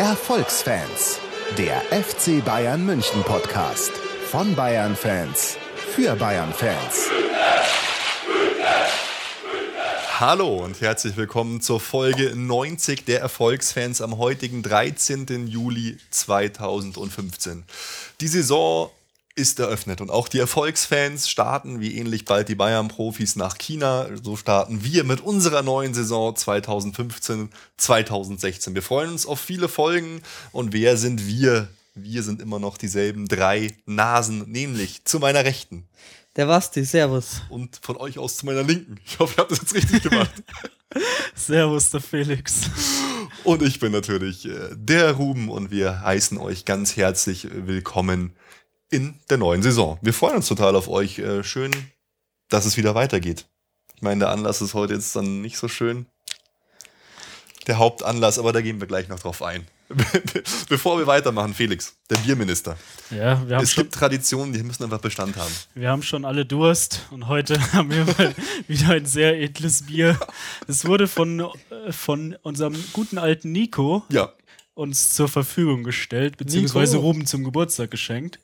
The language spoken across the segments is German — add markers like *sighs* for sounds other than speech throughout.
Erfolgsfans, der FC Bayern München Podcast von Bayern Fans für Bayern Fans. Hallo und herzlich willkommen zur Folge 90 der Erfolgsfans am heutigen 13. Juli 2015. Die Saison ist eröffnet und auch die Erfolgsfans starten wie ähnlich bald die Bayern-Profis nach China. So starten wir mit unserer neuen Saison 2015-2016. Wir freuen uns auf viele Folgen und wer sind wir? Wir sind immer noch dieselben drei Nasen, nämlich zu meiner Rechten. Der Basti, Servus. Und von euch aus zu meiner Linken. Ich hoffe, ihr habt das jetzt richtig gemacht. *laughs* servus, der Felix. Und ich bin natürlich äh, der Ruben und wir heißen euch ganz herzlich willkommen in der neuen Saison. Wir freuen uns total auf euch. Äh, schön, dass es wieder weitergeht. Ich meine, der Anlass ist heute jetzt dann nicht so schön. Der Hauptanlass, aber da gehen wir gleich noch drauf ein. *laughs* Bevor wir weitermachen, Felix, der Bierminister. Ja, wir haben es gibt Traditionen, die müssen einfach Bestand haben. Wir haben schon alle Durst und heute *laughs* haben wir mal wieder ein sehr edles Bier. Es wurde von, äh, von unserem guten alten Nico ja. uns zur Verfügung gestellt, beziehungsweise Nico. Ruben zum Geburtstag geschenkt.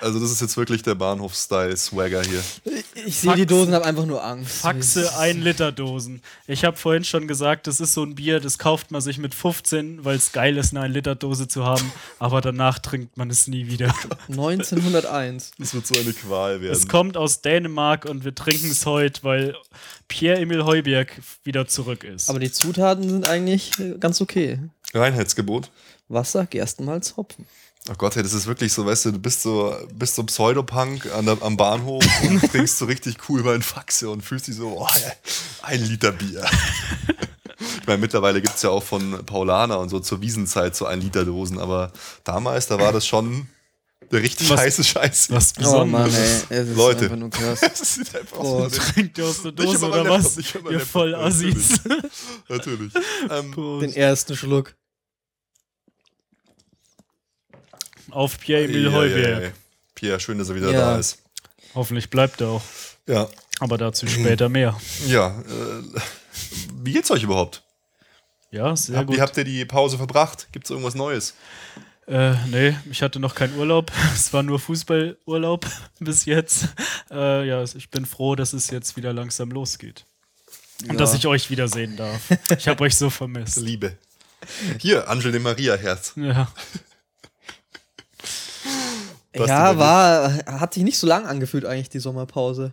Also das ist jetzt wirklich der Bahnhof-Style-Swagger hier. Ich, ich sehe die Dosen, habe einfach nur Angst. Faxe 1 Liter Dosen. Ich habe vorhin schon gesagt, das ist so ein Bier, das kauft man sich mit 15, weil es geil ist, eine 1 Liter Dose zu haben, *laughs* aber danach trinkt man es nie wieder. 1901. Das wird so eine Qual werden. Es kommt aus Dänemark und wir trinken es heute, weil Pierre-Emil Heuberg wieder zurück ist. Aber die Zutaten sind eigentlich ganz okay. Reinheitsgebot. Wasser, Gerstenmalz, Hopfen. Oh Gott, hey, das ist wirklich so, weißt du, du bist so, bist so Pseudopunk an der, am Bahnhof und *laughs* trinkst so richtig cool über ein Faxe und fühlst dich so, oh, ein Liter Bier. ich meine, mittlerweile gibt es ja auch von Paulaner und so zur Wiesenzeit so ein Liter Dosen, aber damals, da war das schon der richtig was, heiße Scheiß. Was Besonderes. Oh Mann, ey, es ist Leute. einfach nur krass. *laughs* das sieht einfach oh, aus. Trinkt ihr aus der Dose oder was? Ihr voll Assis. Natürlich. Natürlich. *laughs* Ähm, Den ersten Schluck. Auf Pierre-Emil Heuberg. Pierre, schön, dass er wieder ja. da ist. Hoffentlich bleibt er auch. Ja. Aber dazu später mehr. Ja. Äh, wie geht's euch überhaupt? Ja, sehr Hab, gut. Wie habt ihr die Pause verbracht? Gibt's irgendwas Neues? Äh, nee, ich hatte noch keinen Urlaub. *laughs* Es war nur Fußballurlaub *laughs* bis jetzt. Äh, ja, ich bin froh, dass es jetzt wieder langsam losgeht. Und ja. dass ich euch wiedersehen darf. Ich habe euch so vermisst. Liebe. Hier, Angel de Maria Herz. Ja. Ja, war, hat sich nicht so lang angefühlt eigentlich, die Sommerpause.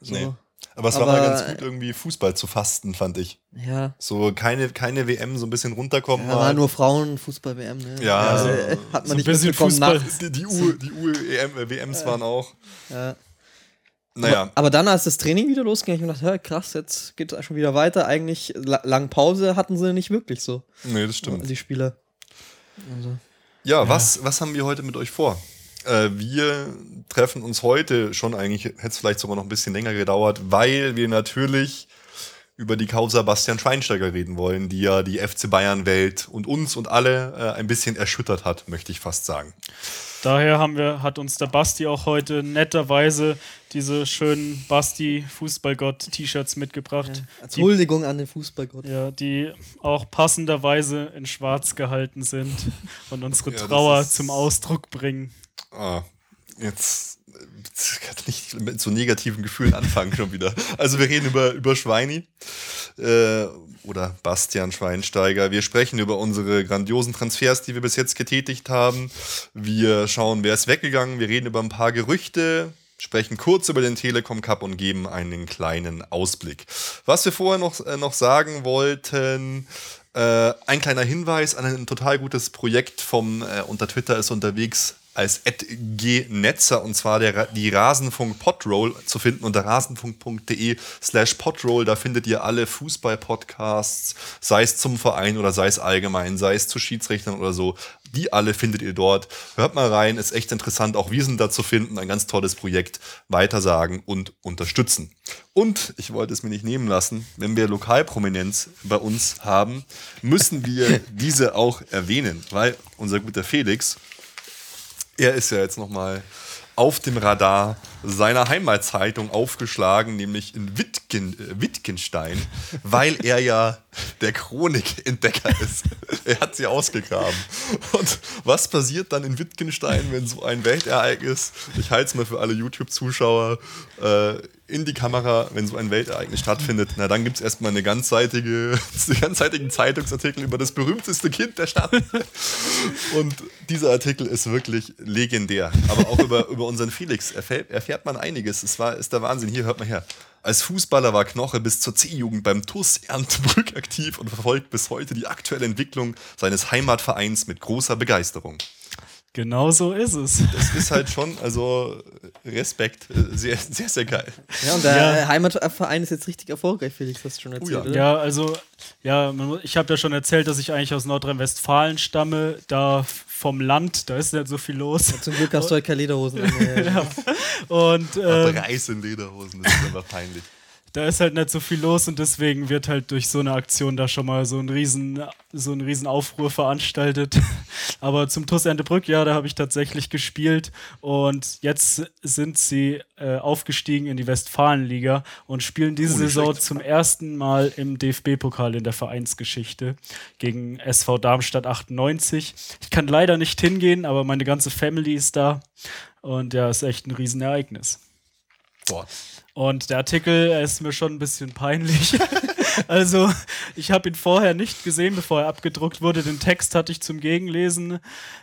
So. Nee. Aber es war mal ganz gut, irgendwie Fußball zu fasten, fand ich. Ja. So keine, keine WM, so ein bisschen runterkommen. Ja, war nur Frauen-Fußball-WM, ne? Ja, also, äh, hat man so nicht bisschen Fußball. Nach. Die, die, U, die U EM, äh, waren auch. Ja. Naja. Aber, aber, dann, als das Training wieder losging, habe ich gedacht, krass, jetzt geht es schon wieder weiter. Eigentlich, lang Pause hatten sie nicht wirklich so. Nee, das stimmt. Die Spieler. Also. Ja, ja, Was, was haben wir heute mit euch vor? Äh, wir treffen uns heute schon eigentlich, hätte es vielleicht sogar noch ein bisschen länger gedauert, weil wir natürlich über die Causa Bastian Schweinsteiger reden wollen, die ja die FC Bayern-Welt und uns und alle äh, ein bisschen erschüttert hat, möchte ich fast sagen. Daher haben wir, hat uns der Basti auch heute netterweise diese schönen Basti-Fußballgott-T-Shirts mitgebracht. Ja, als Huldigung an den Fußballgott. Ja, die auch passenderweise in schwarz gehalten sind *laughs* und unsere ja, Trauer zum Ausdruck bringen. Ah, jetzt kann nicht mit so negativen Gefühlen anfangen schon wieder. Also wir reden über, über Schweini äh, oder Bastian Schweinsteiger. Wir sprechen über unsere grandiosen Transfers, die wir bis jetzt getätigt haben. Wir schauen, wer ist weggegangen. Wir reden über ein paar Gerüchte, sprechen kurz über den Telekom Cup und geben einen kleinen Ausblick. Was wir vorher noch, äh, noch sagen wollten, äh, ein kleiner Hinweis an ein total gutes Projekt vom äh, unter Twitter ist unterwegs als @gnetzer und zwar der, die Rasenfunk Podroll zu finden unter rasenfunk.de slash podroll. Da findet ihr alle Fußball-Podcasts, sei es zum Verein oder sei es allgemein, sei es zu Schiedsrichtern oder so. Die alle findet ihr dort. Hört mal rein, ist echt interessant. Auch wir sind da zu finden. Ein ganz tolles Projekt. Weitersagen und unterstützen. Und ich wollte es mir nicht nehmen lassen, wenn wir Lokalprominenz bei uns haben, müssen wir *laughs* diese auch erwähnen, weil unser guter Felix er ist ja jetzt nochmal auf dem Radar seiner Heimatzeitung aufgeschlagen, nämlich in Wittgen, äh, Wittgenstein, *laughs* weil er ja der Chronikentdecker ist. *laughs* er hat sie ausgegraben. Und was passiert dann in Wittgenstein, wenn so ein Weltereignis, ich halte es mal für alle YouTube-Zuschauer, äh, in die Kamera, wenn so ein Weltereignis stattfindet, na dann gibt es erstmal eine ganzseitige, *laughs* einen ganzseitigen Zeitungsartikel über das berühmteste Kind der Stadt. Und dieser Artikel ist wirklich legendär. Aber auch über, über unseren Felix erfährt, erfährt man einiges. Es war, ist der Wahnsinn. Hier, hört mal her. Als Fußballer war Knoche bis zur C-Jugend beim TUS Erntebrück *laughs* aktiv und verfolgt bis heute die aktuelle Entwicklung seines Heimatvereins mit großer Begeisterung. Genau so ist es. Das ist halt schon, also Respekt, sehr, sehr, sehr geil. Ja, und der ja. Heimatverein ist jetzt richtig erfolgreich, Felix, hast du schon erzählt, oh ja. ja. also, ja, ich habe ja schon erzählt, dass ich eigentlich aus Nordrhein-Westfalen stamme, da vom Land, da ist nicht so viel los. Ja, zum Glück hast du halt keine Lederhosen. *laughs* ja. Und, ähm, Reis in Lederhosen, das ist einfach peinlich da ist halt nicht so viel los und deswegen wird halt durch so eine Aktion da schon mal so ein riesen, so ein riesen Aufruhr veranstaltet. *laughs* Aber zum TuS Entebrück, ja, da habe ich tatsächlich gespielt und jetzt sind sie äh, aufgestiegen in die Westfalenliga und spielen diese oh, Saison schlecht. zum ersten Mal im DFB-Pokal in der Vereinsgeschichte gegen SV Darmstadt 98. Ich kann leider nicht hingehen, aber meine ganze Family ist da und ja, ist echt ein Riesenereignis. Boah. Und der Artikel ist mir schon ein bisschen peinlich. *laughs* also, ich habe ihn vorher nicht gesehen, bevor er abgedruckt wurde. Den Text hatte ich zum Gegenlesen,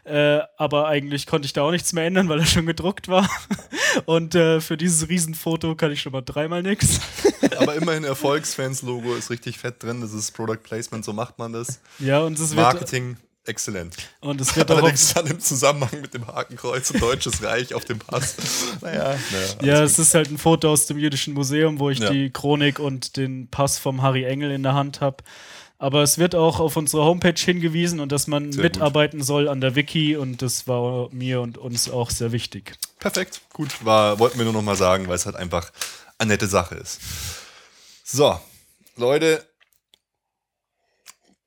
äh, aber eigentlich konnte ich da auch nichts mehr ändern, weil er schon gedruckt war. *laughs* Und äh, für dieses Riesenfoto kann ich schon mal dreimal nichts. *laughs* Aber immerhin Erfolgsfans-Logo ist richtig fett drin. Das ist Product Placement, so macht man das. Ja, und es wird. Marketing exzellent. Und es wird Allerdings dann im Zusammenhang mit dem Hakenkreuz und Deutsches Reich auf dem Pass. *laughs* Naja, naja Ja, es gut. ist halt ein Foto aus dem Jüdischen Museum, wo ich ja. die Chronik und den Pass vom Harry Engel in der Hand habe. Aber es wird auch auf unsere Homepage hingewiesen und dass man sehr mitarbeiten gut. soll an der Wiki und das war mir und uns auch sehr wichtig. Perfekt, gut. War, wollten wir nur noch mal sagen, weil es halt einfach eine nette Sache ist. So, Leute,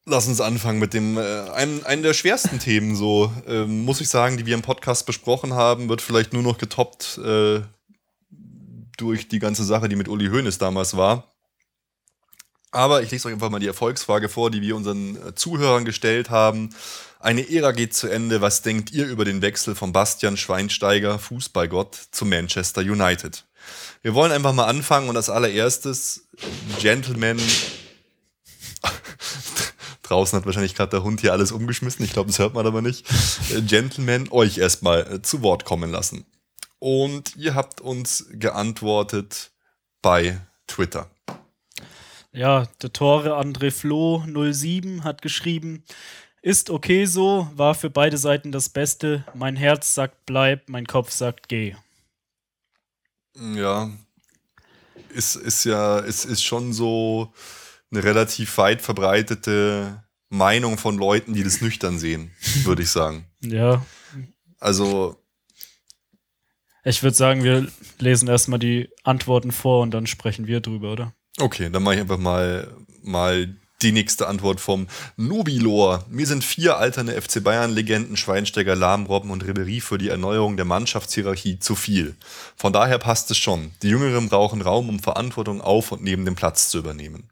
Lass uns anfangen mit dem, äh, einem, einem der schwersten *laughs* Themen, so, ähm, muss ich sagen, die wir im Podcast besprochen haben, wird vielleicht nur noch getoppt äh, durch die ganze Sache, die mit Uli Hoeneß damals war. Aber ich lese euch einfach mal die Erfolgsfrage vor, die wir unseren äh, Zuhörern gestellt haben. Eine Ära geht zu Ende. Was denkt ihr über den Wechsel von Bastian Schweinsteiger, Fußballgott, zu Manchester United? Wir wollen einfach mal anfangen und als allererstes, Gentlemen, *laughs* Draußen hat wahrscheinlich gerade der Hund hier alles umgeschmissen. Ich glaube, das hört man aber nicht. Äh, Gentlemen, euch erstmal äh, zu Wort kommen lassen. Und ihr habt uns geantwortet bei Twitter. Ja, der Tore André Flo 07 hat geschrieben, ist okay so, war für beide Seiten das Beste. Mein Herz sagt bleib, mein Kopf sagt geh. Ja, ist, ist ja, ist, ist schon so, eine relativ weit verbreitete Meinung von Leuten, die das nüchtern sehen, würde ich sagen. Ja. Also. Ich würde sagen, wir lesen erstmal die Antworten vor und dann sprechen wir drüber, oder? Okay, dann mache ich einfach mal, mal die nächste Antwort vom Nobilor. Mir sind vier alterne FC Bayern-Legenden, Schweinsteiger, Lahmrobben und Ribery für die Erneuerung der Mannschaftshierarchie zu viel. Von daher passt es schon. Die Jüngeren brauchen Raum, um Verantwortung auf und neben dem Platz zu übernehmen.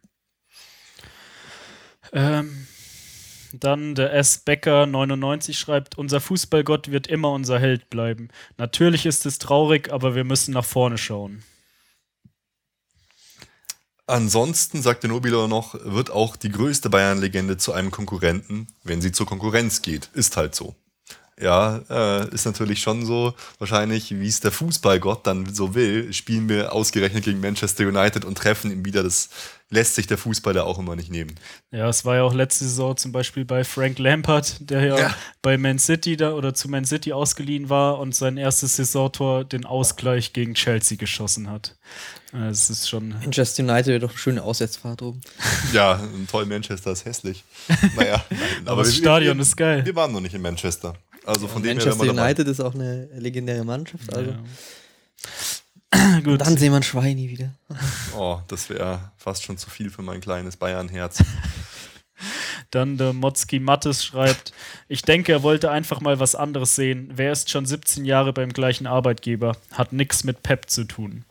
Ähm, dann der S. Becker 99 schreibt, unser Fußballgott wird immer unser Held bleiben. Natürlich ist es traurig, aber wir müssen nach vorne schauen. Ansonsten, sagt der Nobilo noch, wird auch die größte Bayern-Legende zu einem Konkurrenten, wenn sie zur Konkurrenz geht. Ist halt so. Ja, äh, ist natürlich schon so. Wahrscheinlich, wie es der Fußballgott dann so will, spielen wir ausgerechnet gegen Manchester United und treffen ihm wieder. Das lässt sich der Fußballer auch immer nicht nehmen. Ja, es war ja auch letzte Saison zum Beispiel bei Frank Lampard, der ja, ja. bei Man City da oder zu Man City ausgeliehen war und sein erstes Saisontor den Ausgleich gegen Chelsea geschossen hat. Es ist schon. Manchester United wäre doch eine schöne Auswärtsfahrt oben. Ja, ein toll Manchester ist hässlich. Naja, *laughs* nein, aber, aber das Stadion wir, ist geil. Wir waren noch nicht in Manchester. Also von ja, Manchester United ist auch eine legendäre Mannschaft. Also. Ja. Gut. dann sehen wir ein Schweini wieder. oh, das wäre fast schon zu viel für mein kleines Bayern-Herz. *laughs* Dann der Motzki Mattes schreibt, ich denke, er wollte einfach mal was anderes sehen. Wer ist schon 17 Jahre beim gleichen Arbeitgeber? Hat nichts mit Pep zu tun.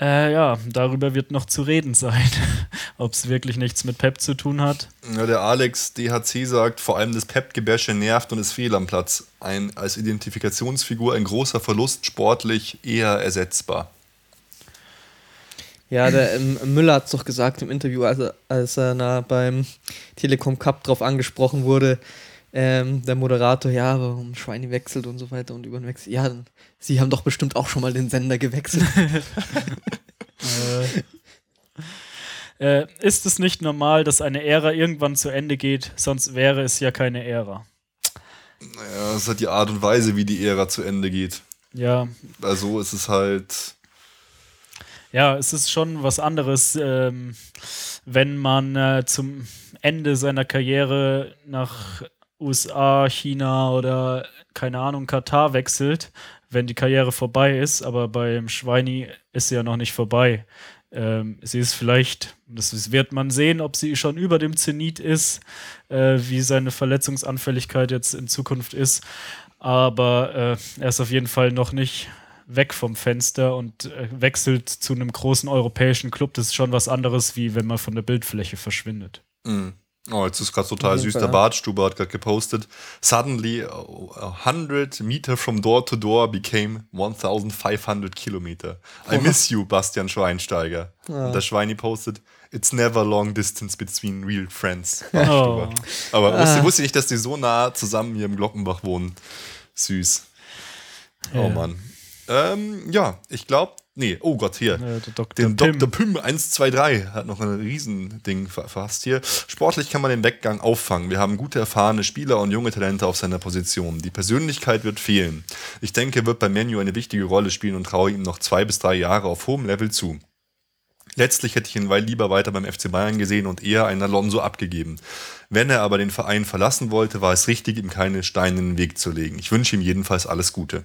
Äh, ja, darüber wird noch zu reden sein, *laughs* ob es wirklich nichts mit Pep zu tun hat. Ja, der Alex DHC sagt, vor allem das Pep-Gebäsche nervt und ist fehl am Platz. Ein als Identifikationsfigur ein großer Verlust, sportlich eher ersetzbar. Ja, der ähm, Müller hat es doch gesagt im Interview, als, er- als er na, beim Telekom Cup drauf angesprochen wurde, ähm, der Moderator, ja, warum Schweini wechselt und so weiter und über den Wechsel. Ja, dann, sie haben doch bestimmt auch schon mal den Sender gewechselt. *laughs* Äh, ist es nicht normal, dass eine Ära irgendwann zu Ende geht, sonst wäre es ja keine Ära. Naja, das ist halt die Art und Weise, wie die Ära zu Ende geht. Ja, Also ist es halt. Ja, es ist schon was anderes, ähm, wenn man äh, zum Ende seiner Karriere nach USA, China oder keine Ahnung, Katar wechselt, wenn die Karriere vorbei ist, aber beim Schweini ist sie ja noch nicht vorbei. Ähm, sie ist vielleicht, das wird man sehen, ob sie schon über dem Zenit ist, äh, wie seine Verletzungsanfälligkeit jetzt in Zukunft ist. Aber äh, er ist auf jeden Fall noch nicht weg vom Fenster und äh, wechselt zu einem großen europäischen Club. Das ist schon was anderes, wie wenn man von der Bildfläche verschwindet. mh. Oh, jetzt ist gerade total süß. Fall, Der ja. Bartstuber hat gerade gepostet. Suddenly, a 100 Meter from door to door became 1500 Kilometer. I miss you, Bastian Schweinsteiger. Und der Schweini postet, It's never long distance between real friends. Oh. Aber wusste, wusste nicht, dass die so nah zusammen hier im Glockenbach wohnen. Süß. Oh Ja. Mann. Ähm, ja, ich glaube, nee, oh Gott, hier. Äh, der Dr. Den Pim. Dr. Pym 123 hat noch ein Riesending verfasst hier. Sportlich kann man den Weggang auffangen. Wir haben gute, erfahrene Spieler und junge Talente auf seiner Position. Die Persönlichkeit wird fehlen. Ich denke, er wird bei Menu eine wichtige Rolle spielen und traue ihm noch zwei bis drei Jahre auf hohem Level zu. Letztlich hätte ich ihn lieber weiter beim FC Bayern gesehen und eher einen Alonso abgegeben. Wenn er aber den Verein verlassen wollte, war es richtig, ihm keine Steine in den Weg zu legen. Ich wünsche ihm jedenfalls alles Gute.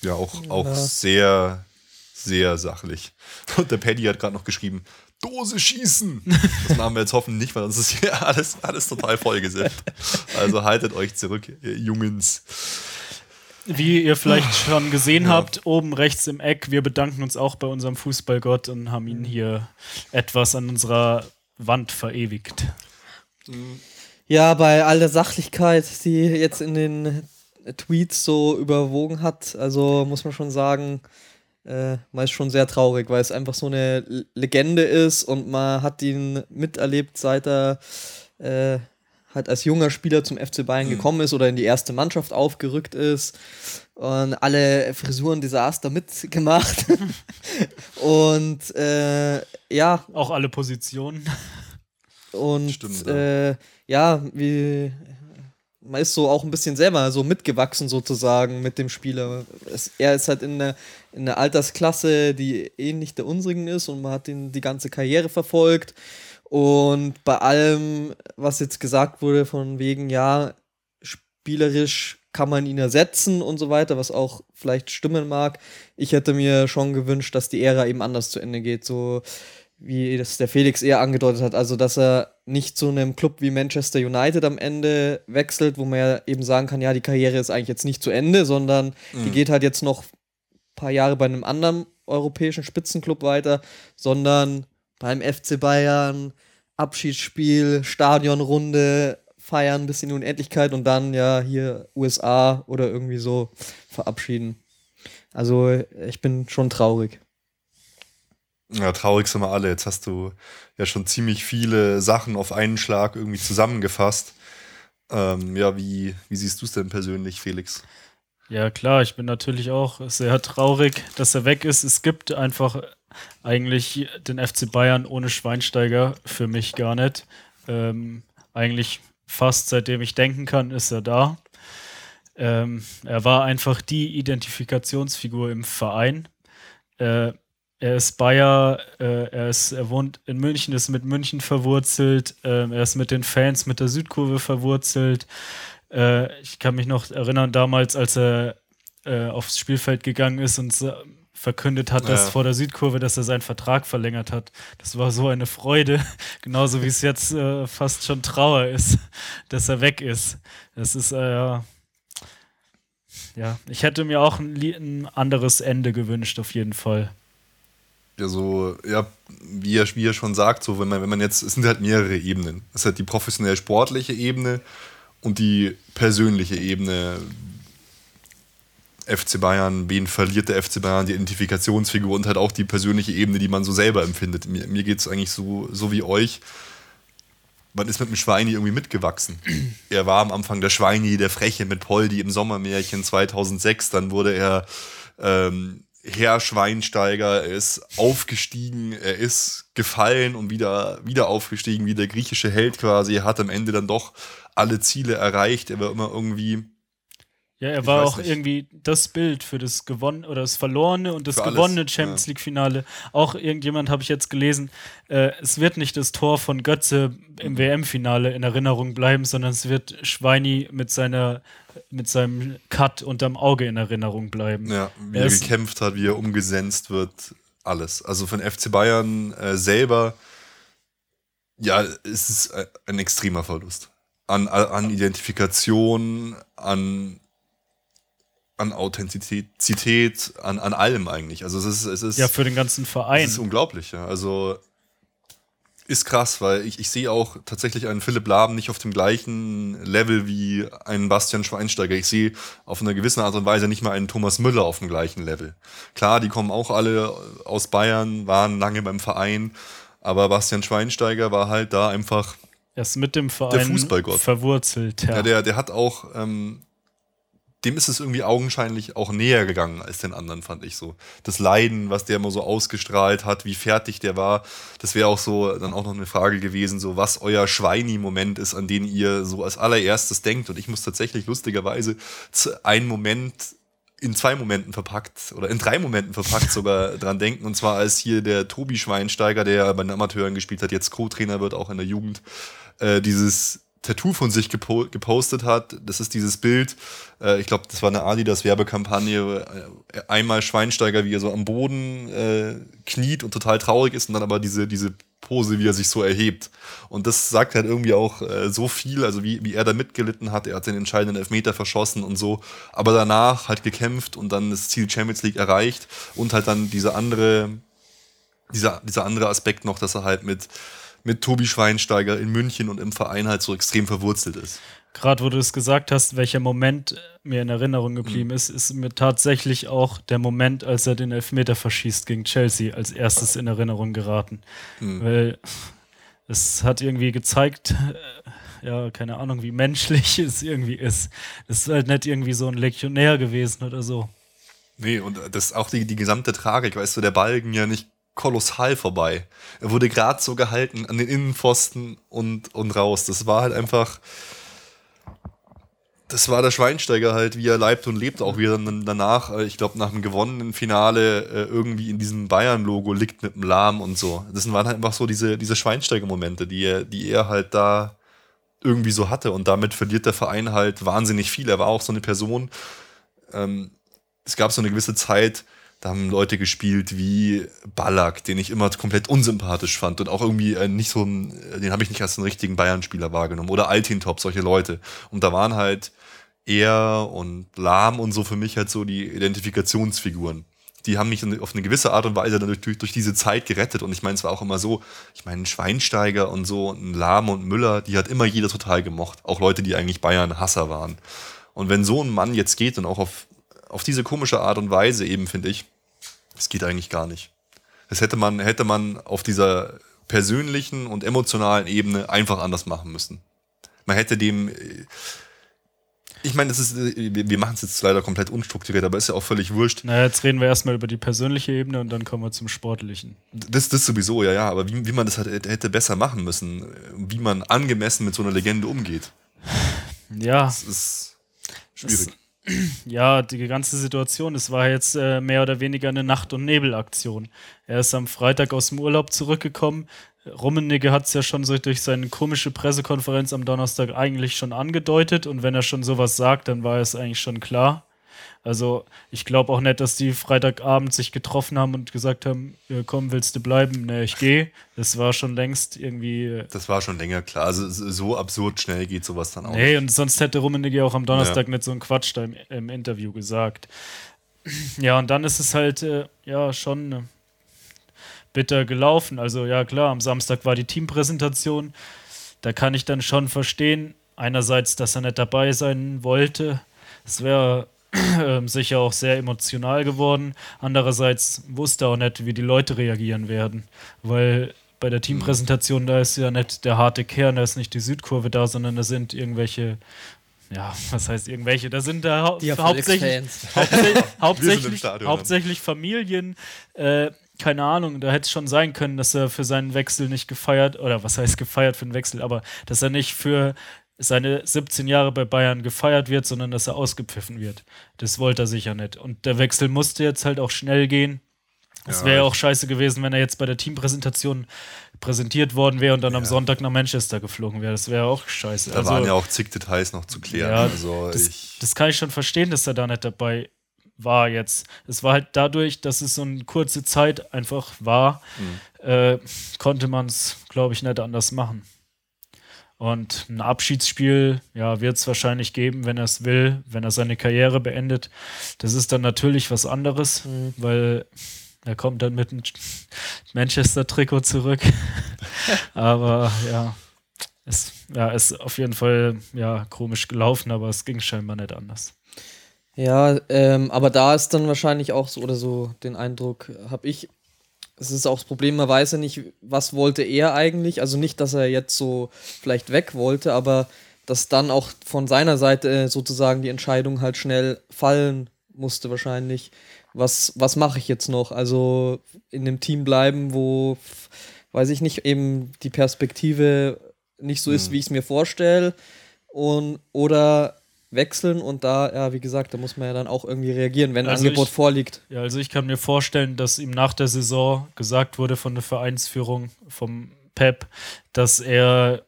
Ja, auch, auch sehr, sehr sachlich. *laughs* Und der Paddy hat gerade noch geschrieben, Dose schießen. *laughs* Das machen wir jetzt hoffen nicht, weil sonst ist hier alles, alles total vollgesippt. Also haltet euch zurück, ihr Jungens. Wie ihr vielleicht schon gesehen habt, oben rechts im Eck, wir bedanken uns auch bei unserem Fußballgott und haben ihn hier etwas an unserer Wand verewigt. Ja, bei all der Sachlichkeit, die jetzt in den Tweets so überwogen hat, also muss man schon sagen, äh, man ist schon sehr traurig, weil es einfach so eine Legende ist und man hat ihn miterlebt, seit er äh, halt als junger Spieler zum FC Bayern gekommen ist oder in die erste Mannschaft aufgerückt ist und alle Frisuren Desaster mitgemacht. *laughs* und äh, ja, Auch alle Positionen. und Stimmt, äh, ja, wie man ist so auch ein bisschen selber so mitgewachsen sozusagen mit dem Spieler. Es, er ist halt in der, in Altersklasse, die ähnlich der unsrigen ist und man hat ihn die ganze Karriere verfolgt. Und bei allem, was jetzt gesagt wurde, von wegen, ja, spielerisch kann man ihn ersetzen und so weiter, was auch vielleicht stimmen mag. Ich hätte mir schon gewünscht, dass die Ära eben anders zu Ende geht. So wie das der Felix eher angedeutet hat, also dass er nicht zu einem Club wie Manchester United am Ende wechselt, wo man ja eben sagen kann, ja, die Karriere ist eigentlich jetzt nicht zu Ende, sondern die geht halt jetzt noch ein paar Jahre bei einem anderen europäischen Spitzenclub weiter, sondern beim FC Bayern, Abschiedsspiel, Stadionrunde, feiern bis in die Unendlichkeit und dann ja hier USA oder irgendwie so verabschieden. Also ich bin schon traurig. Ja, traurig sind wir alle. Jetzt hast du ja schon ziemlich viele Sachen auf einen Schlag irgendwie zusammengefasst. Ähm, ja, wie, wie siehst du es denn persönlich, Felix? Ja, klar, ich bin natürlich auch sehr traurig, dass er weg ist. Es gibt einfach eigentlich den FC Bayern ohne Schweinsteiger für mich gar nicht. Ähm, eigentlich fast seitdem ich denken kann, ist er da. Ähm, er war einfach die Identifikationsfigur im Verein. Äh, er ist Bayer, äh, er, ist, er wohnt in München, ist mit München verwurzelt, ähm, er ist mit den Fans, mit der Südkurve verwurzelt. Äh, ich kann mich noch erinnern, damals, als er äh, aufs Spielfeld gegangen ist und verkündet hat, dass vor der Südkurve, dass er seinen Vertrag verlängert hat. Das war so eine Freude, *laughs* genauso wie es jetzt äh, fast schon Trauer ist, *laughs* dass er weg ist. Das ist, äh, ja. ja, ich hätte mir auch ein, ein anderes Ende gewünscht, auf jeden Fall ja so, ja, wie er, wie er schon sagt, so wenn man, wenn man jetzt, es sind halt mehrere Ebenen. Es ist halt die professionell sportliche Ebene und die persönliche Ebene. FC Bayern, wen verliert der FC Bayern, die Identifikationsfigur und halt auch die persönliche Ebene, die man so selber empfindet. Mir, mir geht es eigentlich so, so wie euch. Man ist mit dem Schweini irgendwie mitgewachsen. Er war am Anfang der Schweini, der Freche mit Poldi im Sommermärchen 2006. Dann wurde er ähm, Herr Schweinsteiger, er ist aufgestiegen, er ist gefallen und wieder, wieder aufgestiegen, wie der griechische Held quasi. Er hat am Ende dann doch alle Ziele erreicht. Er war immer irgendwie. Ja, er war auch nicht. irgendwie das Bild für das gewonnene oder das verlorene und das gewonnene Champions League-Finale. Ja. Auch irgendjemand habe ich jetzt gelesen, äh, es wird nicht das Tor von Götze im WM-Finale in Erinnerung bleiben, sondern es wird Schweini mit seiner mit seinem Cut unterm Auge in Erinnerung bleiben. Ja, wie er, er gekämpft hat, wie er umgesetzt wird, alles. Also von FC Bayern äh, selber, ja, es ist ein extremer Verlust. An, an Identifikation, an, an Authentizität, an, an allem eigentlich. Also es ist, es ist. Ja, für den ganzen Verein. Es ist unglaublich, ja. Also ist krass, weil ich, ich sehe auch tatsächlich einen Philipp Lahm nicht auf dem gleichen Level wie einen Bastian Schweinsteiger. Ich sehe auf eine gewisse Art und Weise nicht mal einen Thomas Müller auf dem gleichen Level. Klar, die kommen auch alle aus Bayern, waren lange beim Verein, aber Bastian Schweinsteiger war halt da einfach er ist mit dem Verein der Fußballgott. verwurzelt. Ja. ja, der, der hat auch ähm, dem ist es irgendwie augenscheinlich auch näher gegangen als den anderen, fand ich so. Das Leiden, was der immer so ausgestrahlt hat, wie fertig der war, das wäre auch so dann auch noch eine Frage gewesen, so was euer Schweini-Moment ist, an den ihr so als allererstes denkt. Und ich muss tatsächlich lustigerweise einen Moment in zwei Momenten verpackt oder in drei Momenten verpackt sogar *laughs* dran denken. Und zwar als hier der Tobi Schweinsteiger, der bei den Amateuren gespielt hat, jetzt Co-Trainer wird, auch in der Jugend, äh, dieses Tattoo von sich gepo gepostet hat. Das ist dieses Bild, äh, ich glaube, das war eine Adidas Werbekampagne, äh, einmal Schweinsteiger, wie er so am Boden äh, kniet und total traurig ist und dann aber diese, diese Pose, wie er sich so erhebt. Und das sagt halt irgendwie auch äh, so viel, also wie, wie er da mitgelitten hat. Er hat den entscheidenden Elfmeter verschossen und so, aber danach halt gekämpft und dann das Ziel Champions League erreicht und halt dann diese andere, dieser, dieser andere Aspekt noch, dass er halt mit mit Tobi Schweinsteiger in München und im Verein halt so extrem verwurzelt ist. Gerade wo du es gesagt hast, welcher Moment mir in Erinnerung geblieben mhm. ist, ist mir tatsächlich auch der Moment, als er den Elfmeter verschießt gegen Chelsea, als erstes in Erinnerung geraten. Mhm. Weil es hat irgendwie gezeigt, äh, ja, keine Ahnung, wie menschlich *laughs* es irgendwie ist. Es ist halt nicht irgendwie so ein Legionär gewesen oder so. Nee, und das ist auch die, die gesamte Tragik, weißt du, der Ball ging ja nicht kolossal vorbei. Er wurde gerade so gehalten an den Innenpfosten und, und raus. Das war halt einfach. Das war der Schweinsteiger halt, wie er leibt und lebt, auch wie er dann danach, äh, ich glaube, nach dem gewonnenen Finale äh, irgendwie in diesem Bayern-Logo liegt mit dem Lahm und so. Das waren halt einfach so diese, diese Schweinsteiger-Momente, die er, die er halt da irgendwie so hatte. Und damit verliert der Verein halt wahnsinnig viel. Er war auch so eine Person. Ähm, es gab so eine gewisse Zeit, da haben Leute gespielt wie Ballack, den ich immer komplett unsympathisch fand und auch irgendwie äh, nicht so, den habe ich nicht als einen richtigen Bayern-Spieler wahrgenommen. Oder Altintop, solche Leute. Und da waren halt er und Lahm und so für mich halt so die Identifikationsfiguren. Die haben mich auf eine gewisse Art und Weise durch, durch, durch diese Zeit gerettet. Und ich meine, es war auch immer so, ich meine, ein Schweinsteiger und so, ein Lahm und Müller, die hat immer jeder total gemocht. Auch Leute, die eigentlich Bayern-Hasser waren. Und wenn so ein Mann jetzt geht und auch auf, auf diese komische Art und Weise eben, finde ich, das geht eigentlich gar nicht. Das hätte man, hätte man auf dieser persönlichen und emotionalen Ebene einfach anders machen müssen. Man hätte dem, ich meine, das ist, wir machen es jetzt leider komplett unstrukturiert, aber ist ja auch völlig wurscht. Naja, jetzt reden wir erstmal über die persönliche Ebene und dann kommen wir zum Sportlichen. Das, das sowieso, ja, ja, aber wie, wie man das hätte besser machen müssen, wie man angemessen mit so einer Legende umgeht. Ja. Das ist schwierig. Das ja, die ganze Situation, es war jetzt äh, mehr oder weniger eine Nacht- und Nebelaktion. Er ist am Freitag aus dem Urlaub zurückgekommen. Rummenigge hat es ja schon so durch seine komische Pressekonferenz am Donnerstag eigentlich schon angedeutet und wenn er schon sowas sagt, dann war es eigentlich schon klar. Also ich glaube auch nicht, dass die Freitagabend sich getroffen haben und gesagt haben, ja, komm, willst du bleiben? Ne, ich gehe. Das war schon längst irgendwie. Äh, das war schon länger klar. Also so absurd schnell geht sowas dann auch. Nee, und sonst hätte Rummenigge auch am Donnerstag ja. nicht so einen Quatsch da im, im, Interview gesagt. Ja, und dann ist es halt äh, ja schon äh, bitter gelaufen. Also ja klar, am Samstag war die Teampräsentation. Da kann ich dann schon verstehen, einerseits, dass er nicht dabei sein wollte. Es wäre äh, sicher auch sehr emotional geworden. Andererseits wusste er auch nicht, wie die Leute reagieren werden, weil bei der Teampräsentation, da ist ja nicht der harte Kern, da ist nicht die Südkurve da, sondern da sind irgendwelche ja, was heißt irgendwelche? Da sind da hau hauptsächlich, *laughs* hauptsächlich, hauptsächlich, hauptsächlich, Familien. Äh, keine Ahnung, da hätte es schon sein können, dass er für seinen Wechsel nicht gefeiert, oder was heißt gefeiert für den Wechsel, aber dass er nicht für seine 17 Jahre bei Bayern gefeiert wird, sondern dass er ausgepfiffen wird. Das wollte er sicher nicht. Und der Wechsel musste jetzt halt auch schnell gehen. Es ja, wäre ja auch scheiße gewesen, wenn er jetzt bei der Teampräsentation präsentiert worden wäre und dann ja. am Sonntag nach Manchester geflogen wäre. Das wäre auch scheiße. Da also, waren ja auch zig Details noch zu klären. Ja, also das, das, kann ich schon verstehen, dass er da nicht dabei war jetzt. Es war halt dadurch, dass es so eine kurze Zeit einfach war, mhm. äh, konnte man es, glaube ich, nicht anders machen. Und ein Abschiedsspiel, ja, wird es wahrscheinlich geben, wenn er es will, wenn er seine Karriere beendet. Das ist dann natürlich was anderes, mhm. weil er kommt dann mit einem Manchester-Trikot zurück. *laughs* aber ja, es ja, ist auf jeden Fall ja, komisch gelaufen, aber es ging scheinbar nicht anders. Ja, ähm, aber da ist dann wahrscheinlich auch so, oder so den Eindruck habe ich, es ist auch das Problem, man weiß ja nicht, was wollte er eigentlich. Also nicht, dass er jetzt so vielleicht weg wollte, aber dass dann auch von seiner Seite sozusagen die Entscheidung halt schnell fallen musste wahrscheinlich. Was, was mache ich jetzt noch? Also in dem Team bleiben, wo, weiß ich nicht, eben die Perspektive nicht so ist, mhm. wie ich es mir vorstelle. Und, oder wechseln und da, ja, wie gesagt, da muss man ja dann auch irgendwie reagieren, wenn ein also Angebot ich, vorliegt. Ja, also ich kann mir vorstellen, dass ihm nach der Saison gesagt wurde von der Vereinsführung, vom Pep, dass er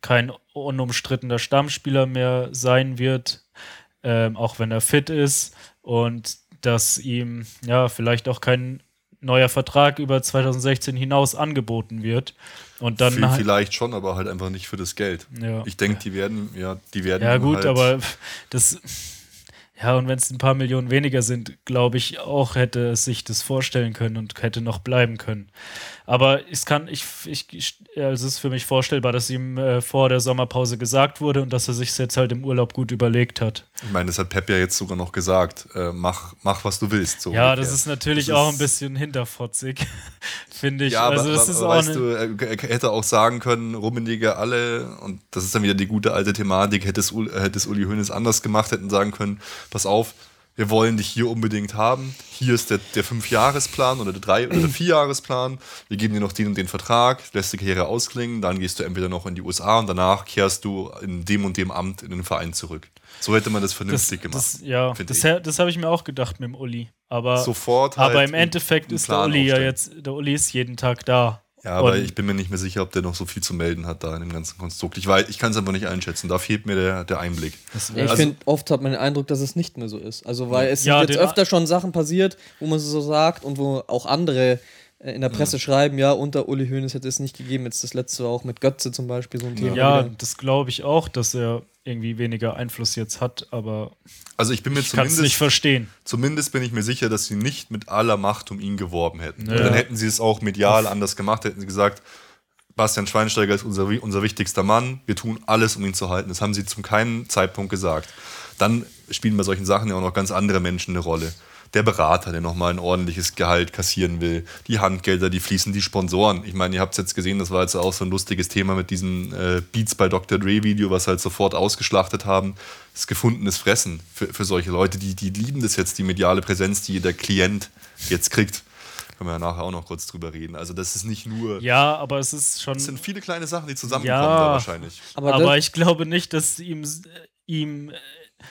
kein unumstrittener Stammspieler mehr sein wird, ähm, auch wenn er fit ist und dass ihm ja vielleicht auch kein neuer Vertrag über 2016 hinaus angeboten wird. Und dann halt vielleicht schon, aber halt einfach nicht für das Geld. Ja. Ich denke, die werden, ja, die werden. Ja, gut, halt aber das. Ja, und wenn es ein paar Millionen weniger sind, glaube ich auch, hätte es sich das vorstellen können und hätte noch bleiben können. Aber es kann, ich, ich, also es ist für mich vorstellbar, dass ihm äh, vor der Sommerpause gesagt wurde und dass er sich jetzt halt im Urlaub gut überlegt hat. Ich meine, das hat Pep ja jetzt sogar noch gesagt. Äh, mach, mach, was du willst. So ja, ungefähr. das ist natürlich das auch ist ein bisschen hinterfotzig, *laughs* finde ich. Ja, also, aber, das aber, ist aber, weißt du, er hätte auch sagen können, Rummenigge alle, und das ist dann wieder die gute alte Thematik, hätte es, hätte es Uli Hoeneß anders gemacht, hätten sagen können, pass auf, wir wollen dich hier unbedingt haben. Hier ist der, der Fünfjahresplan oder der Drei- oder der Vierjahresplan. Wir geben dir noch den und den Vertrag, lässt die Karriere ausklingen, dann gehst du entweder noch in die USA und danach kehrst du in dem und dem Amt in den Verein zurück. So hätte man das vernünftig das, gemacht. Das, ja, das, das habe ich mir auch gedacht mit dem Uli. Aber, Sofort halt aber im Endeffekt ist der Uli aufstellen. ja jetzt, der Uli ist jeden Tag da. Ja, aber und ich bin mir nicht mehr sicher, ob der noch so viel zu melden hat da in dem ganzen Konstrukt. Ich, ich kann es einfach nicht einschätzen. Da fehlt mir der, der Einblick. Ja, ich also, finde, oft hat man den Eindruck, dass es nicht mehr so ist. Also, weil es ja, sind jetzt öfter schon Sachen passiert, wo man so sagt und wo auch andere äh, in der Presse ja. schreiben, ja, unter Uli Hoeneß hätte es nicht gegeben. Jetzt das letzte auch mit Götze zum Beispiel so ein Thema. Ja, wieder. das glaube ich auch, dass er irgendwie weniger Einfluss jetzt hat, aber also ich bin mir ich zumindest nicht verstehen. Zumindest bin ich mir sicher, dass sie nicht mit aller Macht um ihn geworben hätten. Ja. Dann hätten sie es auch medial Uff. anders gemacht, hätten sie gesagt, Bastian Schweinsteiger ist unser, unser wichtigster Mann, wir tun alles, um ihn zu halten. Das haben sie zu keinem Zeitpunkt gesagt. Dann spielen bei solchen Sachen ja auch noch ganz andere Menschen eine Rolle der Berater, der nochmal ein ordentliches Gehalt kassieren will, die Handgelder, die fließen, die Sponsoren. Ich meine, ihr habt es jetzt gesehen, das war jetzt auch so ein lustiges Thema mit diesem äh, Beats bei Dr. Dre Video, was halt sofort ausgeschlachtet haben. Das gefundenes Fressen für, für solche Leute, die, die lieben das jetzt, die mediale Präsenz, die der Klient jetzt kriegt können wir ja nachher auch noch kurz drüber reden. Also das ist nicht nur. Ja, aber es ist schon. Es sind viele kleine Sachen, die zusammenkommen ja, da wahrscheinlich. Aber, aber ich glaube nicht, dass ihm, ihm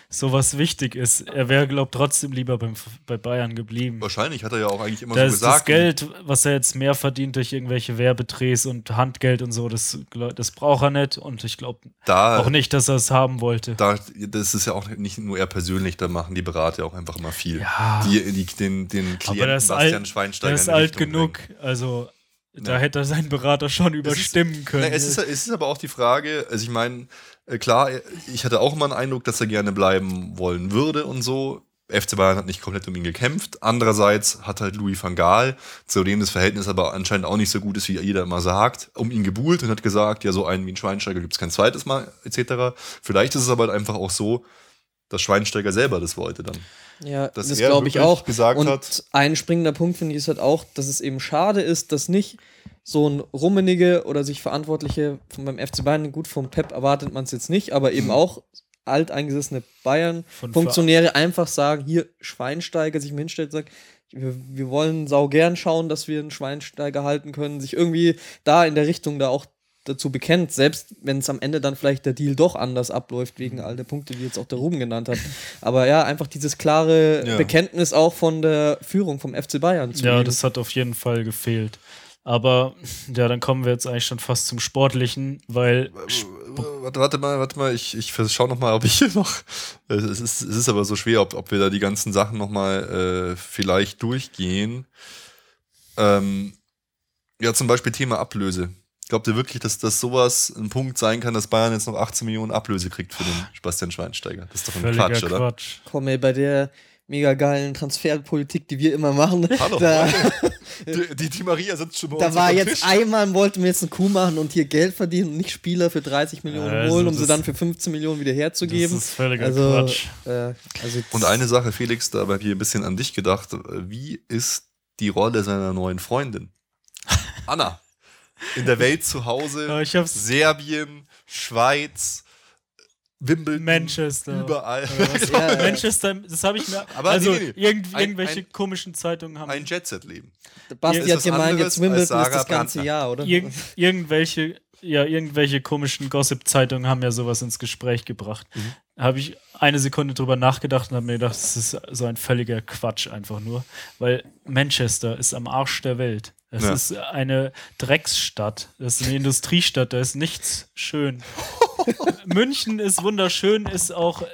sowas wichtig ist. Er wäre, glaube ich, trotzdem lieber beim, bei Bayern geblieben. Wahrscheinlich hat er ja auch eigentlich immer Da so gesagt. das Geld, was er jetzt mehr verdient durch irgendwelche Werbedrehs und Handgeld und so, das, das braucht er nicht. Und ich glaube da, auch nicht, dass er es haben wollte. Da, das ist ja auch nicht nur er persönlich, da machen die Berater auch einfach immer viel. Ja. Die, die, den, den Klienten Bastian alt, Schweinsteiger der ist alt Richtung genug. bringen. Also da Ja. hätte er seinen Berater schon Es ist- überstimmen können. Na, es, ist, es ist aber auch die Frage, also ich meine, klar, ich hatte auch immer einen Eindruck, dass er gerne bleiben wollen würde und so. FC Bayern hat nicht komplett um ihn gekämpft. Andererseits hat halt Louis van Gaal, zu dem das Verhältnis aber anscheinend auch nicht so gut ist, wie jeder immer sagt, um ihn gebuhlt und hat gesagt, ja, so einen wie ein Schweinsteiger gibt es kein zweites Mal, etc. Vielleicht ist es aber halt einfach auch so, dass Schweinsteiger selber das wollte dann. Ja, Dass das glaube ich auch. gesagt und hat- ein springender Punkt finde ich ist halt auch, dass es eben schade ist, dass nicht so ein Rummenige oder sich Verantwortliche von beim FC Bayern, gut, vom Pep erwartet man es jetzt nicht, aber eben auch alteingesessene Bayern-Funktionäre einfach sagen, hier Schweinsteiger sich mal hinstellt und sagt, wir, wir wollen sau gern schauen, dass wir einen Schweinsteiger halten können, sich irgendwie da in der Richtung da auch dazu bekennt, selbst wenn es am Ende dann vielleicht der Deal doch anders abläuft, wegen all der Punkte, die jetzt auch der Ruben genannt hat. Aber ja, einfach dieses klare Ja. Bekenntnis auch von der Führung vom FC Bayern zu Ja, ihm. das hat auf jeden Fall gefehlt. Aber ja, dann kommen wir jetzt eigentlich schon fast zum Sportlichen, weil Warte, warte mal, warte mal, ich, ich schau noch mal, ob ich hier noch. *laughs* Es ist, es ist aber so schwer, ob, ob wir da die ganzen Sachen noch mal äh, vielleicht durchgehen. Ähm, ja, zum Beispiel Thema Ablöse. Glaubt ihr wirklich, dass das sowas ein Punkt sein kann, dass Bayern jetzt noch 18 Millionen Ablöse kriegt für den Sebastian Schweinsteiger? Das ist doch ein völliger Quatsch, oder? Quatsch. Komm ey, bei der mega geilen Transferpolitik, die wir immer machen, Hallo. da, *laughs* Die, die, die Maria sitzt schon bei da uns war auf dem jetzt Tisch. einmal, wollten wir jetzt einen Coup machen und hier Geld verdienen und nicht Spieler für 30 Millionen Also holen, um sie dann für 15 Millionen wieder herzugeben. Das ist völliger also, Quatsch. Äh, also Und eine Sache, Felix, da habe ich ein bisschen an dich gedacht. Wie ist die Rolle seiner neuen Freundin? Anna. In der Welt zu Hause. Serbien, Schweiz, Wimbledon. Manchester. Überall. *laughs* Ja, ja. Manchester, das habe ich mir. Aber also nee, nee, irgend, Ein- irgendwelche ein- komischen Zeitungen haben Ein Jet-Set-Leben. Basti hat was gemeint, jetzt Wimbledon ist das ganze Brandner. Jahr, oder? Irgend, irgendwelche, ja, irgendwelche komischen Gossip-Zeitungen haben ja sowas ins Gespräch gebracht. Mhm. Habe ich eine Sekunde drüber nachgedacht und habe mir gedacht, das ist so ein völliger Quatsch einfach nur. Weil Manchester ist am Arsch der Welt. Es Ja. ist eine Drecksstadt. Das ist eine Industriestadt, da ist nichts schön. *laughs* München ist wunderschön, ist auch äh,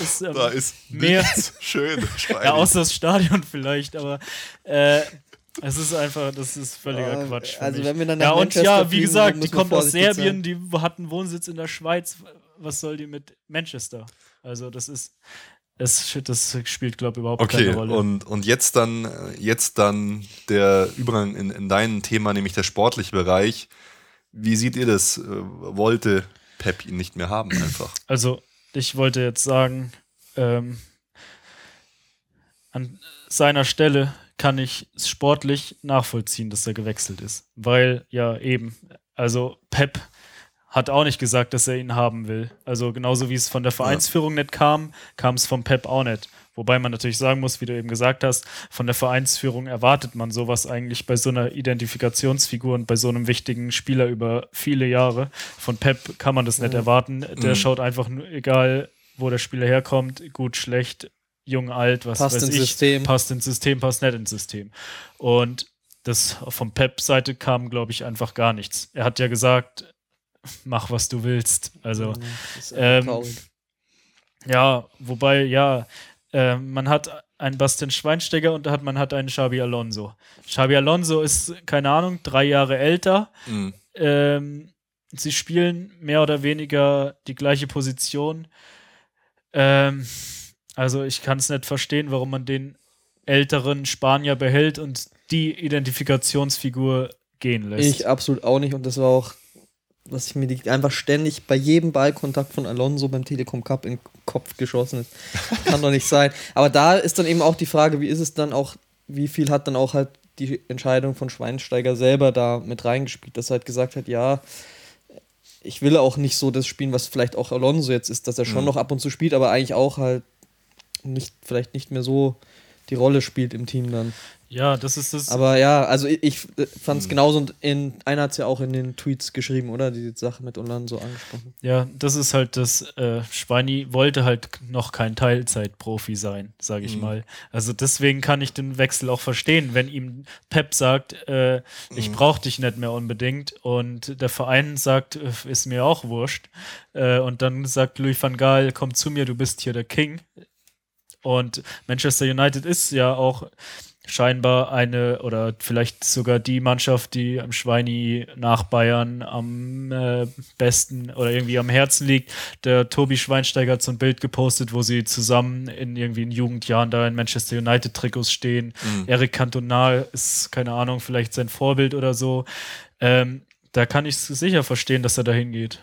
ist, ähm, Da ist mehr- schön. *laughs* Ja, außer das Stadion vielleicht, aber äh, es ist einfach, das ist völliger Ja, Quatsch. für also mich. wenn wir dann nach ja, und Manchester ja, wie fliegen, gesagt, die kommt aus Serbien, die hat einen Wohnsitz in der Schweiz. Was soll die mit Manchester? Also, das ist, das, das spielt, glaube ich, überhaupt Okay, keine Rolle. und, und jetzt dann, äh, jetzt dann der Übergang in, in dein Thema, nämlich der sportliche Bereich. Wie seht ihr das? Äh, Wollte Pep ihn nicht mehr haben einfach? *clears throat* Also, ich wollte jetzt sagen, ähm, an seiner Stelle kann ich es sportlich nachvollziehen, dass er gewechselt ist. Weil ja eben, also Pep hat auch nicht gesagt, dass er ihn haben will. Also genauso wie es von der Vereinsführung nicht kam, kam es vom Pep auch nicht. Wobei man natürlich sagen muss, wie du eben gesagt hast, von der Vereinsführung erwartet man sowas eigentlich bei so einer Identifikationsfigur und bei so einem wichtigen Spieler über viele Jahre. Von Pep kann man das nicht erwarten. Der Mhm. schaut einfach nur, egal wo der Spieler herkommt, gut, schlecht, jung, alt, was Passt weiß ins ich, System. passt ins System, passt nicht ins System. Und das vom Pep-Seite kam, glaube ich, einfach gar nichts. Er hat ja gesagt, mach, was du willst. Also, ist ähm, ja, wobei, ja, äh, man hat einen Bastian Schweinsteiger und hat, man hat einen Xabi Alonso. Xabi Alonso ist, keine Ahnung, drei Jahre älter. Mhm. Ähm, sie spielen mehr oder weniger die gleiche Position. Ähm, also ich kann es nicht verstehen, warum man den älteren Spanier behält und die Identifikationsfigur gehen lässt. Ich absolut auch nicht und das war auch, was ich mir die einfach ständig bei jedem Ballkontakt von Alonso beim Telekom Cup in den Kopf geschossen ist. *laughs* Kann doch nicht sein. Aber da ist dann eben auch die Frage, wie ist es dann auch, wie viel hat dann auch halt die Entscheidung von Schweinsteiger selber da mit reingespielt, dass er halt gesagt hat, ja, ich will auch nicht so das spielen, was vielleicht auch Alonso jetzt ist, dass er schon Mhm. noch ab und zu spielt, aber eigentlich auch halt nicht, vielleicht nicht mehr so die Rolle spielt im Team dann. Ja, das ist das. Aber ja, also ich, ich fand es Hm. genauso und in, einer hat es ja auch in den Tweets geschrieben, oder? Die Sache mit Ulan so angesprochen. Ja, das ist halt das, äh, Schweini wollte halt noch kein Teilzeitprofi sein, sage ich Mhm. mal. Also deswegen kann ich den Wechsel auch verstehen, wenn ihm Pep sagt, äh, ich Mhm. brauche dich nicht mehr unbedingt und der Verein sagt, äh, ist mir auch wurscht. Äh, und dann sagt Louis van Gaal, komm zu mir, du bist hier der King. Und Manchester United ist ja auch scheinbar eine oder vielleicht sogar die Mannschaft, die am Schweini nach Bayern am äh, besten oder irgendwie am Herzen liegt. Der Tobi Schweinsteiger hat so ein Bild gepostet, wo sie zusammen in irgendwie in Jugendjahren da in Manchester United Trikots stehen. Eric Cantona ist, keine Ahnung, vielleicht sein Vorbild oder so. Ähm, da kann ich sicher verstehen, dass er da hingeht.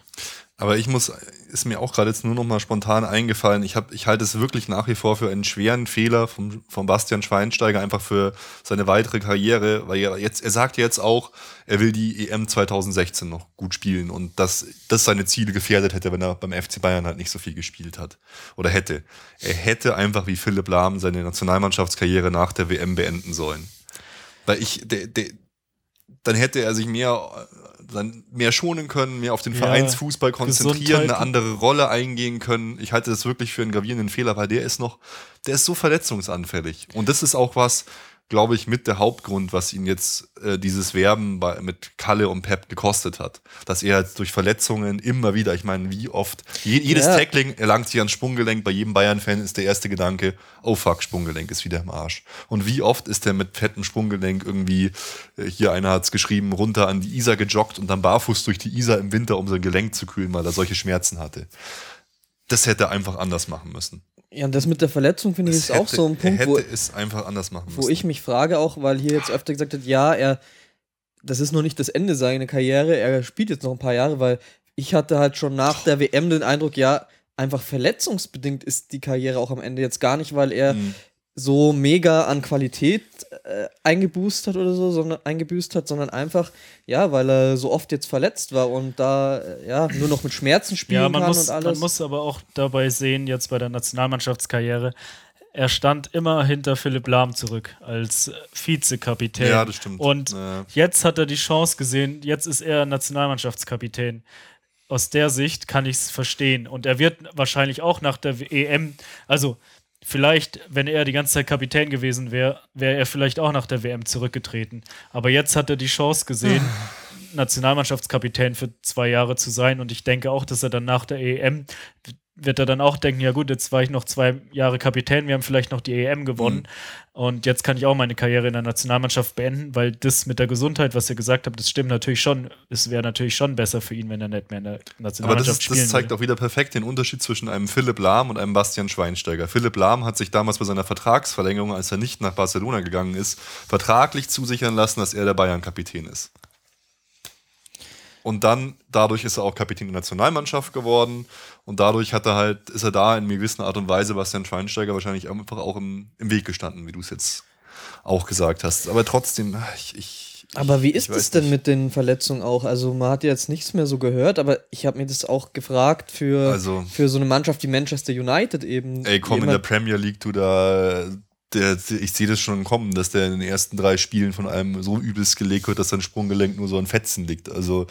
Aber ich muss, ist mir auch gerade jetzt nur noch mal spontan eingefallen, ich, ich halte es wirklich nach wie vor für einen schweren Fehler vom, von Bastian Schweinsteiger, einfach für seine weitere Karriere, weil er jetzt, er sagt jetzt auch, er will die EM 2016 noch gut spielen und dass das seine Ziele gefährdet hätte, wenn er beim FC Bayern halt nicht so viel gespielt hat. Oder hätte. Er hätte einfach wie Philipp Lahm seine Nationalmannschaftskarriere nach der WM beenden sollen. Weil ich, der, der, dann hätte er sich mehr, dann mehr schonen können, mehr auf den Ja, Vereinsfußball konzentrieren, eine andere Rolle eingehen können. Ich halte das wirklich für einen gravierenden Fehler, weil der ist noch, der ist so verletzungsanfällig. Und das ist auch was, glaube ich, mit der Hauptgrund, was ihn jetzt äh, dieses Werben bei, mit Kalle und Pep gekostet hat. Dass er jetzt durch Verletzungen immer wieder, ich meine, wie oft, je, jedes Ja. Tackling erlangt sich ans Sprunggelenk. Bei jedem Bayern-Fan ist der erste Gedanke, oh fuck, Sprunggelenk ist wieder im Arsch. Und wie oft ist der mit fettem Sprunggelenk irgendwie, äh, hier einer hat es geschrieben, runter an die Isar gejoggt und dann barfuß durch die Isar im Winter, um sein Gelenk zu kühlen, weil er solche Schmerzen hatte. Das hätte er einfach anders machen müssen. Ja, und das mit der Verletzung finde ich ist auch so ein Punkt, wo, es einfach anders machen müssen. wo ich mich frage, auch weil hier jetzt öfter gesagt wird, ja, er, das ist noch nicht das Ende seiner Karriere, er spielt jetzt noch ein paar Jahre, weil ich hatte halt schon nach der WM den Eindruck, ja, einfach verletzungsbedingt ist die Karriere auch am Ende jetzt gar nicht, weil er Mhm. So mega an Qualität äh, eingeboost hat oder so, sondern eingebüßt hat, sondern einfach, ja, weil er so oft jetzt verletzt war und da äh, ja nur noch mit Schmerzen spielen Ja, man kann muss, und alles. man muss aber auch dabei sehen, jetzt bei der Nationalmannschaftskarriere, er stand immer hinter Philipp Lahm zurück als äh, Vizekapitän. Ja, das stimmt. Und Ja. jetzt hat er die Chance gesehen, jetzt ist er Nationalmannschaftskapitän. Aus der Sicht kann ich es verstehen. Und er wird wahrscheinlich auch nach der EM, also vielleicht, wenn er die ganze Zeit Kapitän gewesen wäre, wäre er vielleicht auch nach der WM zurückgetreten. Aber jetzt hat er die Chance gesehen, *sighs* Nationalmannschaftskapitän für zwei Jahre zu sein. Und ich denke auch, dass er dann nach der EM wird er dann auch denken, ja gut, jetzt war ich noch zwei Jahre Kapitän, wir haben vielleicht noch die EM gewonnen und jetzt kann ich auch meine Karriere in der Nationalmannschaft beenden, weil das mit der Gesundheit, was ihr gesagt habt, das stimmt natürlich schon. Es wäre natürlich schon besser für ihn, wenn er nicht mehr in der Aber das, Nationalmannschaft ist, spielen das zeigt würde. auch wieder perfekt den Unterschied zwischen einem Philipp Lahm und einem Bastian Schweinsteiger. Philipp Lahm hat sich damals bei seiner Vertragsverlängerung, als er nicht nach Barcelona gegangen ist, vertraglich zusichern lassen, dass er der Bayern-Kapitän ist. Und dann, dadurch ist er auch Kapitän der Nationalmannschaft geworden. Und dadurch hat er halt, ist er da in einer gewissen Art und Weise Bastian Schweinsteiger wahrscheinlich einfach auch im, im Weg gestanden, wie du es jetzt auch gesagt hast. Aber trotzdem, ich. ich Aber wie ist es denn nicht. mit den Verletzungen auch? Also man hat jetzt nichts mehr so gehört, aber ich habe mir das auch gefragt für, Also- für so eine Mannschaft wie Manchester United eben. Ey, komm, in der Premier League, du da. Der, ich sehe das schon kommen, dass der in den ersten drei Spielen von einem so übelst gelegt wird, dass sein Sprunggelenk nur so an Fetzen liegt. Also,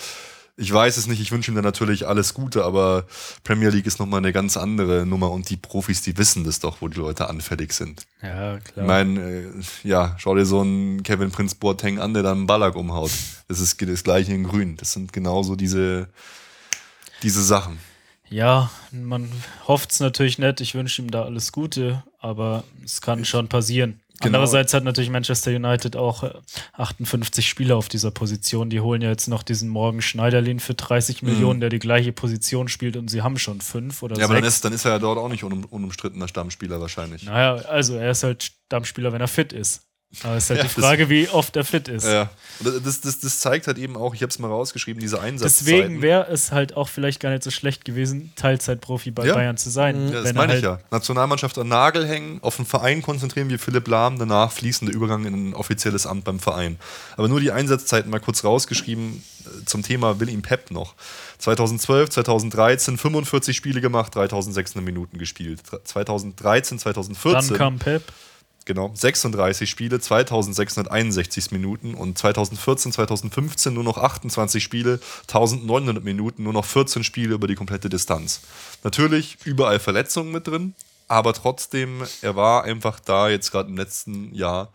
ich weiß es nicht, ich wünsche ihm da natürlich alles Gute, aber Premier League ist nochmal eine ganz andere Nummer und die Profis, die wissen das doch, wo die Leute anfällig sind. Ja, Ich klar. meine, äh, ja, schau dir so einen Kevin Prince Boateng an, der dann einen Ballack umhaut. Das ist das gleiche in Grün. Das sind genauso diese, diese Sachen. Ja, man hofft es natürlich nicht. Ich wünsche ihm da alles Gute, aber es kann schon passieren. Genau. Andererseits hat natürlich Manchester United auch äh, 58 Spieler auf dieser Position. Die holen ja jetzt noch diesen Morgen Schneiderlin für 30 Millionen, der die gleiche Position spielt und sie haben schon fünf oder Mhm. Ja, aber dann sechs. ist, dann ist er ja dort auch nicht unum, unumstrittener Stammspieler wahrscheinlich. naja, also er ist halt Stammspieler, wenn er fit ist. Aber es ist halt Ja, die das- Frage, wie oft er fit ist. Ja. Und Das, das, das zeigt halt eben auch, ich habe es mal rausgeschrieben, diese Einsatzzeiten. Deswegen wäre es halt auch vielleicht gar nicht so schlecht gewesen, Teilzeitprofi bei Ja. Bayern zu sein. ja, das wenn meine halt ich ja. Nationalmannschaft an Nagel hängen, auf den Verein konzentrieren wie Philipp Lahm, danach fließender Übergang in ein offizielles Amt beim Verein. Aber nur die Einsatzzeiten mal kurz rausgeschrieben äh, zum Thema William Pep noch. 2012, 2013 45 Spiele gemacht, 3600 Minuten gespielt. 2013, 2014 Dann kam Pep. Genau, 36 Spiele, 2661 Minuten und 2014, 2015 nur noch 28 Spiele, 1900 Minuten, nur noch 14 Spiele über die komplette Distanz. Natürlich überall Verletzungen mit drin, aber trotzdem, er war einfach da jetzt gerade im letzten Jahr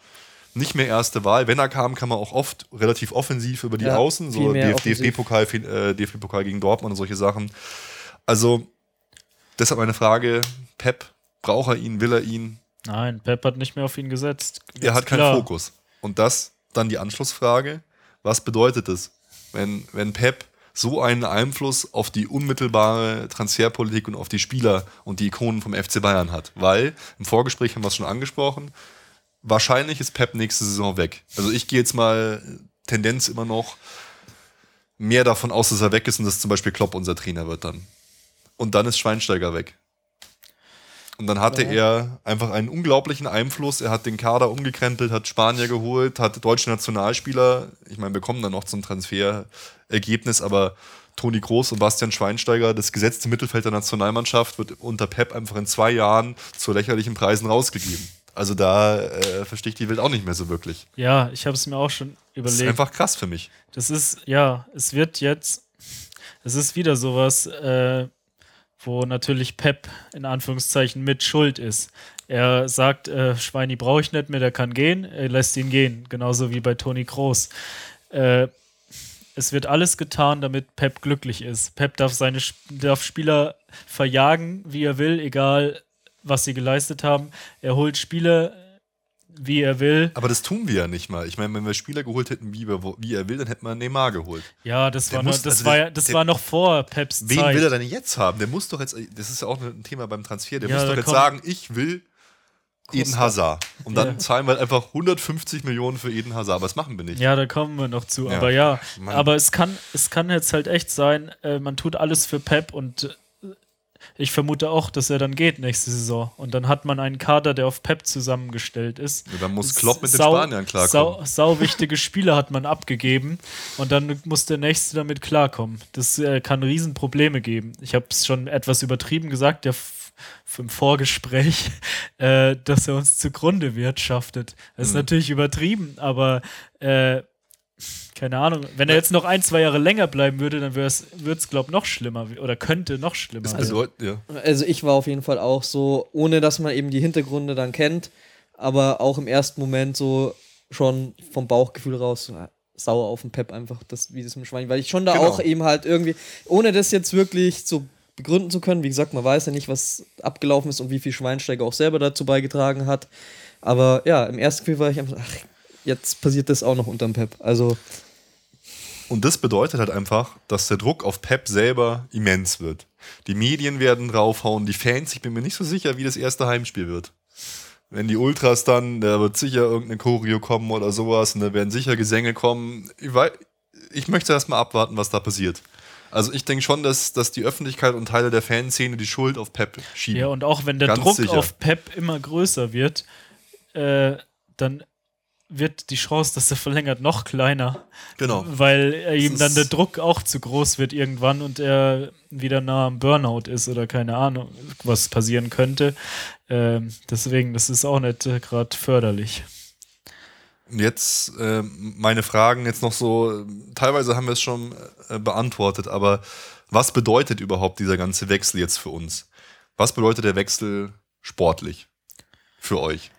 nicht mehr erste Wahl. Wenn er kam, kam er auch oft relativ offensiv über die Ja, Außen, so DFB-Pokal äh, DFB gegen Dortmund und solche Sachen. Also, deshalb meine Frage: Pep, braucht er ihn, will er ihn? Nein, Pep hat nicht mehr auf ihn gesetzt. er hat keinen klar. Fokus. Und das dann die Anschlussfrage: Was bedeutet es, wenn, wenn Pep so einen Einfluss auf die unmittelbare Transferpolitik und auf die Spieler und die Ikonen vom FC Bayern hat? Weil im Vorgespräch haben wir es schon angesprochen. Wahrscheinlich ist Pep nächste Saison weg. Also ich gehe jetzt mal Tendenz immer noch mehr davon aus, dass er weg ist und dass zum Beispiel Klopp unser Trainer wird dann. Und dann ist Schweinsteiger weg. Und dann hatte er einfach einen unglaublichen Einfluss. Er hat den Kader umgekrempelt, hat Spanier geholt, hat deutsche Nationalspieler. Ich meine, wir kommen dann noch zum Transferergebnis, aber Toni Groß und Bastian Schweinsteiger, das gesetzte Mittelfeld der Nationalmannschaft, wird unter Pep einfach in zwei Jahren zu lächerlichen Preisen rausgegeben. Also da äh, verstehe ich die Welt auch nicht mehr so wirklich. Ja, ich habe es mir auch schon Das ist überlegt. einfach krass für mich. Das ist, ja, es wird jetzt, es ist wieder sowas, äh, wo natürlich Pep in Anführungszeichen mit Schuld ist. Er sagt, äh, Schweini brauche ich nicht mehr, der kann gehen, er lässt ihn gehen. Genauso wie bei Toni Kroos. Äh, es wird alles getan, damit Pep glücklich ist. Pep darf seine darf Spieler verjagen, wie er will, egal was sie geleistet haben. Er holt Spieler, wie er will. Aber das tun wir ja nicht mal. Ich meine, wenn wir Spieler geholt hätten, wie, wir, wie er will, dann hätten wir Neymar geholt. Ja, das, Der war, muss- noch, das, also war, der- das der- war noch vor Peps Wen Zeit. will er denn jetzt haben? Der muss doch jetzt, das ist ja auch ein Thema beim Transfer, der Ja, muss doch jetzt sagen, ich will Eden Hazard. Und dann Ja. zahlen wir halt einfach 150 Millionen für Eden Hazard. Aber das machen wir nicht. Ja, da kommen wir noch zu. Ja. Aber ja, Mann. aber es kann, es kann jetzt halt echt sein, äh, man tut alles für Pep und ich vermute auch, dass er dann geht nächste Saison. Und dann hat man einen Kader, der auf Pep zusammengestellt ist. Ja, dann muss Klopp mit den Sau- Spaniern klarkommen. Sau, sau wichtige Spieler hat man abgegeben und dann muss der Nächste damit klarkommen. Das äh, kann Riesenprobleme geben. Ich habe es schon etwas übertrieben gesagt, der im Vorgespräch, *laughs* äh, dass er uns zugrunde wirtschaftet. Das ist Mhm. natürlich übertrieben, aber äh, keine Ahnung, wenn er jetzt noch ein, zwei Jahre länger bleiben würde, dann würde es, glaube ich, noch schlimmer oder könnte noch schlimmer. Bedeutet, ja. Also ich war auf jeden Fall auch so, ohne dass man eben die Hintergründe dann kennt, aber auch im ersten Moment so schon vom Bauchgefühl raus so, sauer auf den Pep einfach, das, wie das mit dem Schwein, weil ich schon da Genau. auch eben halt irgendwie, ohne das jetzt wirklich so begründen zu können, wie gesagt, man weiß ja nicht, was abgelaufen ist und wie viel Schweinsteiger auch selber dazu beigetragen hat, aber ja, im ersten Gefühl war ich einfach, ach, jetzt passiert das auch noch unterm Pep, also Und das bedeutet halt einfach, dass der Druck auf Pep selber immens wird. Die Medien werden draufhauen, die Fans, ich bin mir nicht so sicher, wie das erste Heimspiel wird. Wenn die Ultras dann, da wird sicher irgendeine Choreo kommen oder sowas und da werden sicher Gesänge kommen. Ich, wei- ich möchte erst mal abwarten, was da passiert. Also ich denke schon, dass, dass die Öffentlichkeit und Teile der Fanszene die Schuld auf Pep schieben. Ja, und auch wenn der Ganz Druck sicher. auf Pep immer größer wird, äh, dann wird die Chance, dass er verlängert, noch kleiner. Genau. Weil ihm dann der Druck auch zu groß wird irgendwann und er wieder nah am Burnout ist oder keine Ahnung, was passieren könnte. Ähm, deswegen, das ist auch nicht äh, gerade förderlich. Und Jetzt äh, meine Fragen jetzt noch so, teilweise haben wir es schon äh, beantwortet, aber was bedeutet überhaupt dieser ganze Wechsel jetzt für uns? Was bedeutet der Wechsel sportlich für euch?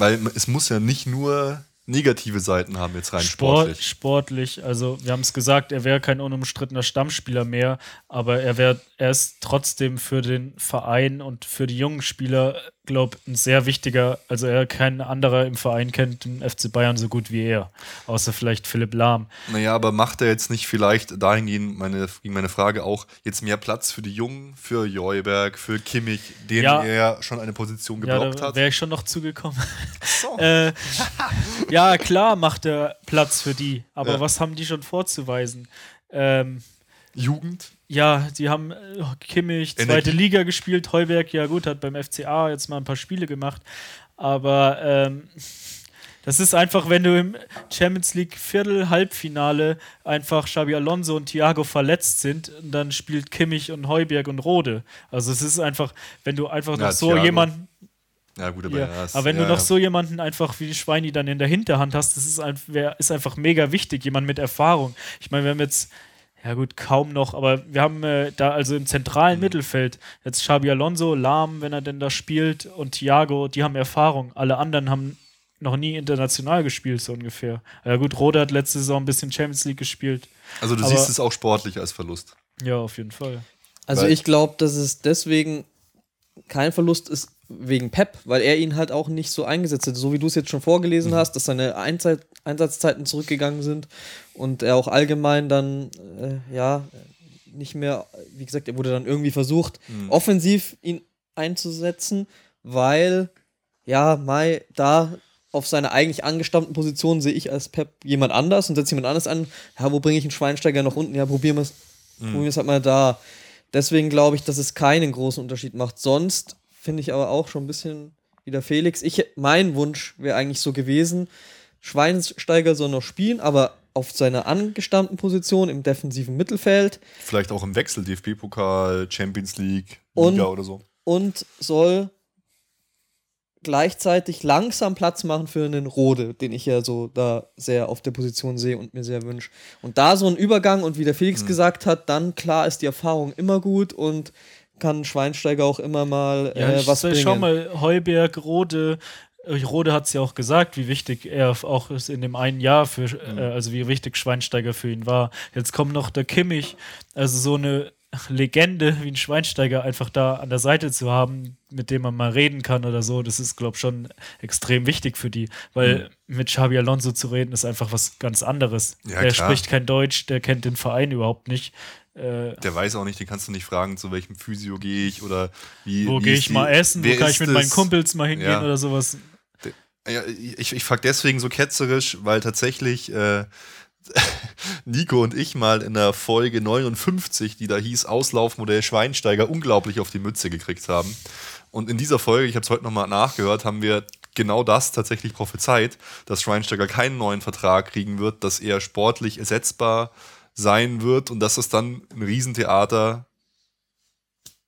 Weil es muss ja nicht nur negative Seiten haben jetzt rein Sport, sportlich. sportlich, also wir haben es gesagt, er wäre kein unumstrittener Stammspieler mehr, aber er wäre er ist trotzdem für den Verein und für die jungen Spieler, glaube ein sehr wichtiger, also er kein anderer im Verein kennt den FC Bayern so gut wie er, außer vielleicht Philipp Lahm. Naja, aber macht er jetzt nicht vielleicht dahingehend, meine, meine Frage auch, jetzt mehr Platz für die Jungen, für Joyberg, für Kimmich, denen Ja. er ja schon eine Position Ja, geblockt da hat? wäre ich schon noch zugekommen. So. *laughs* äh, ja, klar macht er Platz für die, aber Ja. was haben die schon vorzuweisen? Ähm, Jugend? Ja, die haben äh, Kimmich, zweite Energie. Liga gespielt. Heuberg, ja gut, hat beim FCA jetzt mal ein paar Spiele gemacht. Aber ähm, das ist einfach, wenn du im Champions League Viertel, Halbfinale einfach Xabi Alonso und Thiago verletzt sind, dann spielt Kimmich und Heuberg und Rode. Also es ist einfach, wenn du einfach Ja, noch so Thiago. jemanden. Ja, gut, aber, Ja, ja, aber wenn ja, du noch so jemanden einfach wie Schweini dann in der Hinterhand hast, das ist, ein, ist einfach mega wichtig, jemand mit Erfahrung. Ich meine, wir haben jetzt, ja gut, kaum noch, aber wir haben äh, da also im zentralen Mhm. Mittelfeld jetzt Xabi Alonso, Lahm, wenn er denn da spielt, und Thiago, die haben Erfahrung. Alle anderen haben noch nie international gespielt, so ungefähr. Ja gut, Rode hat letzte Saison ein bisschen Champions League gespielt. Also du aber- siehst es auch sportlich als Verlust. Ja, auf jeden Fall. Also Weil- ich glaube, dass es deswegen kein Verlust ist wegen Pep, weil er ihn halt auch nicht so eingesetzt hat. So wie du es jetzt schon vorgelesen hast, dass seine Einsatz Einsatzzeiten zurückgegangen sind und er auch allgemein dann, äh, ja, nicht mehr, wie gesagt, er wurde dann irgendwie versucht, offensiv ihn einzusetzen, weil, ja, Mai da auf seiner eigentlich angestammten Position sehe ich als Pep jemand anders und setze jemand anders an. Ja, wo bringe ich einen Schweinsteiger noch unten? Ja, probieren wir es probieren wir es halt mal da. Deswegen glaube ich, dass es keinen großen Unterschied macht. Sonst finde ich aber auch schon ein bisschen wie der Felix. Ich, mein Wunsch wäre eigentlich so gewesen, Schweinsteiger soll noch spielen, aber auf seiner angestammten Position im defensiven Mittelfeld Vielleicht auch im Wechsel, DFB-Pokal, Champions League, Und- Liga oder so. und soll gleichzeitig langsam Platz machen für einen Rode, den ich ja so da sehr auf der Position sehe und mir sehr wünsche. Und da so ein Übergang und wie der. Felix gesagt hat, dann klar ist die Erfahrung immer gut und kann Schweinsteiger auch immer mal Ja, äh, ich, was sag, bringen. schau mal, Heuberg, Rode. äh, Rode hat es ja auch gesagt, wie wichtig er auch ist in dem einen Jahr für, Mhm. äh, also wie wichtig Schweinsteiger für ihn war. Jetzt kommt noch der Kimmich, also so eine Legende wie ein Schweinsteiger einfach da an der Seite zu haben, mit dem man mal reden kann oder so, das ist, glaube ich, schon extrem wichtig für die, weil mit Xabi Alonso zu reden ist einfach was ganz anderes. Ja, der klar. spricht kein Deutsch, der kennt den Verein überhaupt nicht. Äh, Der weiß auch nicht, den kannst du nicht fragen, zu welchem Physio gehe ich oder wie. wo gehe ist ich die- mal essen, wo kann ich ist mit meinen es? Kumpels mal hingehen Ja. oder sowas. Ja, ich, ich frage deswegen so ketzerisch, weil tatsächlich äh, *laughs* Nico und ich mal in der Folge 59, die da hieß Auslaufmodell Schweinsteiger, unglaublich auf die Mütze gekriegt haben. Und in dieser Folge, ich habe es heute nochmal nachgehört, haben wir genau das tatsächlich prophezeit, dass Schweinsteiger keinen neuen Vertrag kriegen wird, dass er sportlich ersetzbar sein wird und dass es dann ein Riesentheater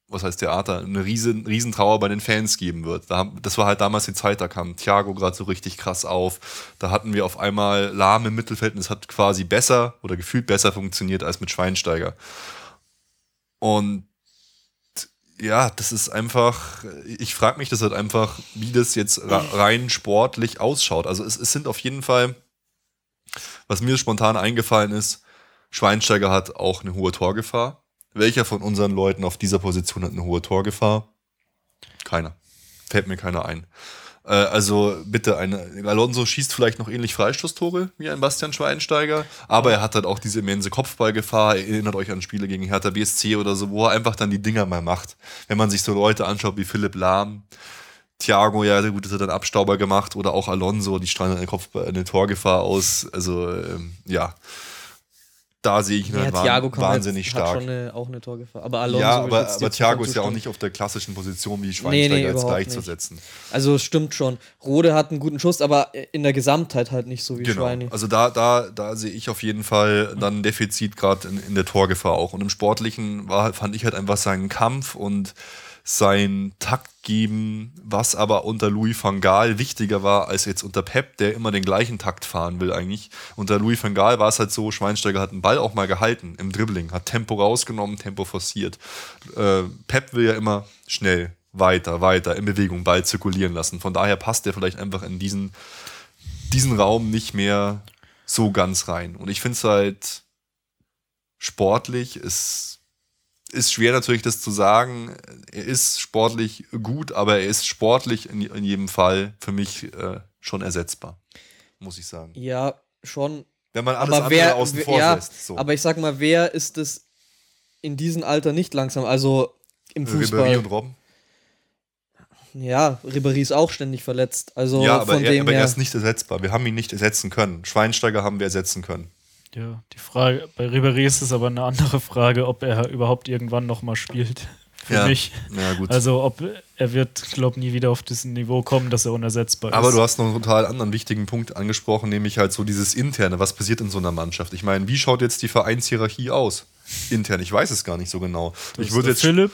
was heißt Theater, eine riesen, riesen Trauer bei den Fans geben wird. Da, haben- das war halt damals die Zeit, da kam Thiago gerade so richtig krass auf. Da hatten wir auf einmal Lahm im Mittelfeld und es hat quasi besser oder gefühlt besser funktioniert als mit Schweinsteiger. Und ja, das ist einfach, ich frage mich das halt einfach, wie das jetzt ra- rein sportlich ausschaut. Also es, es sind auf jeden Fall, was mir spontan eingefallen ist, Schweinsteiger hat auch eine hohe Torgefahr. Welcher von unseren Leuten auf dieser Position hat eine hohe Torgefahr? Keiner. Fällt mir keiner ein. Äh, also bitte, eine, Alonso schießt vielleicht noch ähnlich Freistoßtore wie ein Bastian Schweinsteiger, aber er hat halt auch diese immense Kopfballgefahr. Erinnert euch an Spiele gegen Hertha BSC oder so, wo er einfach dann die Dinger mal macht. Wenn man sich so Leute anschaut wie Philipp Lahm, Thiago, ja, gut, das hat dann Abstauber gemacht oder auch Alonso, die strahlen eine, Kopfball, eine Torgefahr aus. Also, ähm, ja. Da sehe ich ihn ja, halt Thiago kann wahnsinnig jetzt, stark. hat schon eine, auch eine Torgefahr. Aber Alonso ja, aber, jetzt aber Thiago ist ja auch nicht auf der klassischen Position wie Nee, Schweinsteiger nee, jetzt überhaupt gleichzusetzen. Also es stimmt schon. Rode hat einen guten Schuss, aber in der Gesamtheit halt nicht so wie Genau. Schweini. Also da, da, da sehe ich auf jeden Fall dann ein Defizit gerade in, in der Torgefahr auch. Und im Sportlichen war, fand ich halt einfach seinen Kampf und sein Taktgeben, was aber unter Louis van Gaal wichtiger war als jetzt unter Pep, der immer den gleichen Takt fahren will eigentlich. Unter Louis van Gaal war es halt so, Schweinsteiger hat den Ball auch mal gehalten im Dribbling, hat Tempo rausgenommen, Tempo forciert. Äh, Pep will ja immer schnell, weiter, weiter, in Bewegung, Ball zirkulieren lassen. Von daher passt er vielleicht einfach in diesen diesen Raum nicht mehr so ganz rein. Und ich finde es halt sportlich, es ist schwer natürlich das zu sagen. Er ist sportlich gut, aber er ist sportlich in, in jedem Fall für mich äh, schon ersetzbar, muss ich sagen. Ja, schon. Wenn man alles aber andere wer, außen vor ja, lässt. So. aber ich sag mal, wer ist es in diesem Alter nicht langsam? Also im Ribéry Fußball. und Robben. Ja, Ribéry ist auch ständig verletzt. Also ja, aber, von er, dem aber er ist nicht ersetzbar. Wir haben ihn nicht ersetzen können. Schweinsteiger haben wir ersetzen können. Ja, die Frage, bei Ribéry ist es aber eine andere Frage, ob er überhaupt irgendwann nochmal spielt. *laughs* Für ja. mich. Ja, gut. Also ob er wird, glaube nie wieder auf dieses Niveau kommen, dass er unersetzbar ist. Aber du hast noch einen total anderen wichtigen Punkt angesprochen, nämlich halt so dieses Interne. Was passiert in so einer Mannschaft? Ich meine, wie schaut jetzt die Vereinshierarchie aus? Intern, ich weiß es gar nicht so genau. Ich würde jetzt Philipp,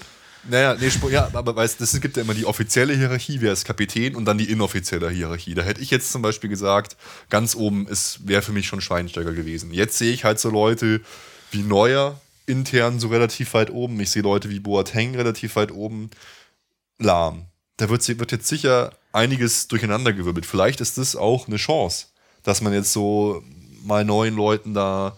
Naja, nee, ja, aber weißt es gibt ja immer die offizielle Hierarchie, wer ist Kapitän und dann die inoffizielle Hierarchie. Da hätte ich jetzt zum Beispiel gesagt, ganz oben wäre für mich schon Schweinsteiger gewesen. Jetzt sehe ich halt so Leute wie Neuer intern so relativ weit oben. Ich sehe Leute wie Boateng relativ weit oben. Lahm. Da wird, wird jetzt sicher einiges durcheinandergewirbelt. Vielleicht ist das auch eine Chance, dass man jetzt so mal neuen Leuten da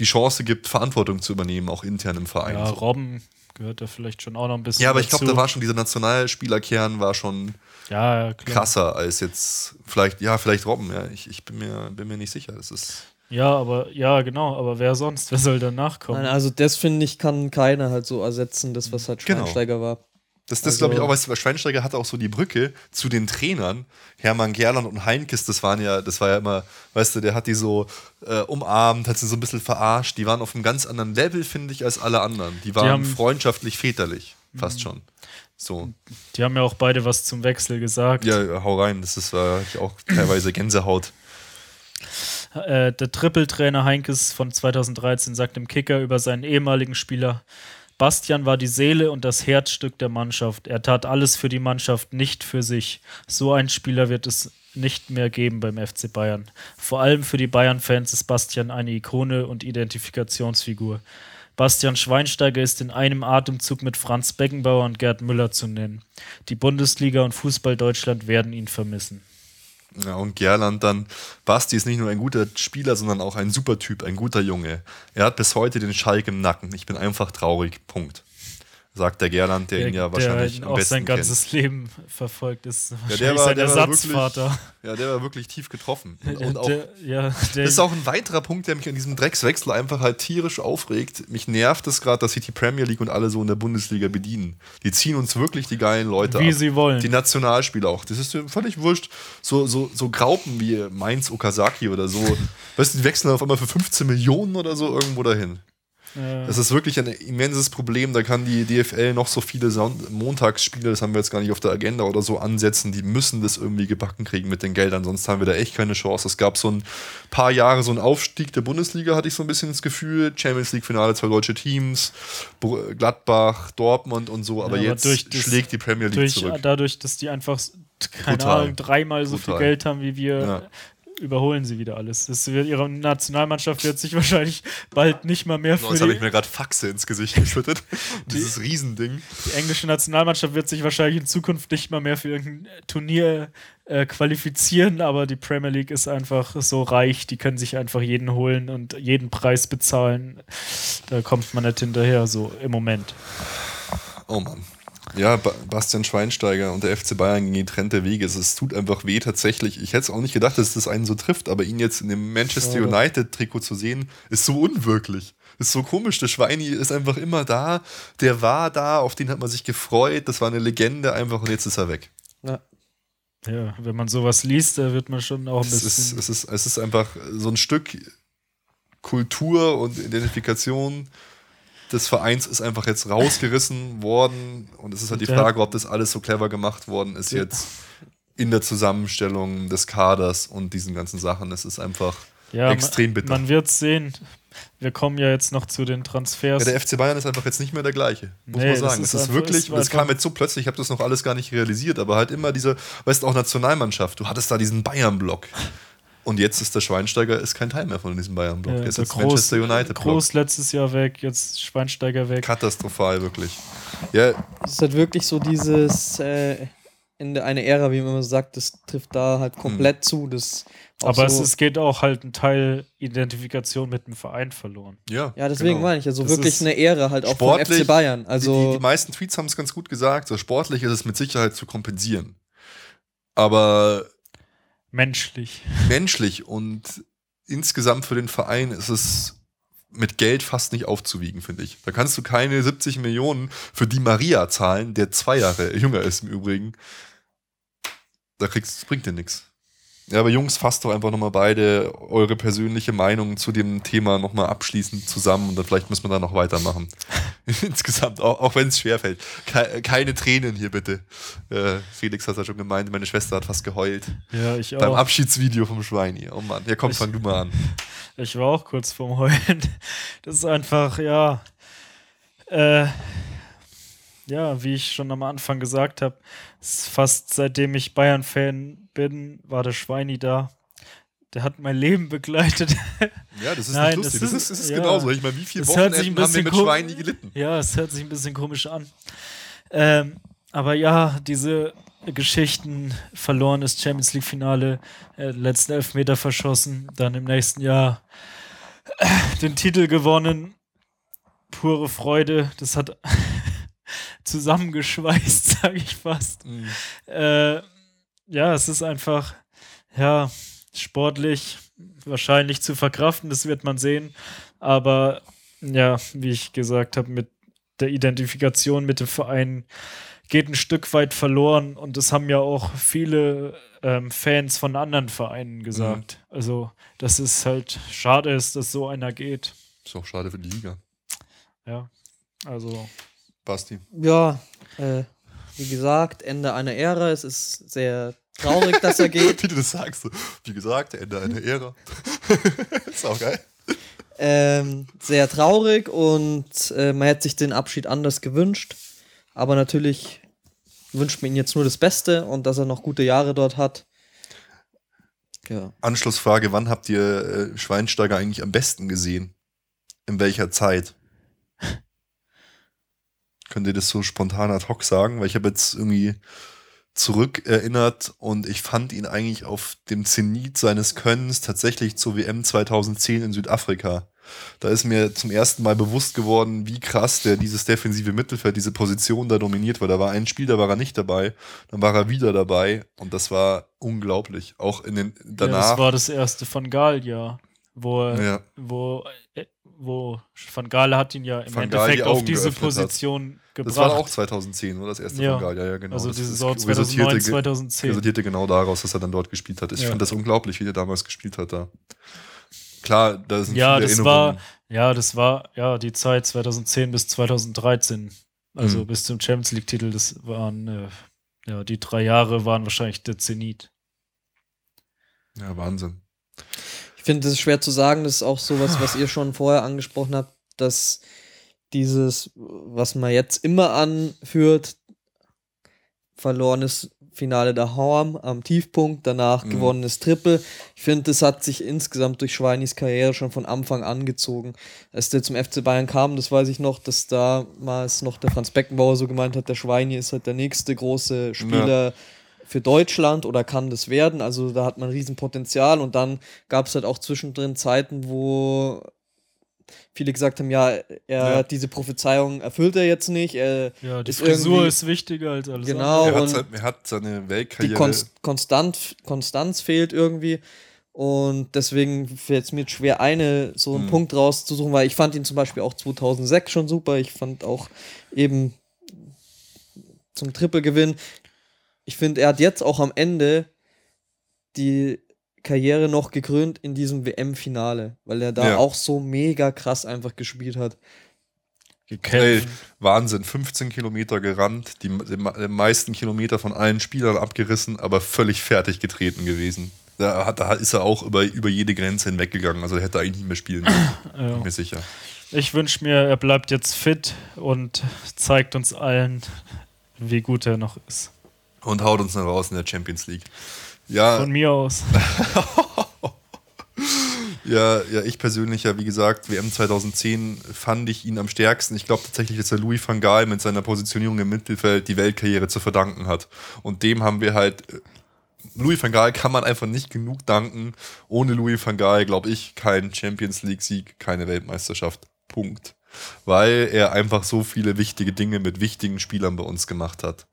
die Chance gibt, Verantwortung zu übernehmen, auch intern im Verein. Ja, Robben gehört da vielleicht schon auch noch ein bisschen. Ja, aber ich glaube, da war schon dieser Nationalspielerkern war schon ja, krasser als jetzt vielleicht, ja, vielleicht Robben, ja. Ich, ich bin, mir, bin mir nicht sicher. Das ist. Ja, aber ja, genau, aber wer sonst? Wer soll danach kommen? Nein, also das finde ich, kann keiner halt so ersetzen, das, was halt genau. Schweinsteiger genau. war. Das, das also, glaube ich auch, weißt du, Schweinsteiger hatte auch so die Brücke zu den Trainern. Hermann Gerland und Heinkes, das waren ja, das war ja immer, weißt du, der hat die so äh, umarmt, hat sie so ein bisschen verarscht. Die waren auf einem ganz anderen Level, finde ich, als alle anderen. Die waren die haben, freundschaftlich, väterlich, fast schon. So. Die haben ja auch beide was zum Wechsel gesagt. Ja, hau rein, das ist äh, auch teilweise Gänsehaut. Äh, der Trippeltrainer Heinkes von 2013 sagt im Kicker über seinen ehemaligen Spieler, Bastian war die Seele und das Herzstück der Mannschaft. Er tat alles für die Mannschaft, nicht für sich. So ein Spieler wird es nicht mehr geben beim FC Bayern. Vor allem für die Bayern-Fans ist Bastian eine Ikone und Identifikationsfigur. Bastian Schweinsteiger ist in einem Atemzug mit Franz Beckenbauer und Gerd Müller zu nennen. Die Bundesliga und Fußball Deutschland werden ihn vermissen. Ja, und Gerland dann, Basti ist nicht nur ein guter Spieler, sondern auch ein super Typ, ein guter Junge. Er hat bis heute den Schalk im Nacken. Ich bin einfach traurig. Punkt sagt der Gerland, der, der ihn ja wahrscheinlich der am auch besten sein ganzes kennt. Leben verfolgt ist. Ja, der war, sein der Ersatzvater. Wirklich, ja, der war wirklich tief getroffen. Und, und auch, der, ja, das ist auch ein weiterer Punkt, der mich an diesem Dreckswechsel einfach halt tierisch aufregt. Mich nervt es gerade, dass sich die Premier League und alle so in der Bundesliga bedienen. Die ziehen uns wirklich die geilen Leute Wie ab. sie wollen. Die Nationalspieler auch. Das ist völlig wurscht. So, so, so Graupen wie Mainz Okazaki oder so. weißt du, die wechseln auf einmal für 15 Millionen oder so irgendwo dahin. Das ist wirklich ein immenses Problem. Da kann die DFL noch so viele Montagsspiele, das haben wir jetzt gar nicht auf der Agenda oder so, ansetzen. Die müssen das irgendwie gebacken kriegen mit den Geldern, sonst haben wir da echt keine Chance. Es gab so ein paar Jahre so einen Aufstieg der Bundesliga, hatte ich so ein bisschen das Gefühl. Champions League-Finale, zwei deutsche Teams, Gladbach, Dortmund und so. Aber, ja, aber jetzt schlägt die Premier League durch, zurück. Dadurch, dass die einfach keine Total. Ahnung, dreimal so Total. viel Geld haben wie wir. Ja überholen sie wieder alles. Das wird, ihre Nationalmannschaft wird sich wahrscheinlich bald nicht mal mehr für. Jetzt habe ich mir gerade Faxe ins Gesicht geschüttet. *laughs* Dieses Riesending. Die englische Nationalmannschaft wird sich wahrscheinlich in Zukunft nicht mal mehr für irgendein Turnier äh, qualifizieren, aber die Premier League ist einfach so reich, die können sich einfach jeden holen und jeden Preis bezahlen. Da kommt man nicht hinterher, so im Moment. Oh Mann. Ja, Bastian Schweinsteiger und der FC Bayern gegen getrennte Wege. Es tut einfach weh tatsächlich. Ich hätte es auch nicht gedacht, dass das einen so trifft, aber ihn jetzt in dem Manchester United-Trikot zu sehen, ist so unwirklich. Ist so komisch. Der Schweini ist einfach immer da. Der war da, auf den hat man sich gefreut. Das war eine Legende einfach und jetzt ist er weg. Ja. Ja, wenn man sowas liest, da wird man schon auch ein bisschen. Es ist, es ist, es ist einfach so ein Stück Kultur und Identifikation des Vereins ist einfach jetzt rausgerissen worden. Und es ist halt die Frage, ob das alles so clever gemacht worden ist jetzt in der Zusammenstellung des Kaders und diesen ganzen Sachen. Es ist einfach ja, extrem bitter. Man wird es sehen. Wir kommen ja jetzt noch zu den Transfers. Ja, der FC Bayern ist einfach jetzt nicht mehr der gleiche, muss nee, man sagen. Es ist, ist wirklich, es kam jetzt so plötzlich, ich habe das noch alles gar nicht realisiert, aber halt immer diese, weißt du, auch Nationalmannschaft, du hattest da diesen Bayern-Block. Und jetzt ist der Schweinsteiger ist kein Teil mehr von diesem Bayern-Block. Ja, jetzt ist Groß, Manchester United. Groß letztes Jahr weg, jetzt Schweinsteiger weg. Katastrophal, wirklich. Ja. Es ist halt wirklich so dieses äh, in eine Ära, wie man immer sagt, das trifft da halt komplett hm. zu. Das aber so es, es, geht auch halt ein Teil Identifikation mit dem Verein verloren. Ja, ja deswegen genau. meine ich, also das wirklich eine Ehre halt auch vom FC Bayern. Also die, die, die meisten Tweets haben es ganz gut gesagt, so sportlich ist es mit Sicherheit zu kompensieren. Aber Menschlich. *laughs* Menschlich und insgesamt für den Verein ist es mit Geld fast nicht aufzuwiegen, finde ich. Da kannst du keine 70 Millionen für die Maria zahlen, der zwei Jahre jünger ist im Übrigen. Da kriegst, bringt dir nichts. Ja, aber Jungs, fasst doch einfach nochmal beide eure persönliche Meinung zu dem Thema nochmal abschließend zusammen und dann vielleicht müssen wir da noch weitermachen. *laughs* Insgesamt, auch, auch wenn es schwerfällt. Ke keine Tränen hier bitte. Äh, Felix hat ja schon gemeint, meine Schwester hat fast geheult. Ja, ich auch. Beim Abschiedsvideo vom Schwein hier. Oh Mann, ja komm, ich, fang du mal an. *laughs* Ich war auch kurz vorm Heulen. Das ist einfach, ja. Äh, ja, wie ich schon am Anfang gesagt habe, fast seitdem ich Bayern-Fan bin, war der Schweini da. Der hat mein Leben begleitet. *laughs* Ja, das ist Nein, nicht lustig. das ist- das ist ja. genauso. Ich meine, wie viele Wochenenden haben wir mit Schweini gelitten? Ja, es hört sich ein bisschen komisch an. Ähm, aber ja, diese Geschichten, verlorenes Champions League-Finale, äh, letzten Elfmeter verschossen, dann im nächsten Jahr äh, *laughs* den Titel gewonnen. Pure Freude. Das hat *laughs* zusammengeschweißt, sage ich fast. Mhm. Äh, ja, es ist einfach, ja, sportlich wahrscheinlich zu verkraften, das wird man sehen. Aber ja, wie ich gesagt habe, mit der Identifikation mit dem Verein geht ein Stück weit verloren und das haben ja auch viele ähm, Fans von anderen Vereinen gesagt. Also, dass es halt schade ist, dass so einer geht. Ist auch schade für die Liga. Ja, also Basti. Ja, äh, wie gesagt, Ende einer Ära. Es ist sehr traurig, dass er *laughs* geht. Wie du das sagst. Wie gesagt, Ende einer Ära. *laughs* ist auch geil. Ähm, sehr traurig und äh, man hätte sich den Abschied anders gewünscht. Aber natürlich wünscht man ihm jetzt nur das Beste und dass er noch gute Jahre dort hat. Ja. Anschlussfrage: Wann habt ihr äh, Schweinsteiger eigentlich am besten gesehen? In welcher Zeit? *laughs* Könnt ihr das so spontan ad hoc sagen? Weil ich habe jetzt irgendwie zurückerinnert und ich fand ihn eigentlich auf dem Zenit seines Könnens tatsächlich zur WM 2010 in Südafrika. Da ist mir zum ersten Mal bewusst geworden, wie krass der dieses defensive Mittelfeld, diese Position da dominiert, weil da war ein Spiel, da war er nicht dabei, dann war er wieder dabei und das war unglaublich. Auch in den ja, danach. das war das erste von Gaal, ja. Wo, er- ja, wo, äh, wo Van Gaal hat ihn ja im Van Gaal die Endeffekt auf diese geöffnet hat. Position gebracht. das war auch 2010, oder? Das erste Ja. von Gaal, ja, ja, genau. also das, die das Saison resultierte 2009, ge- 2010. resultierte genau daraus, dass er dann dort gespielt hat. Ich Ja. fand das unglaublich, wie der damals gespielt hat da. Klar, da sind Ja, viele das Erinnerungen. war, ja, das war ja die Zeit 2010 bis 2013. Also Mhm. bis zum Champions League-Titel, das waren, äh, ja, die drei Jahre waren wahrscheinlich der Zenit. ja, Wahnsinn. Ich finde, es schwer zu sagen. Das ist auch sowas, was ihr schon vorher angesprochen habt, dass dieses, was man jetzt immer anführt, verlorenes Finale der Horm am Tiefpunkt, danach Mhm. gewonnenes Triple. Ich finde, das hat sich insgesamt durch Schweinis Karriere schon von Anfang an gezogen. Als der zum FC Bayern kam, das weiß ich noch, dass damals noch der Franz Beckenbauer so gemeint hat, der Schweini ist halt der nächste große Spieler für Deutschland oder kann das werden. Also da hat man Riesenpotenzial und dann gab es halt auch zwischendrin Zeiten, wo viele gesagt haben, ja, er Ja. hat diese Prophezeiung erfüllt er jetzt nicht. Er, Ja, die Ist Frisur ist wichtiger als alles Genau. er, hat und sein, er hat seine die Weltkarriere. Konst Konstant Konstanz fehlt irgendwie. Und deswegen fällt es mir schwer, eine so einen Mhm. Punkt rauszusuchen, weil ich fand ihn zum Beispiel auch 2006 schon super. Ich fand auch eben zum Triple-Gewinn. Ich finde, er hat jetzt auch am Ende die Karriere noch gekrönt in diesem WM-Finale, weil er da Ja. auch so mega krass einfach gespielt hat. Gekämpft. Wahnsinn, 15 Kilometer gerannt, die, die, me- die meisten Kilometer von allen Spielern abgerissen, aber völlig fertig getreten gewesen. Da, hat, da ist er auch über, über jede Grenze hinweggegangen, also er hätte eigentlich nicht mehr spielen *laughs* bin Ja. mir sicher. Ich wünsche mir, er bleibt jetzt fit und zeigt uns allen, wie gut er noch ist. Und haut uns dann raus in der Champions League. Ja, Von mir aus. *laughs* Ja, ja, ich persönlich ja, wie gesagt, WM 2010 fand ich ihn am stärksten. Ich glaube tatsächlich, dass er Louis van Gaal mit seiner Positionierung im Mittelfeld die Weltkarriere zu verdanken hat. Und dem haben wir halt, äh, Louis van Gaal kann man einfach nicht genug danken. Ohne Louis van Gaal, glaube ich, kein Champions League-Sieg, keine Weltmeisterschaft. Punkt. Weil er einfach so viele wichtige Dinge mit wichtigen Spielern bei uns gemacht hat.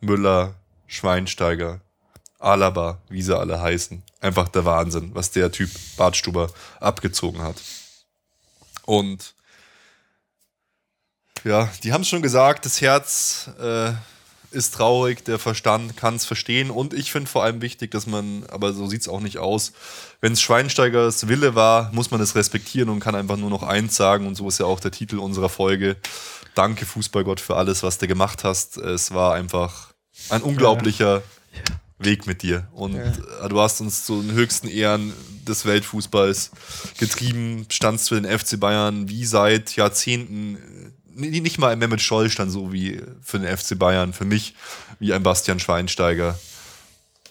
Müller, Schweinsteiger, Alaba, wie sie alle heißen. Einfach der Wahnsinn, was der Typ Bartstuber abgezogen hat. Und ja, die haben es schon gesagt, das Herz äh, ist traurig, der Verstand kann es verstehen. Und ich finde vor allem wichtig, dass man, aber so sieht es auch nicht aus, wenn es Schweinsteigers Wille war, muss man es respektieren und kann einfach nur noch eins sagen. Und so ist ja auch der Titel unserer Folge. Danke, Fußballgott, für alles, was du gemacht hast. Es war einfach ein unglaublicher Weg mit dir. Und äh, du hast uns zu den höchsten Ehren des Weltfußballs getrieben, standst für den FC Bayern wie seit Jahrzehnten äh, nicht mal ein Mehmet Scholl stand so wie für den FC Bayern, für mich wie ein Bastian Schweinsteiger.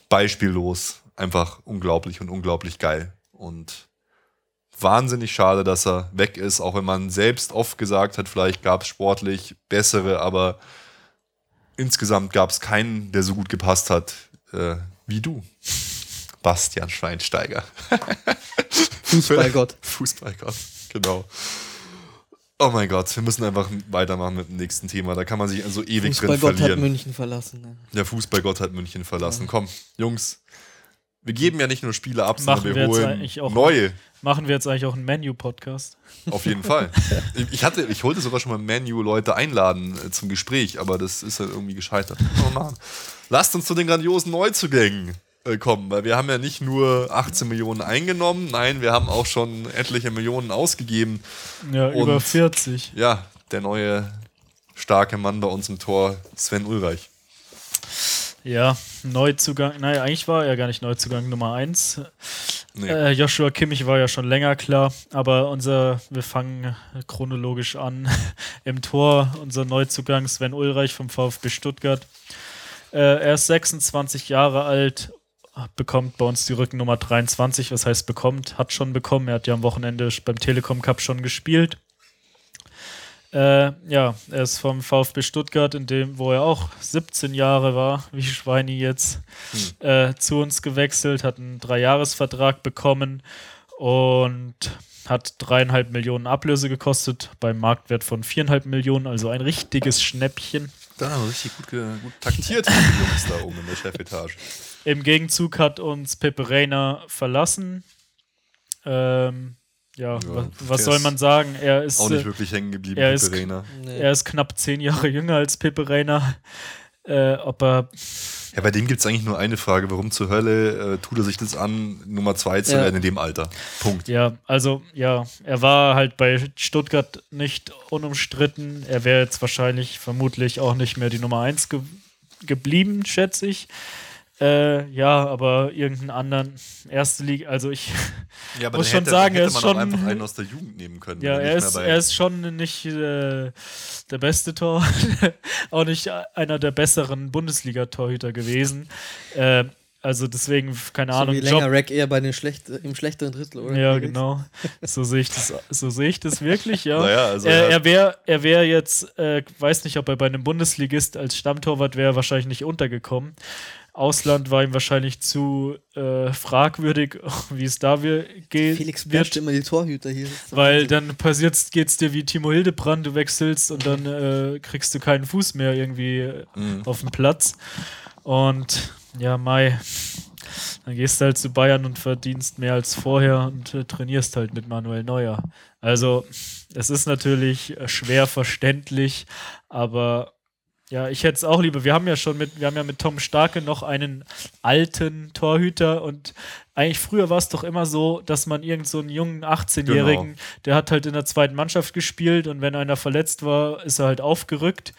Beispiellos, einfach unglaublich und unglaublich geil. Und wahnsinnig schade, dass er weg ist, auch wenn man selbst oft gesagt hat, vielleicht gab es sportlich bessere, aber insgesamt gab es keinen, der so gut gepasst hat äh, wie du. Bastian Schweinsteiger. Fußballgott. *laughs* Fußballgott, genau. Oh mein Gott, wir müssen einfach weitermachen mit dem nächsten Thema. Da kann man sich also ewig drin Fußballgott verlieren. hat München verlassen. ne? Der Fußballgott hat München verlassen. Komm, Jungs, wir geben ja nicht nur Spiele ab, Machen sondern wir wir jetzt holen auch- neue. Machen wir jetzt eigentlich auch einen Menu-Podcast? Auf jeden Fall. *laughs* Ich hatte, ich wollte sogar schon mal Menu Leute einladen äh, zum Gespräch, aber das ist halt irgendwie gescheitert. Oh Mann. Lasst uns zu den grandiosen Neuzugängen kommen, weil wir haben ja nicht nur 18 Millionen eingenommen, nein, wir haben auch schon etliche Millionen ausgegeben. Ja, Und- über 40. Ja, der neue starke Mann bei uns im Tor, Sven Ulreich. Ja, Neuzugang. Naja, eigentlich war er gar nicht Neuzugang Nummer 1. Nee. Äh, Joshua Kimmich war ja schon länger klar, aber unser, wir fangen chronologisch an. *laughs* Im Tor, unser Neuzugang Sven Ulreich vom VfB Stuttgart. Äh, er ist 26 Jahre alt, bekommt bei uns die Rückennummer 23, was heißt bekommt, hat schon bekommen. Er hat ja am Wochenende beim Telekom Cup schon gespielt. Äh, ja, er ist vom VfB Stuttgart, in dem, wo er auch 17 Jahre war, wie Schweini jetzt, äh, zu uns gewechselt, hat einen Dreijahresvertrag bekommen und hat dreieinhalb Millionen Ablöse gekostet, beim Marktwert von viereinhalb Millionen, also ein richtiges Schnäppchen. Da haben wir richtig gut, gut taktiert, die *laughs* Jungs da oben in der Chefetage. Im Gegenzug hat uns Pepe Reina verlassen. Ähm, ja, wa- der was soll man sagen? Er ist, Auch nicht äh, wirklich hängen geblieben, er Pepe ist- Reina. Nee. er ist knapp zehn Jahre jünger als Pepe Reina. *laughs* Äh, ob er Ja, bei dem gibt es eigentlich nur eine Frage. Warum zur Hölle äh, tut er sich das an, Nummer zwei zu Ja. werden in dem Alter? Punkt. Ja, also ja, er war halt bei Stuttgart nicht unumstritten. Er wäre jetzt wahrscheinlich vermutlich auch nicht mehr die Nummer 1 ge geblieben, schätze ich. Äh, ja, aber irgendeinen anderen erste Liga, also ich, Ja, *laughs* Muss schon sagen, er hätte ist man schon- auch einfach einen *laughs* aus der Jugend nehmen können. ja, er ist, er ist schon nicht äh, der beste Tor, *laughs* auch nicht einer der besseren Bundesliga-Torhüter gewesen. Äh, also deswegen, keine so Ahnung, wie Job, länger Rack eher bei den schlecht, im schlechteren Drittel, oder? Ja, genau. So sehe ich das, so sehe ich das wirklich, ja. Naja, also er er- er wäre er wär jetzt, äh, weiß nicht, ob er bei einem Bundesligist als Stammtorwart wäre, wahrscheinlich nicht untergekommen. Ausland war ihm wahrscheinlich zu äh, fragwürdig, *laughs* wie es da wir geht. Felix wird, immer die Torhüter hier. Weil dann passiert geht's dir wie Timo Hildebrand, du wechselst und dann äh, kriegst du keinen Fuß mehr irgendwie äh, Mhm. auf dem Platz. Und ja, Mai, dann gehst du halt zu Bayern und verdienst mehr als vorher und äh, trainierst halt mit Manuel Neuer. Also, es ist natürlich äh, schwer verständlich, aber ja, ich hätte es auch lieber. Wir haben ja schon mit, wir haben ja mit Tom Starke noch einen alten Torhüter und eigentlich früher war es doch immer so, dass man irgend so einen jungen 18-Jährigen, Genau. der hat halt in der zweiten Mannschaft gespielt und wenn einer verletzt war, ist er halt aufgerückt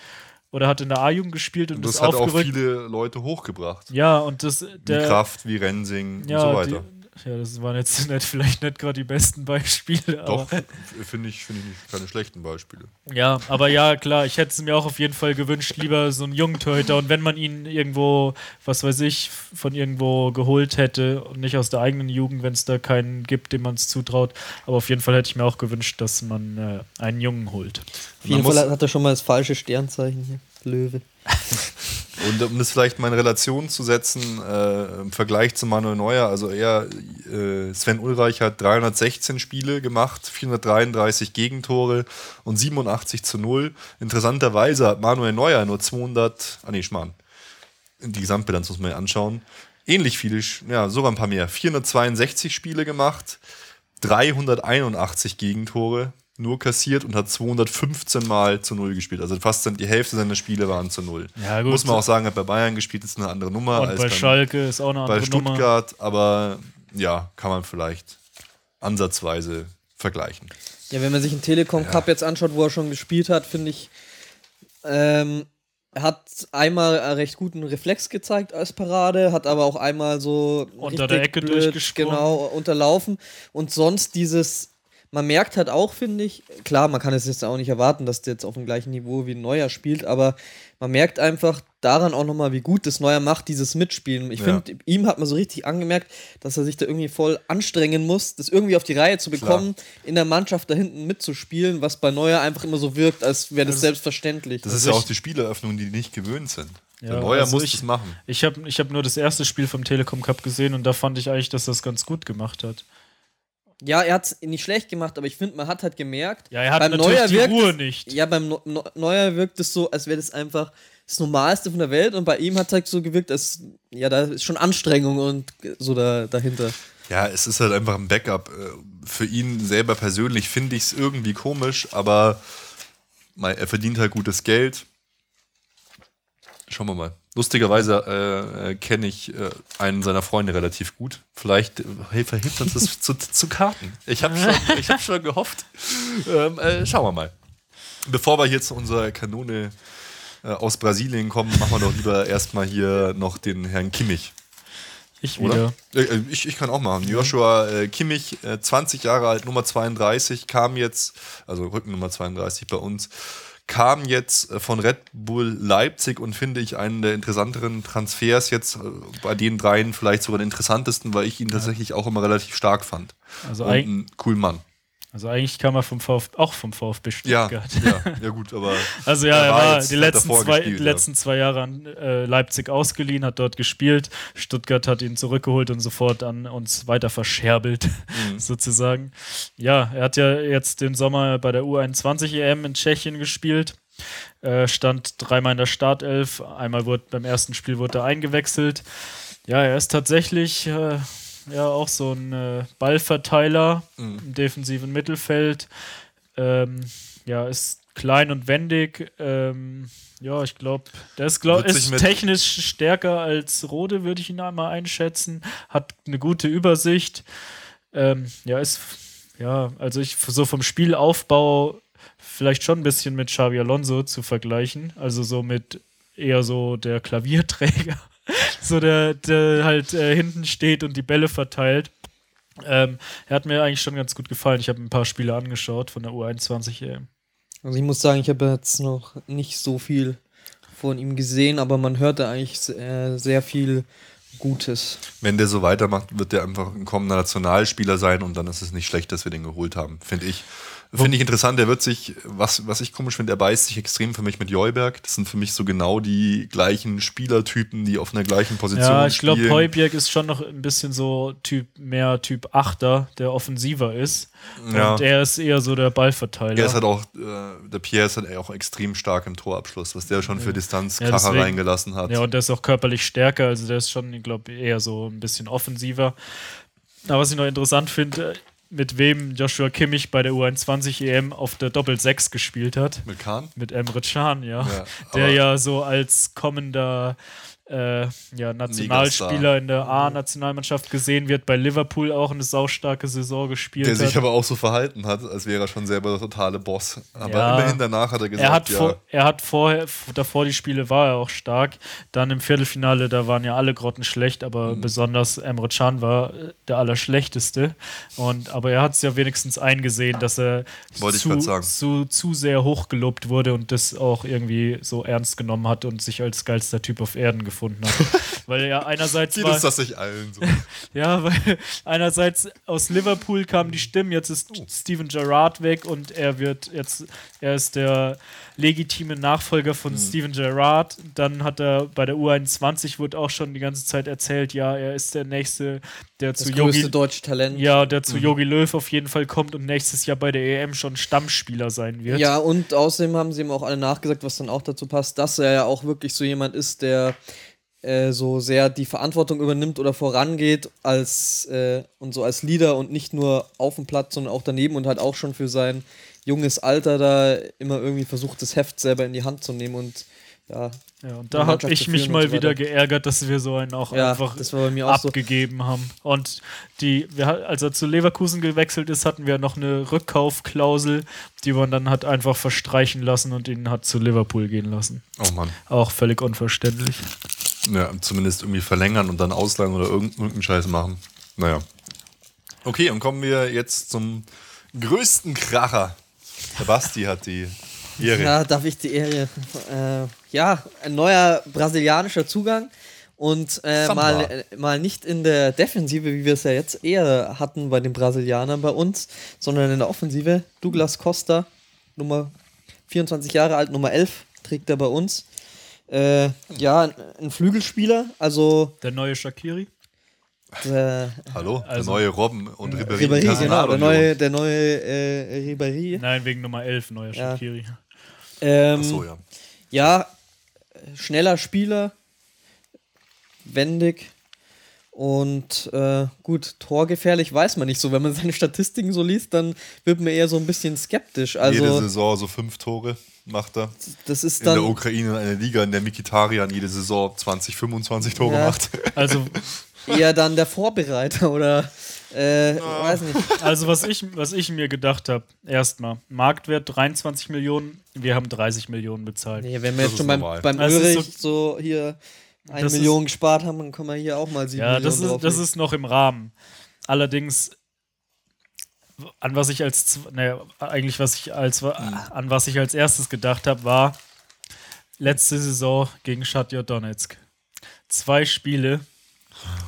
oder hat in der A-Jugend gespielt und, Und das ist hat auch aufgerückt. viele Leute hochgebracht. ja, und das Wie der Kraft, wie Rensing ja, und so weiter. Die, ja, das waren jetzt *laughs* nicht, vielleicht nicht gerade die besten Beispiele, Doch, aber finde ich, finde ich nicht keine schlechten Beispiele. Ja, aber ja, klar, ich hätte es mir auch auf jeden Fall gewünscht, lieber so einen jungen Torhüter. Und wenn man ihn irgendwo, was weiß ich, von irgendwo geholt hätte und nicht aus der eigenen Jugend, wenn es da keinen gibt, dem man es zutraut. Aber auf jeden Fall hätte ich mir auch gewünscht, dass man äh, einen Jungen holt. Auf jeden Fall hat er schon mal das falsche Sternzeichen hier. Löwe. Und um das vielleicht mal in Relation zu setzen, äh, im Vergleich zu Manuel Neuer, also er, äh, Sven Ulreich hat 316 Spiele gemacht, 433 Gegentore und 87 zu 0. Interessanterweise hat Manuel Neuer nur 200, ah nee, Schmarrn, die Gesamtbilanz muss man ja anschauen, ähnlich viele, ja, sogar ein paar mehr, 462 Spiele gemacht, 381 Gegentore nur kassiert und hat 215 Mal zu Null gespielt. Also fast die Hälfte seiner Spiele waren zu Null. Ja, gut. Muss man auch sagen, hat bei Bayern gespielt, ist eine andere Nummer Und als bei Schalke ist auch eine bei andere Nummer. Stuttgart, aber ja, kann man vielleicht ansatzweise vergleichen. Ja, wenn man sich den Telekom Cup jetzt anschaut, wo er schon gespielt hat, finde ich, ähm, hat einmal einen recht guten Reflex gezeigt als Parade, hat aber auch einmal so Unter der Ecke blöd, durchgesprungen. Genau, unterlaufen. Und sonst dieses, man merkt halt auch, finde ich, klar, man kann es jetzt auch nicht erwarten, dass der jetzt auf dem gleichen Niveau wie ein Neuer spielt, aber man merkt einfach daran auch nochmal, wie gut das Neuer macht, dieses Mitspielen. Ich Ja. finde, ihm hat man so richtig angemerkt, dass er sich da irgendwie voll anstrengen muss, das irgendwie auf die Reihe zu bekommen, in der Mannschaft da hinten mitzuspielen, was bei Neuer einfach immer so wirkt, als wäre das selbstverständlich. Das ist ja auch die Spieleröffnung, die die nicht gewöhnt sind. Ja, Der Neuer also muss ich- das machen. Ich habe ich hab nur das erste Spiel vom Telekom Cup gesehen und da fand ich eigentlich, dass er es ganz gut gemacht hat. Ja, er hat es nicht schlecht gemacht, aber ich finde, man hat halt gemerkt, Ja, er hat beim natürlich Neuer die wirkt Ruhe es, nicht. Ja, beim no no Neuer wirkt es so, als wäre das einfach das Normalste von der Welt und bei ihm hat es halt so gewirkt, als ja, da ist schon Anstrengung und so da, dahinter. Ja, es ist halt einfach ein Backup. Äh, Für ihn selber persönlich finde ich es irgendwie komisch, aber er verdient halt gutes Geld. Schauen wir mal. Lustigerweise äh, äh, kenne ich äh, einen seiner Freunde relativ gut. Vielleicht äh, hilft, hilft uns das zu, zu Karten. Ich habe schon, ich hab schon gehofft. Ähm, äh, schauen wir mal. Bevor wir hier zu unserer Kanone äh, aus Brasilien kommen, machen wir doch lieber erstmal hier noch den Herrn Kimmich. Ich Oder? wieder. Äh, äh, Ich, ich kann auch machen. Joshua äh, Kimmich, äh, 20 Jahre alt, Nummer 32, kam jetzt, also Rückennummer 32 bei uns, kam jetzt äh, von Red Bull Leipzig und finde ich einen der interessanteren Transfers jetzt äh, bei den dreien vielleicht sogar den interessantesten, weil ich ihn tatsächlich auch immer relativ stark fand. Also, und ein cool Mann. Also eigentlich kam er vom VfB, auch vom VfB Ja, Stuttgart. ja, *laughs* ja gut, aber Also ja, Er war die letzten zwei, die ja. letzten zwei Jahre an äh, Leipzig ausgeliehen, hat dort gespielt. Stuttgart hat ihn zurückgeholt und sofort an uns weiter verscherbelt, Mhm. *laughs* sozusagen. Ja, er hat ja jetzt den Sommer bei der U21 EM in Tschechien gespielt. Äh, stand dreimal in der Startelf. Einmal wurde beim ersten Spiel wurde er eingewechselt. Ja, er ist tatsächlich äh, ja auch so ein äh, Ballverteiler Mhm. im defensiven Mittelfeld. Ähm, ja, ist klein und wendig. Ähm, ja, ich glaube, der ist, glaub, ist technisch stärker als Rode, würde ich ihn einmal einschätzen. Hat eine gute Übersicht. Ähm, ja, ist, ja, also ich so vom Spielaufbau vielleicht schon ein bisschen mit Xavi Alonso zu vergleichen. Also so mit eher so der Klavierträger. So der, der halt äh, hinten steht und die Bälle verteilt. Ähm, er hat mir eigentlich schon ganz gut gefallen. Ich habe ein paar Spiele angeschaut von der U21 EM. Also ich muss sagen, ich habe jetzt noch nicht so viel von ihm gesehen, aber man hörte eigentlich sehr, sehr viel Gutes. wenn der so weitermacht, wird der einfach ein kommender Nationalspieler sein und dann ist es nicht schlecht, dass wir den geholt haben, finde ich. Finde ich interessant, der wird sich, was, was ich komisch finde, er beißt sich extrem für mich mit Joyberg. Das sind für mich so genau die gleichen Spielertypen, die auf einer gleichen Position Ja, ich glaube, spielen. Heubjerg ist schon noch ein bisschen so Typ, mehr Typ Achter, der offensiver ist. Ja. Und er ist eher so der Ballverteiler. Er ist halt auch, äh, der Pierre ist halt auch extrem stark im Torabschluss, was der schon für Distanz Ja, Kracher deswegen- reingelassen hat. Ja, und der ist auch körperlich stärker, also der ist schon, ich glaube, eher so ein bisschen offensiver. Aber was ich noch interessant finde, mit wem Joshua Kimmich bei der U21 EM auf der Doppel-6 gespielt hat. Mit Kahn? Mit Emre Can, ja. Ja, der ja so als kommender äh, ja, Nationalspieler in der A-Nationalmannschaft gesehen wird, bei Liverpool auch eine saustarke Saison gespielt Der hat. sich aber auch so verhalten hat, als wäre er schon selber der totale Boss. Aber Ja. immerhin danach hat er gesagt, er hat, ja, vor, er hat vorher, davor die Spiele war er auch stark. Dann im Viertelfinale, da waren ja alle Grotten schlecht, aber Mhm. besonders Emre Can war äh, der Allerschlechteste. Und, aber er hat es ja wenigstens eingesehen, dass er zu, zu, zu sehr hochgelobt wurde und das auch irgendwie so ernst genommen hat und sich als geilster Typ auf Erden gefunden hat. *laughs* Weil er einerseits geht war, es das nicht allen so. *laughs* ja, weil einerseits aus Liverpool kamen die Stimmen, jetzt ist Oh. Steven Gerrard weg und er wird jetzt, er ist der legitime Nachfolger von Mhm. Steven Gerrard. Dann hat er bei der U21 wurde auch schon die ganze Zeit erzählt, ja, er ist der nächste, der Das zu größte Yogi, deutsche Talent. ja, der Mhm. zu Yogi Löw auf jeden Fall kommt und nächstes Jahr bei der EM schon Stammspieler sein wird. Ja, und außerdem haben sie ihm auch alle nachgesagt, was dann auch dazu passt, dass er ja auch wirklich so jemand ist, der äh, so sehr die Verantwortung übernimmt oder vorangeht als äh, und so als Leader und nicht nur auf dem Platz, sondern auch daneben und halt auch schon für sein junges Alter da immer irgendwie versucht, das Heft selber in die Hand zu nehmen und ja. Ja, und da habe ich mich mal so wieder geärgert, dass wir so einen auch Ja, einfach das war bei mir auch so. abgegeben haben. Und die, wir, als er zu Leverkusen gewechselt ist, hatten wir noch eine Rückkaufklausel, die man dann hat einfach verstreichen lassen und ihn hat zu Liverpool gehen lassen. Oh Mann. Auch völlig unverständlich. Ja, zumindest irgendwie verlängern und dann ausleihen oder irgend- irgendeinen Scheiß machen. Naja. Okay, und kommen wir jetzt zum größten Kracher. Der Basti hat die Ehre. Ja, darf ich die Ehre. Äh, ja, ein neuer brasilianischer Zugang. Und äh, mal, äh, mal nicht in der Defensive, wie wir es ja jetzt eher hatten bei den Brasilianern bei uns, sondern in der Offensive. Douglas Costa, Nummer 24 Jahre alt, Nummer 11, trägt er bei uns. Äh, ja, ein, Flügelspieler, also Der neue Shakiri. der Hallo, der Also- neue Robben und Ribéry. Ribéry, genau, der neue, der neue äh, Ribéry. Nein, wegen Nummer 11, neuer Ja. Shakiri. Ähm, Achso, ja. Ja, äh, schneller Spieler, wendig und äh, gut, torgefährlich weiß man nicht so. Wenn man *laughs* seine Statistiken so liest, dann wird man eher so ein bisschen skeptisch. Jede Also, Saison so fünf Tore macht er. das ist In der. Ukraine eine Liga, in der Mikitarian jede Saison 20, 25 Tore Ja. macht. *laughs* Also, eher dann der Vorbereiter oder äh, weiß nicht. also was, ich, was ich mir gedacht habe, erstmal, Marktwert 23 Millionen, wir haben 30 Millionen bezahlt. Nee, wenn wir Das jetzt schon beim, normal. beim ist Ulrich so, hier eine Das ist- Million gespart haben, dann können wir hier auch mal sieben Ja, Millionen das ist, das ist noch im Rahmen. Allerdings, an was ich als, ne, eigentlich was ich als, an was ich als erstes gedacht habe, war letzte Saison gegen Shakhtar Donetsk. Zwei Spiele.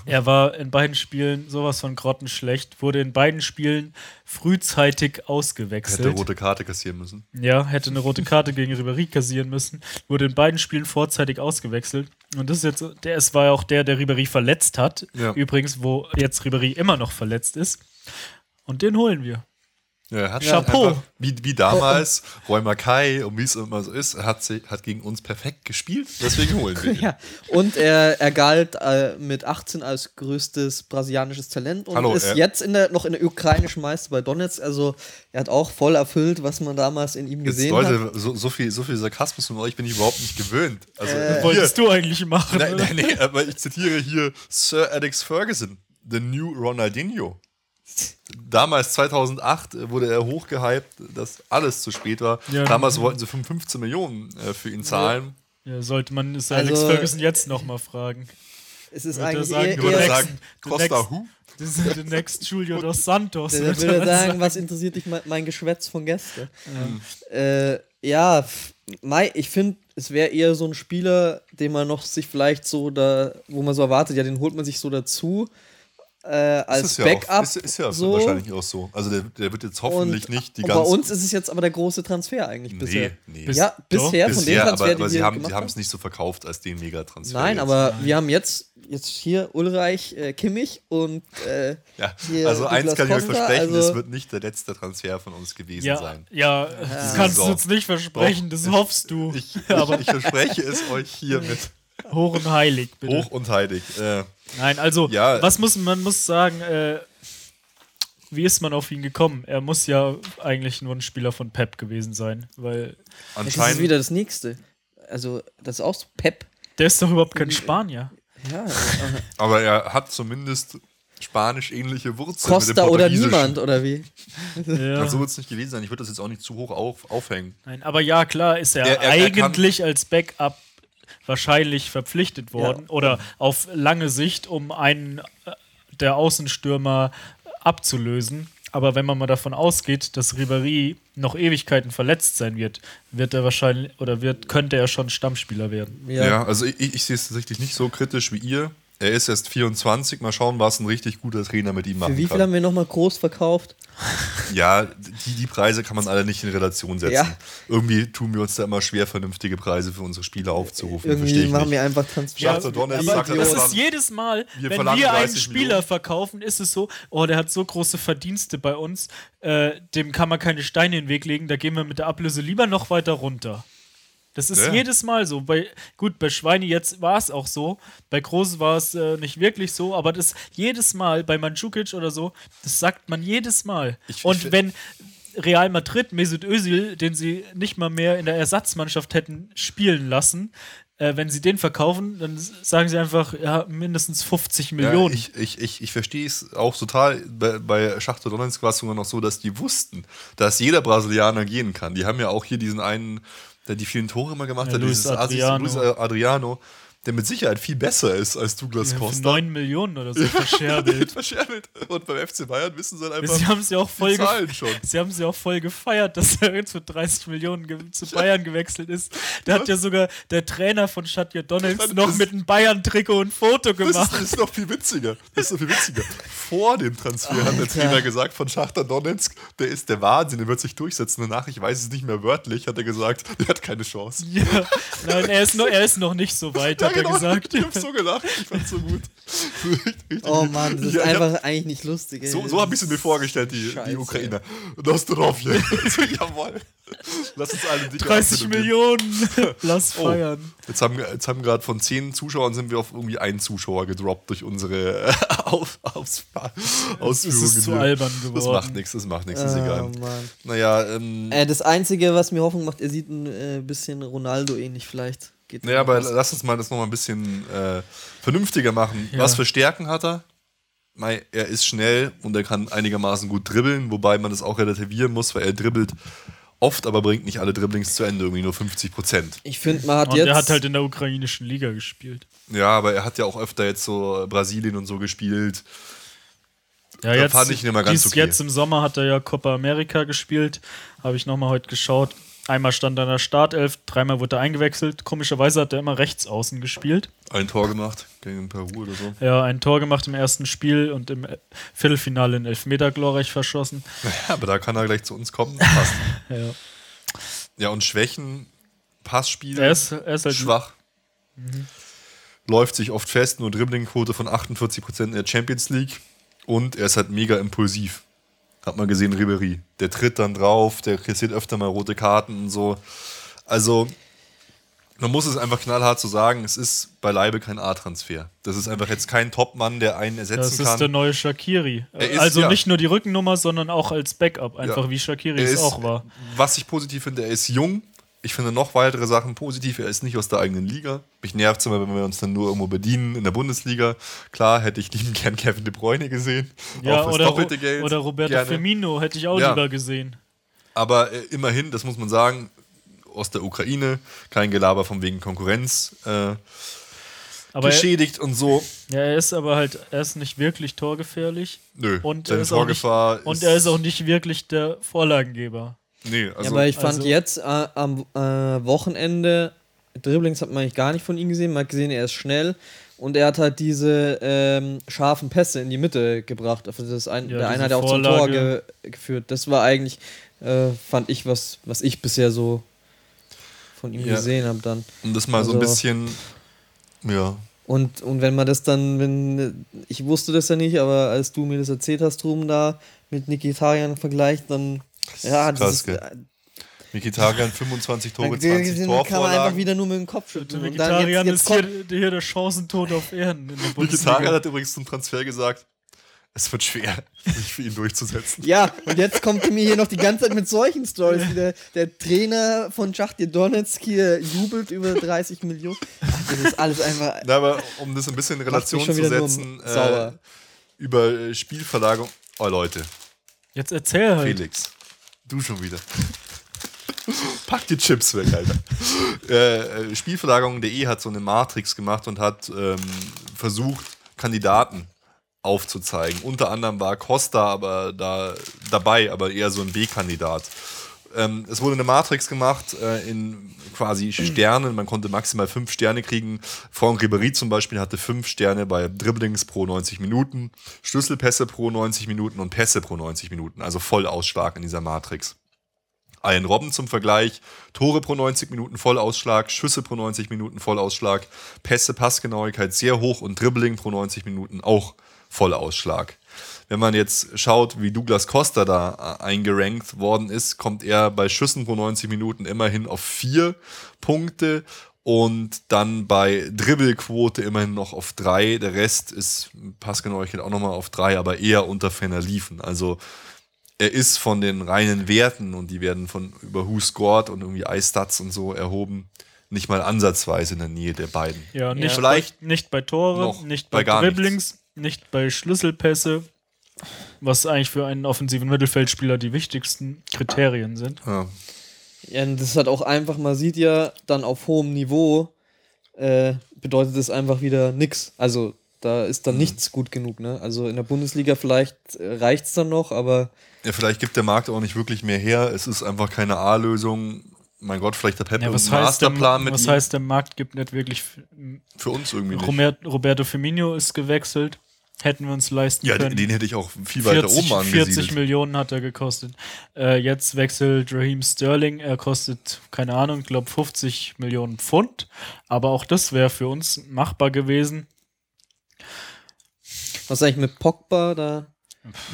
Er war in beiden Spielen sowas von grottenschlecht, wurde in beiden Spielen frühzeitig Hätte ausgewechselt. rote Karte kassieren müssen. Ja, hätte eine rote Karte gegen Ribéry kassieren müssen. Wurde in beiden Spielen vorzeitig ausgewechselt. Und das ist jetzt, der es war ja auch der, der Ribéry verletzt hat. Ja. Übrigens, wo jetzt Ribéry immer noch verletzt ist. Und den holen wir. Ja, er hat Chapeau. einfach, wie, wie damals, Roy Mackay, und wie es immer so ist, hat, sie, hat gegen uns perfekt gespielt, deswegen holen wir ihn. *laughs* Ja, und er, er galt äh, mit 18 als größtes brasilianisches Talent und Hallo, ist er- jetzt in der, noch in der ukrainischen Meister bei Donetsk. Also er hat auch voll erfüllt, was man damals in ihm Jetzt, gesehen hat. Leute, so, so, viel, so viel Sarkasmus von euch bin ich überhaupt nicht gewöhnt. Also, hier, Wolltest du eigentlich machen? nein, nein, nee, aber ich zitiere hier Sir Alex Ferguson, the new Ronaldinho. Damals, 2008, wurde er hochgehypt, dass alles zu spät war. Ja. Damals wollten sie 15 Millionen äh, für ihn zahlen. Ja, sollte man Alex Also- Ferguson jetzt nochmal fragen. Es ist Würde er eigentlich sagen, eher, Ich würde eher Next- sagen, the Costa next- Who? *laughs* Das ist der next Julio *laughs* dos Santos. der, würde der würde er sagen, was interessiert dich mein, mein Geschwätz von gestern? Äh, ja, f- Mai, ich finde, es wäre eher so ein Spieler, den man noch sich vielleicht so da, wo man so erwartet, ja, den holt man sich so dazu äh, als ist ja Backup. Auch, ist, ist ja so. wahrscheinlich auch so. Also der, der wird jetzt hoffentlich und, nicht die und ganze bei uns ist es jetzt aber der große Transfer eigentlich Nee, bisher. nee. Bis- ja, Doch, bisher von dem Bisher, Transfer, aber, die aber wir sie haben gemacht sie haben es nicht so verkauft als den Megatransfer. Nein, jetzt. aber wir haben jetzt, jetzt hier Ulreich, äh, Kimmich und äh, Ja, hier also eins kann ich euch versprechen, also- es wird nicht der letzte Transfer von uns gewesen Ja, sein. ja, das kannst du jetzt nicht versprechen, das hoffst du. Ich, ich, ich verspreche es euch hiermit Hoch und heilig, bitte. hoch und heilig. Äh, Nein, also, Ja. was muss man muss sagen, äh, wie ist man auf ihn gekommen? Er muss ja eigentlich nur ein Spieler von Pep gewesen sein, weil das ist anscheinend wieder das nächste. Also, das ist auch so Pep. der ist doch überhaupt kein Spanier. Ja, äh, *laughs* aber er hat zumindest spanisch ähnliche Wurzeln. mit dem Costa oder niemand, oder wie? Ja. Also wird es nicht gewesen sein. Ich würde das jetzt auch nicht zu hoch auf, aufhängen. Nein, aber ja, klar ist er, Er- er- er kann- eigentlich als Backup wahrscheinlich verpflichtet worden oder auf lange Sicht, um einen äh, der Außenstürmer abzulösen. Aber wenn man mal davon ausgeht, dass Ribéry noch Ewigkeiten verletzt sein wird, wird er wahrscheinlich oder wird, könnte er schon Stammspieler werden. Ja, also ich, ich sehe es tatsächlich nicht so kritisch wie ihr. Er ist erst 24. Mal schauen, was ein richtig guter Trainer mit ihm machen Für wie viel kann. haben wir nochmal groß verkauft? Ja, die, die Preise kann man alle nicht in Relation setzen. Ja. Irgendwie tun wir uns da immer schwer, vernünftige Preise für unsere Spieler aufzurufen. Verstehe Irgendwie ich machen nicht. wir einfach Transfer. Ja, Donetsk aber sagt, das ist jedes Mal, wir wenn wir einen 30 Spieler Millionen. verkaufen, ist es so, oh, der hat so große Verdienste bei uns, äh, dem kann man keine Steine in den Weg legen, da gehen wir mit der Ablöse lieber noch weiter runter. Das ist Ja. jedes Mal so. Bei, gut, bei Schweini jetzt war es auch so. Bei Groß war es äh, nicht wirklich so, aber das jedes Mal, bei Mandzukic oder so, das sagt man jedes Mal. Ich- Und ich- wenn Real Madrid Mesut Özil, den sie nicht mal mehr in der Ersatzmannschaft hätten spielen lassen, äh, wenn sie den verkaufen, dann sagen sie einfach, ja, mindestens 50 Ja, Millionen. ich ich, ich, ich verstehe es auch total. Bei, bei Schachtel Donetsk war es sogar noch so, dass die wussten, dass jeder Brasilianer gehen kann. Die haben ja auch hier diesen einen, der die vielen Tore immer gemacht Ja, hat, Luis dieses Adriano. Luis Adriano. Der mit Sicherheit viel besser ist als Douglas Ja, Costa. 9 Millionen oder so verscherbelt. *laughs* Verscherbelt. Und beim FC Bayern wissen sie dann einfach, Sie haben ja auch voll Zahlen schon. *laughs* Sie haben sie auch voll gefeiert, dass er jetzt für 30 Millionen zu Bayern gewechselt ist. Da hat ja sogar der Trainer von Schatja Donetsk Das- noch mit einem Bayern-Trikot ein Foto gemacht. das ist noch viel witziger. Das ist noch viel witziger. Vor dem Transfer hat der Alter. Trainer gesagt von Schachter Donetsk, der ist der Wahnsinn, der wird sich durchsetzen. Danach, ich weiß es nicht mehr wörtlich, hat er gesagt, der hat keine Chance. Ja, nein, er ist, noch, er ist noch nicht so *laughs* weit, hat er gesagt. genau. *laughs* Ich hab so gelacht, ich fand's so gut. *laughs* Oh. Mann, das ist Ja, ich hab- einfach eigentlich nicht lustig. Ey. So, so habe ich sie mir vorgestellt, die, die Scheiße. Ukrainer. Das drauf hier. *laughs* so, jawohl. Lass uns alle dicke 30 Abfindung geben. Millionen, lass Oh, feiern. Jetzt haben, jetzt haben gerade von zehn Zuschauern sind wir auf irgendwie einen Zuschauer gedroppt durch unsere auf, aus, Ausführungen. Es ist zu albern Das geworden. macht nichts, das macht nichts, ist egal. Oh Mann. Naja, ähm, Äh, das Einzige, was mir Hoffnung macht, er sieht ein äh, bisschen Ronaldo ähnlich vielleicht. Geht naja, aber was. lass uns mal das nochmal ein bisschen äh, vernünftiger machen. Ja. Was für Stärken hat er? Mei, Er ist schnell und er kann einigermaßen gut dribbeln, wobei man das auch relativieren muss, weil er dribbelt oft, aber bringt nicht alle Dribblings zu Ende, irgendwie nur 50 Prozent. Ich finde, man hat Und jetzt. er hat halt in der ukrainischen Liga gespielt. Ja, aber er hat ja auch öfter jetzt so Brasilien und so gespielt. Ja, Da jetzt, fand ich ihn immer ganz dies, okay. jetzt im Sommer hat er ja Copa America gespielt. Habe ich nochmal heute geschaut. Einmal stand er in der Startelf, dreimal wurde er eingewechselt. Komischerweise hat er immer rechts außen gespielt. Ein Tor gemacht gegen Peru oder so. Ja, ein Tor gemacht im ersten Spiel und im Viertelfinale in Elfmeter glorreich verschossen. Ja, aber da kann er gleich zu uns kommen. Passt. *laughs* Ja. Ja, und Schwächen, Passspiel, Er, ist, er ist halt schwach. Läuft sich oft fest, nur Dribblingquote von 48% in der Champions League. Und er ist halt mega impulsiv. Hat man gesehen, Ribery. Der tritt dann drauf, der kassiert öfter mal rote Karten und so. Also, man muss es einfach knallhart so sagen, es ist beileibe kein A-Transfer. Das ist einfach jetzt kein Topmann, der einen ersetzen Das ist kann. der neue Shakiri. Ist- also ja. nicht nur die Rückennummer, sondern auch als Backup, einfach Ja. wie Shakiri es auch war. Was ich positiv finde, er ist jung. Ich finde noch weitere Sachen positiv. Er ist nicht aus der eigenen Liga. Mich nervt es immer, wenn wir uns dann nur irgendwo bedienen in der Bundesliga. Klar, hätte ich lieben gern Kevin De Bruyne gesehen. Ja, oder, doppelte Ro- Geld. oder Roberto Gerne. Firmino hätte ich auch Ja. lieber gesehen. Aber äh, immerhin, das muss man sagen, aus der Ukraine, kein Gelaber von wegen Konkurrenz äh, Aber er, geschädigt und so. ja, er ist aber halt, er ist nicht wirklich torgefährlich. Nö, Und, er ist, auch nicht, Torgefahr und er ist auch nicht wirklich der Vorlagengeber. Nee, also ja, aber ich fand also- jetzt äh, am äh, Wochenende, Dribblings hat man eigentlich gar nicht von ihm gesehen. Man hat gesehen, er ist schnell und er hat halt diese ähm, scharfen Pässe in die Mitte gebracht. Also das ein, Ja, der eine hat ja auch zum Tor ge geführt. Das war eigentlich, äh, fand ich, was, was ich bisher so von ihm Ja. gesehen habe dann. um das mal so ein also- bisschen, ja, Und, und wenn man das dann, wenn, ich wusste das ja nicht, aber als du mir das erzählt hast, drum da mit Nikitarian vergleicht, dann, ja, krass, das ist, gell? Mikitarian 25 Tore, dann 20 kann man einfach Torvorlagen. wieder nur mit dem Kopf schütteln. Jetzt ist hier, hier der Chancentod auf Erden Mikitarian hat übrigens zum Transfer gesagt, es wird schwer, *laughs* sich für ihn durchzusetzen. ja, und jetzt kommt mir hier noch die ganze Zeit mit solchen Stories. wie Der, der Trainer von Schachtir Donetsk hier jubelt über 30 Millionen. Ach, das ist alles einfach. Na, aber um das ein bisschen in Relation zu setzen, äh, über äh, Spielverlagerung. Oh Leute, Jetzt erzähl halt. Felix, du schon wieder. Pack die Chips weg, Alter. äh, äh, Spielverlagerung.de hat so eine Matrix gemacht und hat ähm, versucht, Kandidaten aufzuzeigen. Unter anderem war Costa aber da dabei, aber eher so ein B-Kandidat. Ähm, es wurde eine Matrix gemacht äh, in quasi Sternen. Man konnte maximal fünf Sterne kriegen. Franck Ribéry zum Beispiel hatte fünf Sterne bei Dribblings pro 90 Minuten, Schlüsselpässe pro 90 Minuten und Pässe pro 90 Minuten. Also Vollausschlag in dieser Matrix. Ian Robben zum Vergleich, Tore pro 90 Minuten Vollausschlag, Schüsse pro 90 Minuten Vollausschlag, Pässe, Passgenauigkeit sehr hoch und Dribbling pro 90 Minuten auch Vollausschlag. Wenn man jetzt schaut, wie Douglas Costa da äh, eingerankt worden ist, kommt er bei Schüssen pro 90 Minuten immerhin auf vier Punkte und dann bei Dribbelquote immerhin noch auf drei. Der Rest ist Passgenauigkeit auch nochmal auf drei, aber eher unter ferner Liefen. Also er ist von den reinen Werten und die werden von über Who Scored und irgendwie iStats und so erhoben, nicht mal ansatzweise in der Nähe der beiden. Ja, nicht, Vielleicht bei, nicht bei Tore, nicht bei bei, Dribblings, nicht bei Schlüsselpässe, was eigentlich für einen offensiven Mittelfeldspieler die wichtigsten Kriterien sind. Ja. Ja, und das halt auch einfach, man sieht ja dann auf hohem Niveau, äh, bedeutet es einfach wieder nix. Also da ist dann Mhm. nichts gut genug. Ne? Also in der Bundesliga vielleicht äh, reicht es dann noch, aber Ja, vielleicht gibt der Markt auch nicht wirklich mehr her. Es ist einfach keine A-Lösung. Mein Gott, vielleicht der Pep Ja, was einen heißt, der, Masterplan mit was ihm. heißt, der Markt gibt nicht wirklich. Für uns irgendwie nicht. Robert, Roberto Firmino ist gewechselt. Hätten wir uns leisten Ja, den, können. den hätte ich auch viel weiter 40, oben 40 angesiedelt. Millionen hat er gekostet. Äh, jetzt wechselt Raheem Sterling. Er kostet, keine Ahnung, glaube 50 Millionen Pfund. Aber auch das wäre für uns machbar gewesen. was eigentlich mit Pogba da?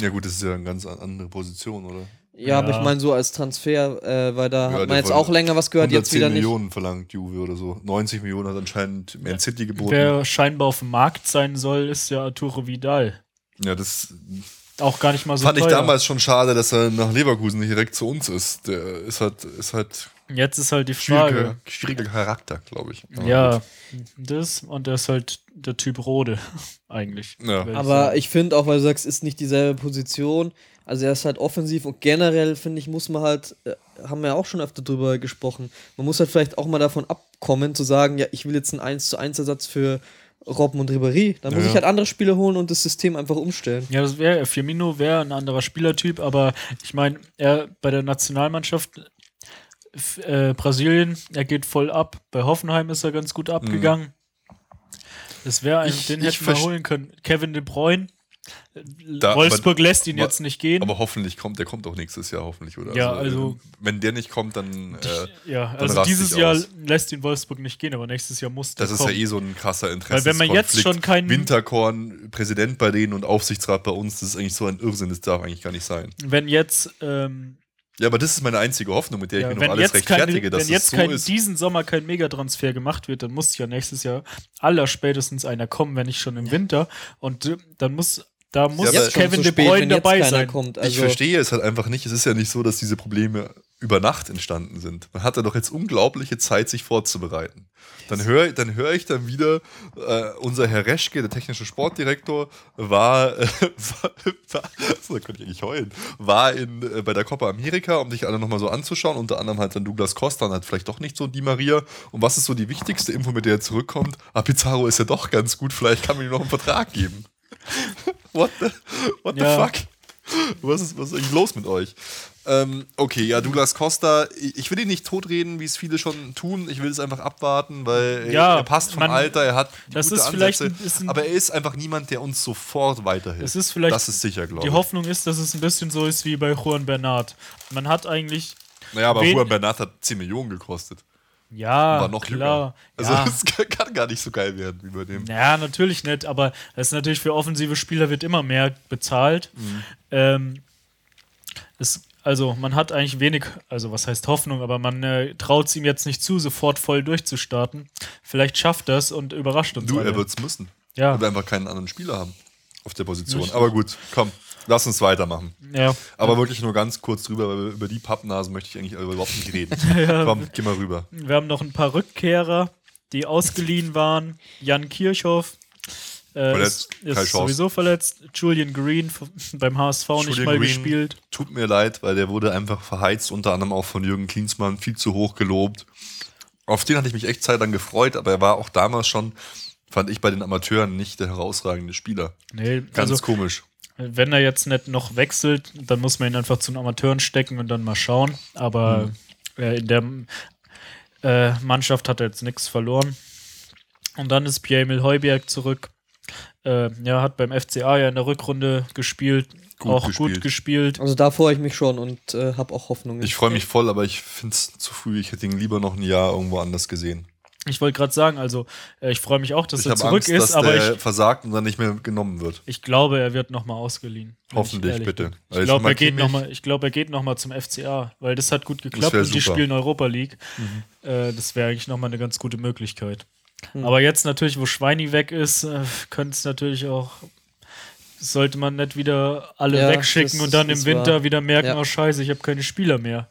Ja gut, das ist ja eine ganz andere Position, oder? Ja, aber Ja. ich meine so als Transfer, äh, weil da Ja, hat der man jetzt auch länger was gehört, jetzt 110 wieder nicht. Millionen verlangt Juve oder so. 90 Millionen hat anscheinend Man City geboten. Wer scheinbar auf dem Markt sein soll, ist ja Arturo Vidal. ja, das Auch gar nicht mal so fand ich teuer. damals schon schade, dass er nach Leverkusen nicht direkt zu uns ist. Der ist halt, ist halt Jetzt ist halt die schwieriger, Frage. schwieriger Charakter, glaube ich. Aber Ja, gut. das und er ist halt der Typ Rode, *laughs* eigentlich. Ja. ich Aber sagen. ich finde auch, weil du sagst, ist nicht dieselbe Position. Also er ist halt offensiv und generell, finde ich, muss man halt, äh, haben wir ja auch schon öfter drüber gesprochen, man muss halt vielleicht auch mal davon abkommen, zu sagen, ja, ich will jetzt einen 1 zu 1 Ersatz für Robben und Ribéry. Dann muss Ja, ich halt andere Spiele holen und das System einfach umstellen. Ja, das wäre, Firmino wäre ein anderer Spielertyp, aber ich meine, er bei der Nationalmannschaft äh, Brasilien, er geht voll ab. Bei Hoffenheim ist er ganz gut abgegangen. Das wäre ein, Ich- den ich hätten wir holen können. Kevin de Bruyne. Da- Wolfsburg aber- lässt ihn aber- jetzt nicht gehen. Aber hoffentlich kommt, der kommt auch nächstes Jahr, hoffentlich, oder? Ja, also- äh, Wenn der nicht kommt, dann. Äh, ja, dann also dieses Jahr aus. lässt ihn Wolfsburg nicht gehen, aber nächstes Jahr muss der das ist ja kommen. eh so ein krasser Interesse. Weil wenn man jetzt schon keinen- Winterkorn, Präsident bei denen und Aufsichtsrat bei uns, das ist eigentlich so ein Irrsinn, das darf eigentlich gar nicht sein. Wenn jetzt ähm, Ja, aber das ist meine einzige Hoffnung, mit der Ja, ich mir noch alles rechtfertige, dass wenn jetzt so kein, ist. diesen Sommer kein Megatransfer gemacht wird, dann muss ja nächstes Jahr allerspätestens einer kommen, wenn nicht schon im Winter. Und äh, dann muss, da muss Ja, Kevin De spät, Bruyne jetzt dabei sein. kommt. ich Also, verstehe es halt einfach nicht. Es ist ja nicht so, dass diese Probleme über Nacht entstanden sind. Man hatte doch jetzt unglaubliche Zeit, sich vorzubereiten. Dann höre dann hör ich dann wieder, äh, unser Herr Reschke, der technische Sportdirektor, war, äh, *laughs* war, war so, da könnte ich eigentlich heulen, war in, äh, bei der Copa America, um sich alle nochmal so anzuschauen. Unter anderem halt dann Douglas Costa und halt vielleicht doch nicht so Di Maria. Und was ist so die wichtigste Info, mit der er zurückkommt? Ah, Pizarro ist ja doch ganz gut, vielleicht kann man ihm noch einen Vertrag geben. *laughs* What the, what the Ja. fuck? Was ist, was ist eigentlich los mit euch? Ähm, okay, ja, Douglas Costa, ich will ihn nicht totreden, wie es viele schon tun. Ich will es einfach abwarten, weil Ja, er passt vom man- Alter, er hat das gute ist vielleicht Ansätze, ein- aber er ist einfach niemand, der uns sofort weiterhilft. Es ist vielleicht das ist sicher, glaube Die ich. Hoffnung ist, dass es ein bisschen so ist wie bei Juan Bernard. Man hat eigentlich, Naja, aber Juan Bernat hat 10 Millionen gekostet. Ja, War noch klar. jünger. Also ja. es kann- kann gar nicht so geil werden wie bei dem. Ja, natürlich nicht, aber das ist natürlich für offensive Spieler wird immer mehr bezahlt. Mhm. Ähm, es, also man hat eigentlich wenig, also was heißt Hoffnung, aber man äh, traut es ihm jetzt nicht zu, sofort voll durchzustarten. Vielleicht schafft das und überrascht uns Du, alle. er wird es müssen. Ja. Weil wir einfach keinen anderen Spieler haben auf der Position. Richtig. Aber gut, komm, lass uns weitermachen. ja. Aber wirklich nur ganz kurz drüber, weil über die Pappnasen möchte ich eigentlich überhaupt nicht reden. *laughs* Komm, geh mal rüber. Wir haben noch ein paar Rückkehrer, die ausgeliehen waren. Jan Kirchhoff. Äh, Verletzt, ist, ist sowieso verletzt. Julian Green beim HSV nicht Julian mal Green, gespielt. Tut mir leid, weil der wurde einfach verheizt, unter anderem auch von Jürgen Klinsmann, viel zu hoch gelobt. Auf den hatte ich mich echt Zeit lang gefreut, aber er war auch damals schon, fand ich bei den Amateuren nicht der herausragende Spieler. Nee, Ganz also komisch. Wenn er jetzt nicht noch wechselt, dann muss man ihn einfach zu den Amateuren stecken und dann mal schauen. Aber Mhm. äh, in der äh, Mannschaft hat er jetzt nichts verloren. Und dann ist Pierre-Emil Heuberg zurück. Äh, ja, hat beim FCA ja in der Rückrunde gespielt, Gut auch gespielt. gut gespielt. also da freue ich mich schon und äh, habe auch Hoffnung. Ich freue mich voll, aber ich finde es zu früh. Ich hätte ihn lieber noch ein Jahr irgendwo anders gesehen. Ich wollte gerade sagen, also äh, ich freue mich auch, dass Ich er habe zurück Angst, ist, dass aber der ich, versagt und dann nicht mehr genommen wird. ich glaube, er wird nochmal ausgeliehen. wenn ich Hoffentlich, bitte. Ich glaube, er geht noch mal, ich glaube, er geht nochmal zum FCA, weil das hat gut geklappt und die spielen Europa League. Mhm. Äh, das wäre eigentlich nochmal eine ganz gute Möglichkeit. Hm. Aber jetzt natürlich, wo Schweini weg ist, äh, könnte es natürlich auch. Sollte man nicht wieder alle Ja, wegschicken das und dann im Winter wahr. wieder merken, Ja. oh Scheiße, ich habe keine Spieler mehr.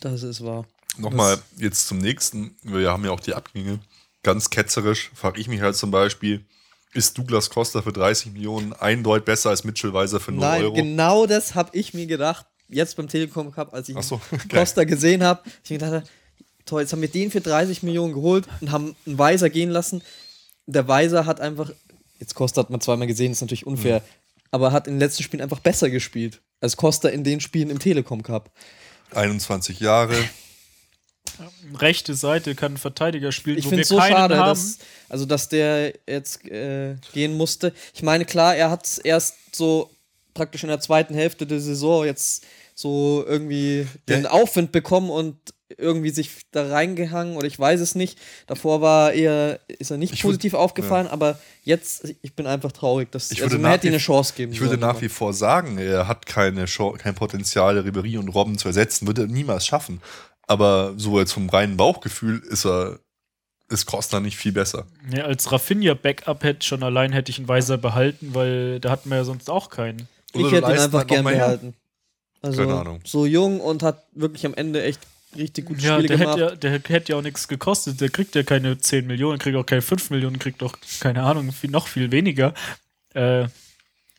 Das ist wahr. Nochmal jetzt zum nächsten. Wir haben ja auch die Abgänge. Ganz ketzerisch frage ich mich halt zum Beispiel, ist Douglas Costa für 30 Millionen eindeutig besser als Mitchell Weiser für 0 Nein, Euro? genau das habe ich mir gedacht, jetzt beim Telekom Cup, als ich so. *laughs* Costa gesehen habe. Ich mir gedacht, toll, jetzt haben wir den für 30 Millionen geholt und haben einen Weiser gehen lassen. Der Weiser hat einfach, jetzt Costa hat man zweimal gesehen, ist natürlich unfair, aber hat in den letzten Spielen einfach besser gespielt als Costa in den Spielen im Telekom Cup. 21 Jahre. Rechte Seite kann ein Verteidiger spielen, Ich wo finde wir es so schade, haben. dass, also, dass der jetzt äh, gehen musste. Ich meine, klar, er hat es erst so praktisch in der zweiten Hälfte der Saison jetzt so irgendwie den Ja. Aufwind bekommen und irgendwie sich da reingehangen oder ich weiß es nicht. Davor war eher, ist er nicht Ich würd- positiv aufgefallen, aber jetzt, ich bin einfach traurig, dass Ich also würde man nach hätte ihm eine Chance geben Ich würde sollen, nach aber- wie vor sagen, er hat keine Chance, kein Potenzial, Ribery und Robben zu ersetzen. Würde er niemals schaffen. Aber so jetzt vom reinen Bauchgefühl ist er, ist Costa nicht viel besser. Ja, als Rafinha-Backup hätte schon allein hätte ich einen Weiser behalten, weil da hatten wir ja sonst auch keinen. Oder Ich hätte ihn einfach halt noch gern mal her. behalten. Also Keine Ahnung. so jung und hat wirklich am Ende echt richtig gute Ja, Spiele der gemacht. hätte, ja, der hätte ja auch nichts gekostet. Der kriegt ja keine 10 Millionen, kriegt auch keine 5 Millionen, kriegt auch, keine Ahnung, viel, noch viel weniger. Äh,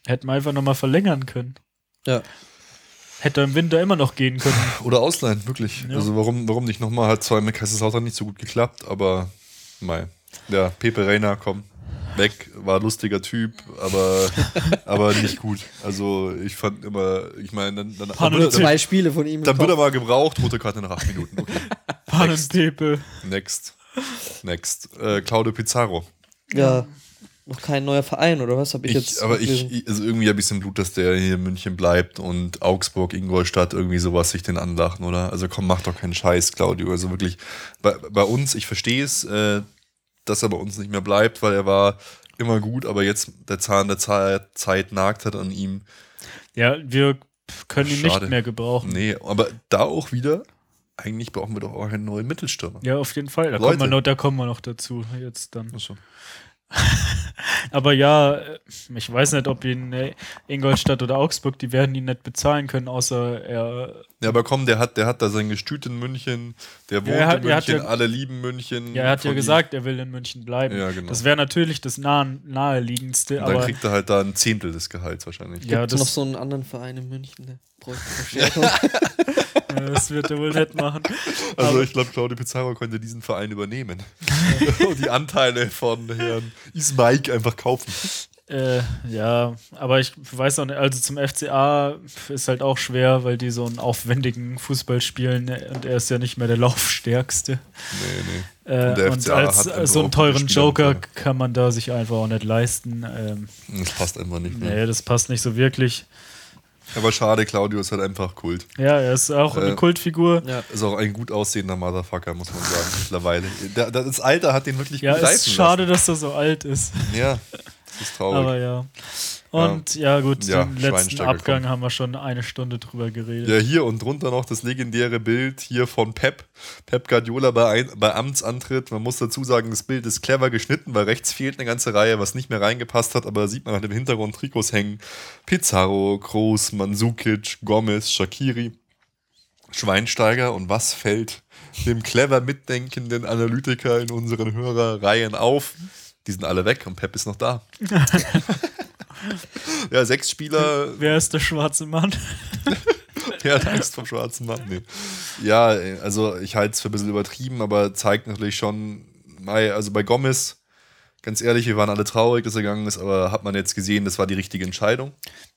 hätten wir einfach nochmal verlängern können. ja. Hätte im Winter immer noch gehen können. Oder ausleihen, wirklich. Ja. Also warum, warum nicht nochmal? Hat zwar mit Kaiserslautern nicht so gut geklappt, aber mei. Ja, Pepe Reina, komm. Weg, war lustiger Typ, aber, *laughs* aber nicht gut. Also ich fand immer, ich meine, dann, dann, dann, er- Zwei Spiele von ihm. dann wird er mal gebraucht, rote Karte nach acht Minuten. Okay. *laughs* Pannenpepe. Next. Next. Äh, Claudio Pizarro. Ja, noch kein neuer Verein, oder was? Habe ich, Ich, jetzt. aber ich, gelesen. ich- also irgendwie habe ich im Blut, dass der hier in München bleibt und Augsburg, Ingolstadt, irgendwie sowas sich den anlachen, oder? Also komm, mach doch keinen Scheiß, Claudio. Also wirklich, bei, bei uns, ich verstehe es, äh, dass er bei uns nicht mehr bleibt, weil er war immer gut, aber jetzt der Zahn der Zeit, Zeit nagt hat an ihm. Ja, wir können ihn Schade. nicht mehr gebrauchen. Nee, aber da auch wieder, eigentlich brauchen wir doch auch einen neuen Mittelstürmer. Ja, auf jeden Fall. Da Leute. kommen, wir noch, da kommen wir noch dazu. Jetzt dann. Ach so. *laughs* Aber ja, äh, ich weiß nicht, ob ihn äh, Ingolstadt oder Augsburg, die werden ihn nicht bezahlen können, außer er. Ja, aber komm, der hat, der hat da sein Gestüt in München, der wohnt er hat- in er hat München, ja- alle lieben München. Ja, er hat ja Von ihm. gesagt, er will in München bleiben. Ja, genau. Das wäre natürlich das nahe, naheliegendste, Und dann aber kriegt er halt da ein Zehntel des Gehalts wahrscheinlich. ja, Gibt's noch so einen anderen Verein in München, der bräuchte Verstärkung. äh, das wird er wohl nicht machen. Also Aber- ich glaube, Claudio Pizarro könnte diesen Verein übernehmen. *laughs* Und die Anteile von Herrn Ismaik einfach kaufen. Äh, ja, aber ich weiß auch nicht, also zum FCA ist halt auch schwer, weil die so einen aufwendigen Fußball spielen und er ist ja nicht mehr der Laufstärkste. Nee, nee. Äh, Und der und als äh, so einen teuren Joker kann man da sich einfach auch nicht leisten. Ähm, Das passt einfach nicht mehr. nee, das passt nicht so wirklich. Aber schade, Claudio ist halt einfach Kult. Ja, er ist auch Äh, eine Kultfigur. ja. Ist auch ein gut aussehender Motherfucker, muss man sagen, mittlerweile. Das Alter hat den wirklich Ja, gut ist reifen schade, dass er so alt ist. lassen. Ja, *laughs* das ist traurig. Aber ja. Und ja, gut, Ja, den letzten Abgang kommt. haben wir schon eine Stunde drüber geredet. Ja, hier und drunter noch das legendäre Bild hier von Pep. Pep Guardiola bei, ein, bei Amtsantritt. Man muss dazu sagen, das Bild ist clever geschnitten, weil rechts fehlt eine ganze Reihe, was nicht mehr reingepasst hat, aber da sieht man halt im Hintergrund Trikots hängen. Pizarro, Kroos, Mandzukic, Gomez, Shakiri, Schweinsteiger und was fällt dem clever mitdenkenden Analytiker in unseren Hörerreihen auf? Die sind alle weg und Pep ist noch da. *laughs* ja, sechs Spieler, Wer ist der schwarze Mann? *laughs* Er hat Angst vom schwarzen Mann. Nee. Ja, also ich halte es für ein bisschen übertrieben, aber zeigt natürlich schon, also bei Gomez, ganz ehrlich, wir waren alle traurig, dass er gegangen ist, aber hat man jetzt gesehen, das war die richtige Entscheidung,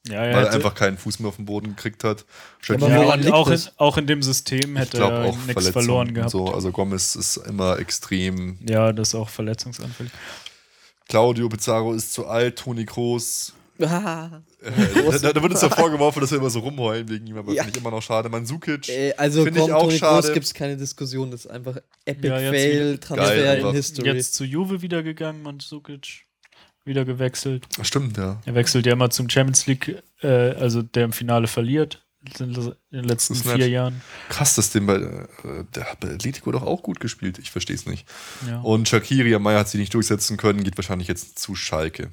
Ja, weil er er einfach keinen Fuß mehr auf den Boden gekriegt hat. aber ja, woran und liegt auch in, das? auch in dem System hätte er auch nichts verloren gehabt. So. Also Gomez ist immer extrem. Ja, das ist auch verletzungsanfällig. Claudio Pizarro ist zu alt, Toni Kroos. *laughs* Äh, da, da wird uns ja vorgeworfen, dass wir immer so rumheulen wegen ihm, aber Ja. finde ich immer noch schade. Mandzukic, Äh, also Finde ich komm, auch Toni schade. Kroos gibt es keine Diskussion. Das ist einfach Epic Ja, Fail, Transfer Geil, in. History. Jetzt zu Juve wieder gegangen und Sukic wieder gewechselt. Ach, stimmt, ja. Er wechselt ja immer zum Champions League, äh, also der im Finale verliert in den letzten vier nett. Jahren. Krass, dass den bei, äh, der hat bei Atletico doch auch gut gespielt. Ich verstehe es nicht. Ja. Und Shakiri am Mai hat sie nicht durchsetzen können, geht wahrscheinlich jetzt zu Schalke.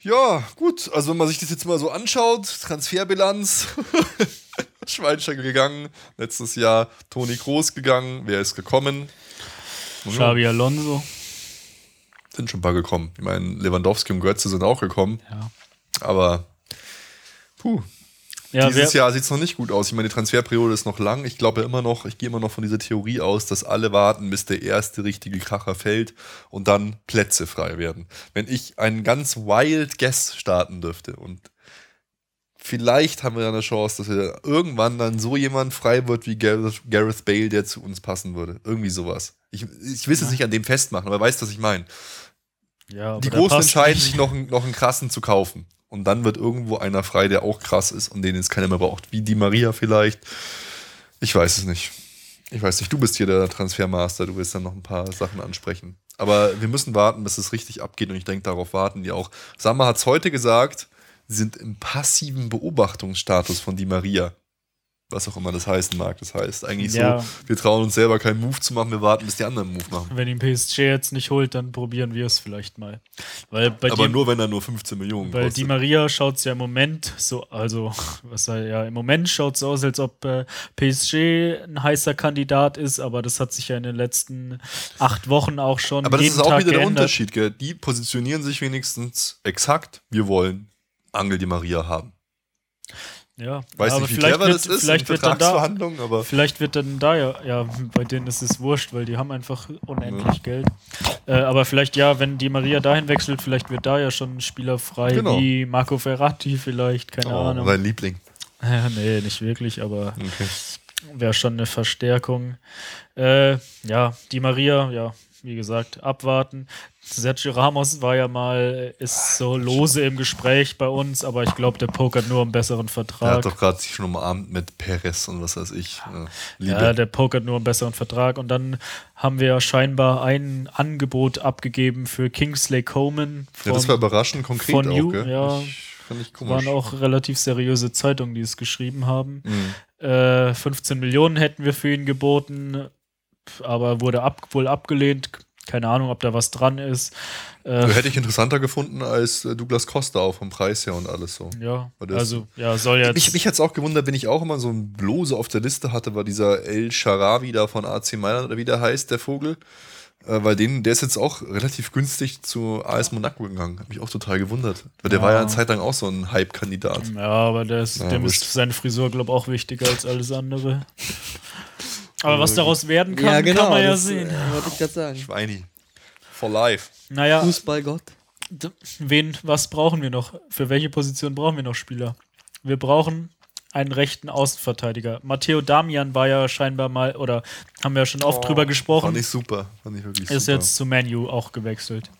Ja, gut. Also, wenn man sich das jetzt mal so anschaut, Transferbilanz. *laughs* Schweinsteiger gegangen, letztes Jahr Toni Kroos gegangen. Wer ist gekommen? Xabi Alonso. Sind schon ein paar gekommen. Ich meine, Lewandowski und Götze sind auch gekommen. Ja. Aber, puh, Ja, Dieses Jahr sieht es noch nicht gut aus. Ich meine, die Transferperiode ist noch lang. Ich glaube immer noch, ich gehe immer noch von dieser Theorie aus, dass alle warten, bis der erste richtige Kracher fällt und dann Plätze frei werden. Wenn ich einen ganz wild Guess starten dürfte und vielleicht haben wir dann eine Chance, dass wir irgendwann dann so jemand frei wird wie Gareth, Bale, der zu uns passen würde. Irgendwie sowas. Ich, ich will es jetzt nicht an dem festmachen, aber weißt, was ich meine. Ja, Die Großen entscheiden sich, noch, noch einen krassen zu kaufen. Und dann wird irgendwo einer frei, der auch krass ist und den jetzt keiner mehr braucht. Wie die Maria vielleicht. Ich weiß es nicht. Ich weiß nicht, du bist hier der Transfermaster, du willst dann noch ein paar Sachen ansprechen. Aber wir müssen warten, bis es richtig abgeht und ich denke, darauf warten die auch. Sammer hat es heute gesagt, sie sind im passiven Beobachtungsstatus von die Maria. Was auch immer das heißen mag. Das heißt eigentlich Ja. so, wir trauen uns selber keinen Move zu machen, wir warten, bis die anderen einen Move machen. Wenn ihn PSG jetzt nicht holt, dann probieren wir es vielleicht mal. Weil bei Aber dem, nur, wenn er nur 15 Millionen Weil kostet. die Maria schaut es ja im Moment so, also, was sei ja, im Moment schaut es aus, als ob äh, PSG ein heißer Kandidat ist, aber das hat sich ja in den letzten acht Wochen auch schon Aber das ist auch Tag wieder der geändert. Unterschied, gell? Die positionieren sich wenigstens exakt, wir wollen Angel die Maria haben. Ja, Weiß nicht, wie vielleicht clever wird, das ist vielleicht wird dann da, aber Vielleicht wird dann da ja, ja, bei denen ist es wurscht, weil die haben einfach unendlich Geld. Äh, aber vielleicht ja, wenn die Maria dahin wechselt, vielleicht wird da ja schon ein Spieler frei, Genau. wie Marco Ferratti vielleicht, keine oh, Ahnung. sein Liebling. Ja, *laughs* nee, nicht wirklich, aber Okay. wäre schon eine Verstärkung. Äh, ja, die Maria, ja, wie gesagt, abwarten. Sergio Ramos war ja mal, ist so lose im Gespräch bei uns, aber ich glaube, der pokert nur um besseren Der hat Vertrag. doch gerade sich schon umarmt mit Perez und was weiß ich. Ja, Liebe. Ja, der pokert nur einen besseren Vertrag. Und dann haben wir scheinbar ein Angebot abgegeben für Kingsley Coman. ja, das war überraschend konkret von auch, gell? ja. Ich, fand ich komisch. waren auch relativ seriöse Zeitungen, die es geschrieben haben. Mhm. Äh, 15 Millionen hätten wir für ihn geboten, aber wurde ab, wohl abgelehnt. Keine Ahnung, ob da was dran ist. Äh, Hätte ich interessanter gefunden als äh, Douglas Costa auch vom Preis her und alles so. ja, also ja, soll jetzt. Mich, mich hat es auch gewundert, wenn ich auch immer so ein Blose auf der Liste hatte, war dieser El Sharawi da von AC Mailand oder wie der heißt, der Vogel. Äh, weil den, der ist jetzt auch relativ günstig zu AS Monaco gegangen. Hat mich auch total gewundert. Weil der Ja. war ja eine Zeit lang auch so ein Hype-Kandidat. ja, aber der ist, Ja, dem ist seine Frisur, glaube ich, auch wichtiger als alles andere. *laughs* Aber was daraus werden kann, ja, genau. kann man ja das, sehen. äh, wollte ich gerade sagen. Schweini. For life. Naja, Fußballgott. Wen, was brauchen wir noch? Für welche Position brauchen wir noch Spieler? Wir brauchen einen rechten Außenverteidiger. Matteo Damian war ja scheinbar mal, oder haben wir ja schon oft drüber gesprochen, Fand ich super. Fand ich wirklich ist super. jetzt zu Manu auch gewechselt.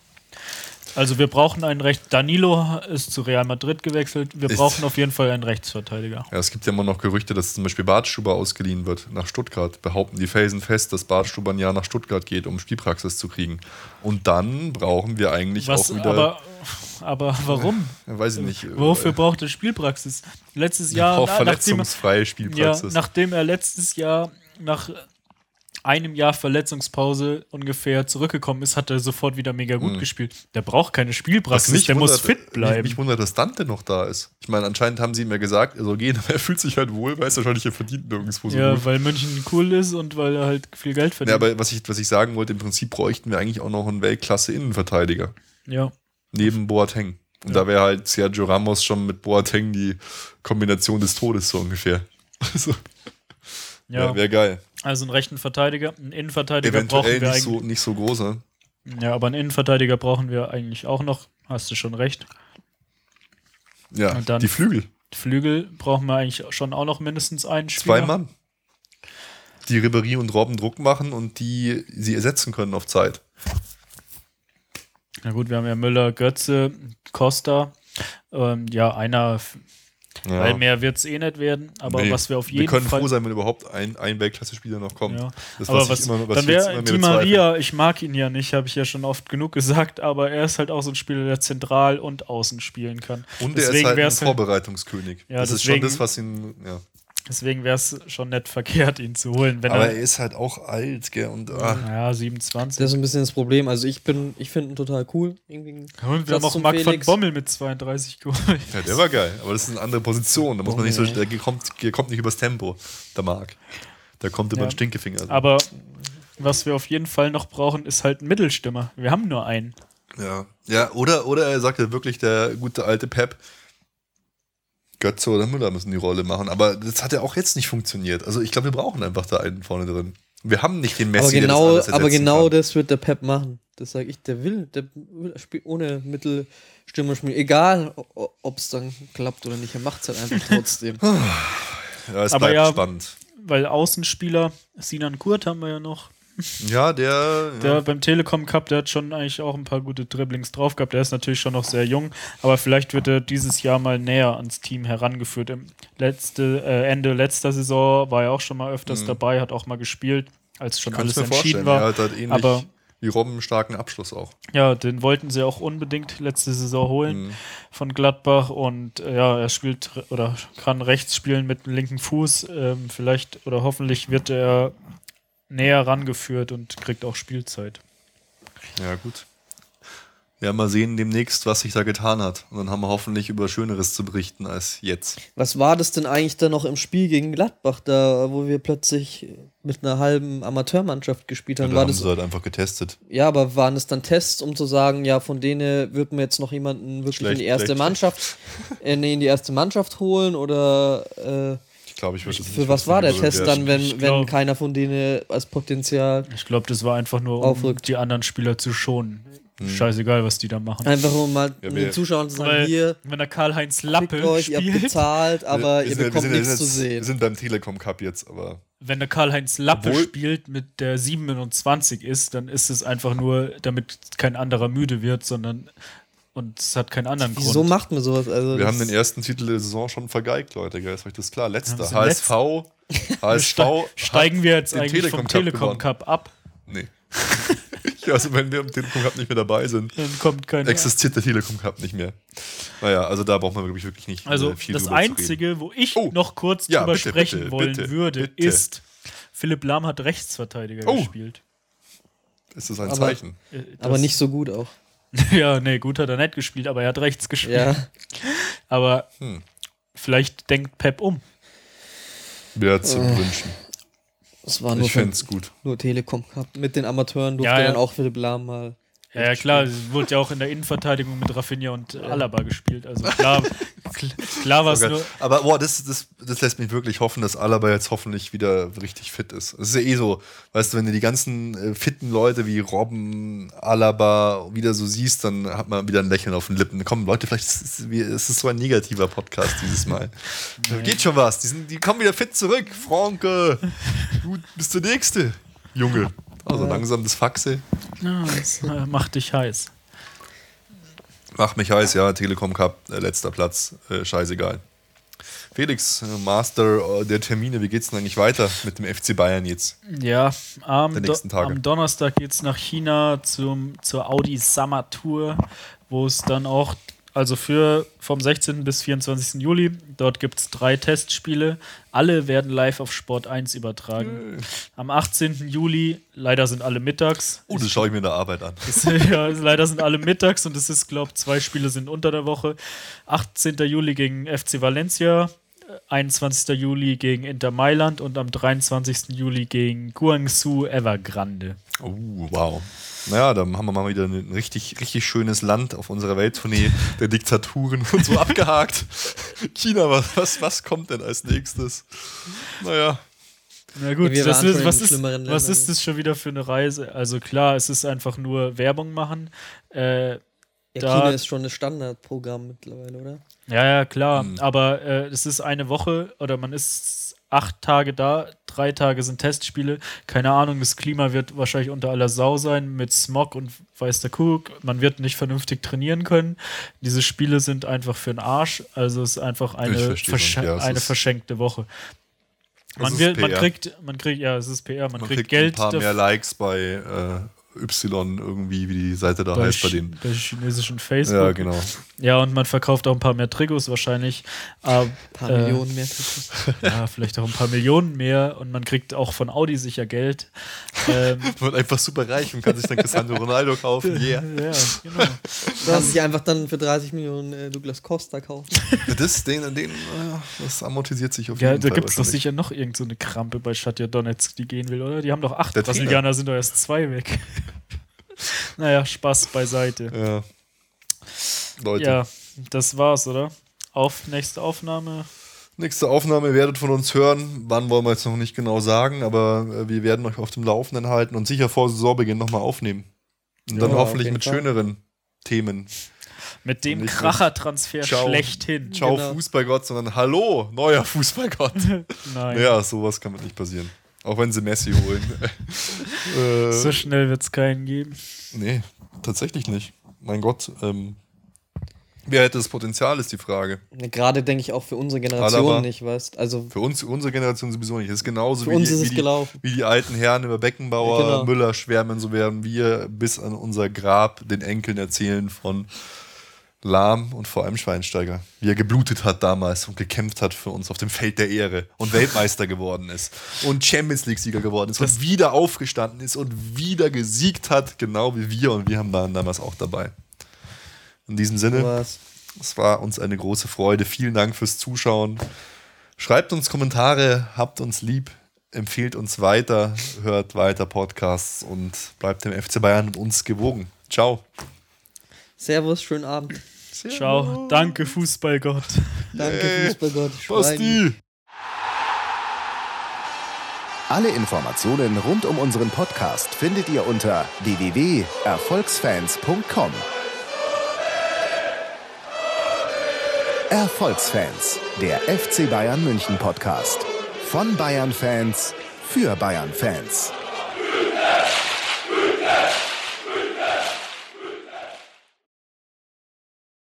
Also wir brauchen einen Recht. Danilo ist zu Real Madrid gewechselt. Wir Ist- brauchen auf jeden Fall einen Rechtsverteidiger. Ja, es gibt ja immer noch Gerüchte, dass zum Beispiel Bartstuber ausgeliehen wird nach Stuttgart. Behaupten die Felsen fest, dass Bartstuber ein Jahr nach Stuttgart geht, um Spielpraxis zu kriegen. Und dann brauchen wir eigentlich Was, auch wieder. aber, aber warum? ja, *laughs* weiß ich nicht. Wofür braucht er Spielpraxis? Letztes Jahr Jahr, braucht na, nachdem, verletzungsfreie Ja, Spielpraxis. nachdem er letztes Jahr nach einem Jahr Verletzungspause ungefähr zurückgekommen ist, hat er sofort wieder mega gut gespielt. Der braucht keine Mhm. Spielpraxis, mich der muss wundert- fit Mich, bleiben. mich wundert, dass Dante noch da ist. Ich meine, anscheinend haben sie ihm ja gesagt, er soll gehen, *laughs* aber er fühlt sich halt wohl, weiß wahrscheinlich, er verdient nirgendwo so ja, gut. weil München cool ist und weil er halt viel Geld Ja, verdient. aber was ich, was ich sagen wollte, im Prinzip bräuchten wir eigentlich auch noch einen Weltklasse-Innenverteidiger. Ja, Neben Boateng. Und da wäre halt Sergio Ramos schon mit Boateng die Kombination des Todes so ungefähr. *laughs* Also, ja. ja, wäre geil. Also einen rechten Verteidiger, einen Innenverteidiger brauchen Eventuell wir nicht eigentlich. so, nicht so groß, ne? Ja, aber einen Innenverteidiger brauchen wir eigentlich auch noch. Hast du schon recht. Ja, Und dann- die Flügel. Flügel brauchen wir eigentlich schon auch noch mindestens einen Spieler. Zwei Mann. Die Ribéry und Robben Druck machen und die sie ersetzen können auf Zeit. Na gut, wir haben ja Müller, Götze, Costa. Ähm, ja, einer, Ja. weil mehr wird es eh nicht werden. Aber Nee, was wir auf jeden wir können Fall. froh sein, wenn überhaupt ein, ein Weltklasse-Spieler noch kommt. Ja. Das, aber was immer- was dann wäre Di. Maria, ich mag ihn ja nicht, habe ich ja schon oft genug gesagt, aber er ist halt auch so ein Spieler, der zentral und außen spielen kann. Und er ist deswegen halt ein halt, Vorbereitungskönig. Ja, das ist schon deswegen- das, was ihn. Ja. Deswegen wäre es schon nicht verkehrt, ihn zu holen. Wenn Aber er, er ist halt auch alt, gell? Und ah, ja, 27. Das ist ein bisschen das Problem. Also ich bin, ich finde ihn total cool. Irgendwie Und wir haben auch Marc van Felix. Bommel mit 32 geholt. ja, der war geil. Aber das ist eine andere Position. Da muss man nicht so. Der kommt, der kommt nicht übers Tempo, der Marc. Der kommt über Ja. den Stinkefinger. Aber was wir auf jeden Fall noch brauchen, ist halt ein Mittelstimmer. Wir haben nur einen. Ja, ja oder, oder er sagte wirklich der gute alte Pep, Götze oder Müller müssen die Rolle machen. Aber das hat ja auch jetzt nicht funktioniert. Also ich glaube, wir brauchen einfach da einen vorne drin. Wir haben nicht den Messi, aber der genau, das alles aber genau kann. das wird der Pep machen. Das sage ich, der will, der will spielt ohne Mittelstürmer spielen. Egal, ob es dann klappt oder nicht, er macht es halt einfach *laughs* trotzdem. Ja, es Aber bleibt ja- spannend. Weil Außenspieler, Sinan Kurt haben wir ja noch. Ja, der, Der ja, beim Telekom Cup, der hat schon eigentlich auch ein paar gute Dribblings drauf gehabt. Der ist natürlich schon noch sehr jung, aber vielleicht wird er dieses Jahr mal näher ans Team herangeführt. Im letzte, äh, Ende letzter Saison war er auch schon mal öfters dabei, hat auch mal gespielt, als schon Mhm. alles mir entschieden vorstellen. war. Er hat halt ähnlich aber wie Robben einen starken Abschluss auch. ja, den wollten sie auch unbedingt letzte Saison holen Mhm. von Gladbach und äh, ja, er spielt oder kann rechts spielen mit dem linken Fuß. Ähm, vielleicht oder hoffentlich wird er näher rangeführt und kriegt auch Spielzeit. Ja, gut. Ja, mal sehen demnächst, was sich da getan hat. Und dann haben wir hoffentlich über Schöneres zu berichten als jetzt. Was war das denn eigentlich da noch im Spiel gegen Gladbach, da wo wir plötzlich mit einer halben Amateurmannschaft gespielt Ja, haben? da war haben das, sie halt einfach getestet. ja, aber waren es dann Tests, um zu sagen, ja, von denen wird man jetzt noch jemanden wirklich Schlecht, in die erste schlecht, Mannschaft, äh, nee, in die erste Mannschaft holen oder äh, glaube, ich würde für was war der. Test dann, wenn, Ich wenn glaub- keiner von denen als Potenzial Ich glaube, das war einfach nur, um Aufrückt. die anderen Spieler zu schonen. Scheißegal, was die da machen. einfach um mal Ja, den Zuschauern zu sagen, Weil, hier, wenn der Karl-Heinz Lappe euch, ihr habt spielt, bezahlt, aber Wir ihr sind- bekommt sind- nichts wir zu sind- Wir sehen. sind beim Telekom Cup jetzt, aber wenn der Karl-Heinz Lappe Obwohl- spielt mit der 27 ist, dann ist es einfach nur, damit kein anderer müde wird, sondern und es hat keinen anderen Wieso Grund. macht man sowas? Also wir das- haben den ersten Titel der Saison schon vergeigt, Leute. Gell? Ist euch das klar? Letzter. HSV. *laughs* HSV. Ste steigen wir jetzt eigentlich Telekom vom Cup Telekom gewonnen. Cup ab, Nee. *laughs* also, wenn wir im Telekom Cup nicht mehr dabei sind, dann kommt kein. existiert der Telekom Cup nicht mehr. Naja, also da braucht man wirklich, wirklich nicht Also äh, viel das drüber zu reden. Einzige, wo ich Oh, noch kurz ja, drüber bitte, sprechen bitte, wollen bitte, würde, bitte. ist, Philipp Lahm hat Rechtsverteidiger Oh. gespielt. Ist das ein Aber- Zeichen? Äh, aber das- nicht so gut auch. *laughs* Ja, nee, gut hat er nicht gespielt, aber er hat rechts gespielt. Ja. *laughs* Aber Hm. vielleicht denkt Pep um. Wäre zu Äh, wünschen. Das war nur, Ich fände es gut. nur Telekom Cup. Mit den Amateuren durfte Ja, ja. dann auch Philipp Lahm mal. Ja, ja klar, es wurde ja auch in der Innenverteidigung mit Rafinha und Alaba gespielt. Also klar, *laughs* kl- klar war es Okay. nur. Aber boah, das, das, das lässt mich wirklich hoffen, dass Alaba jetzt hoffentlich wieder richtig fit ist. Es ist ja eh so, weißt du, wenn du die ganzen äh, fitten Leute wie Robben, Alaba wieder so siehst, dann hat man wieder ein Lächeln auf den Lippen. Komm, Leute, vielleicht ist es, so ein negativer Podcast dieses Mal. *laughs* Geht schon was. Die, sind, die kommen wieder fit zurück. Franke, du bist der Nächste, Junge. Also langsam das Faxe. Ja, das äh, macht dich heiß. Mach mich heiß, ja. Telekom Cup, äh, letzter Platz. Äh, scheißegal. Felix, Master der Termine, wie geht's denn eigentlich weiter mit dem FC Bayern jetzt? Ja, am, Do am Donnerstag geht es nach China zum, zur Audi Summer Tour, wo es dann auch, also für vom 16. bis 24. Juli, dort gibt es drei Testspiele. Alle werden live auf Sport 1 übertragen. Am 18. Juli, leider sind alle mittags. Oh, das schaue ich mir in der Arbeit an. Das, ja, leider sind alle mittags und es ist, glaube ich, zwei Spiele sind unter der Woche. 18. Juli gegen FC Valencia, äh, 21. Juli gegen Inter Mailand und am 23. Juli gegen Guangzhou Evergrande. Oh, wow. Naja, dann haben wir mal wieder ein richtig, richtig schönes Land auf unserer Welttournee der Diktaturen und so abgehakt. *laughs* China, was, was, was kommt denn als nächstes? Naja, Na gut, ist, was, ist, was ist das schon wieder für eine Reise? Also klar, es ist einfach nur Werbung machen. Äh, Ja, Da- China ist schon ein Standardprogramm mittlerweile, oder? Ja, ja, klar. Hm. Aber äh, es ist eine Woche oder man ist acht Tage da, drei Tage sind Testspiele. Keine Ahnung, das Klima wird wahrscheinlich unter aller Sau sein mit Smog und weiß der Kuckuck. Man wird nicht vernünftig trainieren können. Diese Spiele sind einfach für den Arsch. Also es ist einfach eine, versch. Ja, eine verschenkte Woche. Man, wird, man kriegt, man kriegt, ja, es ist PR, man, man kriegt, kriegt Geld ein paar mehr Likes bei äh, Y irgendwie, wie die Seite da bei, heißt bei denen. bei chinesischen Facebook. Ja, genau. Ja, und man verkauft auch ein paar mehr Trikots wahrscheinlich. Aber, Ein paar äh, Millionen mehr. Trikots. Ja, vielleicht auch ein paar Millionen mehr und man kriegt auch von Audi sicher Geld. Ähm, Man *laughs* wird einfach super reich und kann sich dann Cristiano Ronaldo kaufen. *laughs* Yeah. ja, genau. Kann sich einfach dann für 30 Millionen äh, Douglas Costa kaufen. *laughs* Das, den, den, äh, das amortisiert sich auf Ja, jeden da Fall. gibt es doch sicher noch irgend so eine Krampe bei Shakhtar Donetsk, die gehen will, oder? Die haben doch acht Der. Brasilianer, sind doch erst zwei weg. *laughs* naja, Spaß beiseite. Ja. Leute. Ja, das war's, oder? Auf nächste Aufnahme. Nächste Aufnahme werdet von uns hören. Wann wollen wir jetzt noch nicht genau sagen, aber äh, wir werden euch auf dem Laufenden halten und sicher vor Saisonbeginn nochmal aufnehmen. Und dann Ja, auf hoffentlich mit Fall. schöneren Themen. Mit dem mit Krachertransfer schlechthin. Ciao Genau. Fußballgott, sondern Hallo, neuer *laughs* Fußballgott. Nein. ja, sowas kann nicht passieren. Auch wenn sie Messi holen. *laughs* äh, So schnell wird es keinen geben. nee, tatsächlich nicht. Mein Gott, ähm, wer hätte das Potenzial, ist die Frage. Gerade denke ich auch für unsere Generation Alaba. nicht, weißt Also Für uns, unsere Generation sowieso nicht. Das ist genauso Für wie, uns die, ist wie, es die, gelaufen. wie die alten Herren über Beckenbauer, genau. Müller schwärmen, so werden wir bis an unser Grab den Enkeln erzählen von Lahm und vor allem Schweinsteiger, wie er geblutet hat damals und gekämpft hat für uns auf dem Feld der Ehre und Weltmeister geworden ist und Champions League-Sieger geworden ist und wieder aufgestanden ist und wieder gesiegt hat, genau wie wir und wir haben waren damals auch dabei. In diesem Sinne, was. es war uns eine große Freude. Vielen Dank fürs Zuschauen. Schreibt uns Kommentare, habt uns lieb, empfehlt uns weiter, hört weiter Podcasts und bleibt dem FC Bayern und uns gewogen. Ciao. Servus, schönen Abend. Ciao. Danke, Fußballgott. Danke, Yay. Fußballgott. Basti! Alle Informationen rund um unseren Podcast findet ihr unter www.erfolgsfans.com. Erfolgsfans, der FC Bayern München Podcast. Von Bayern Fans für Bayern Fans. Brüder, Brüder,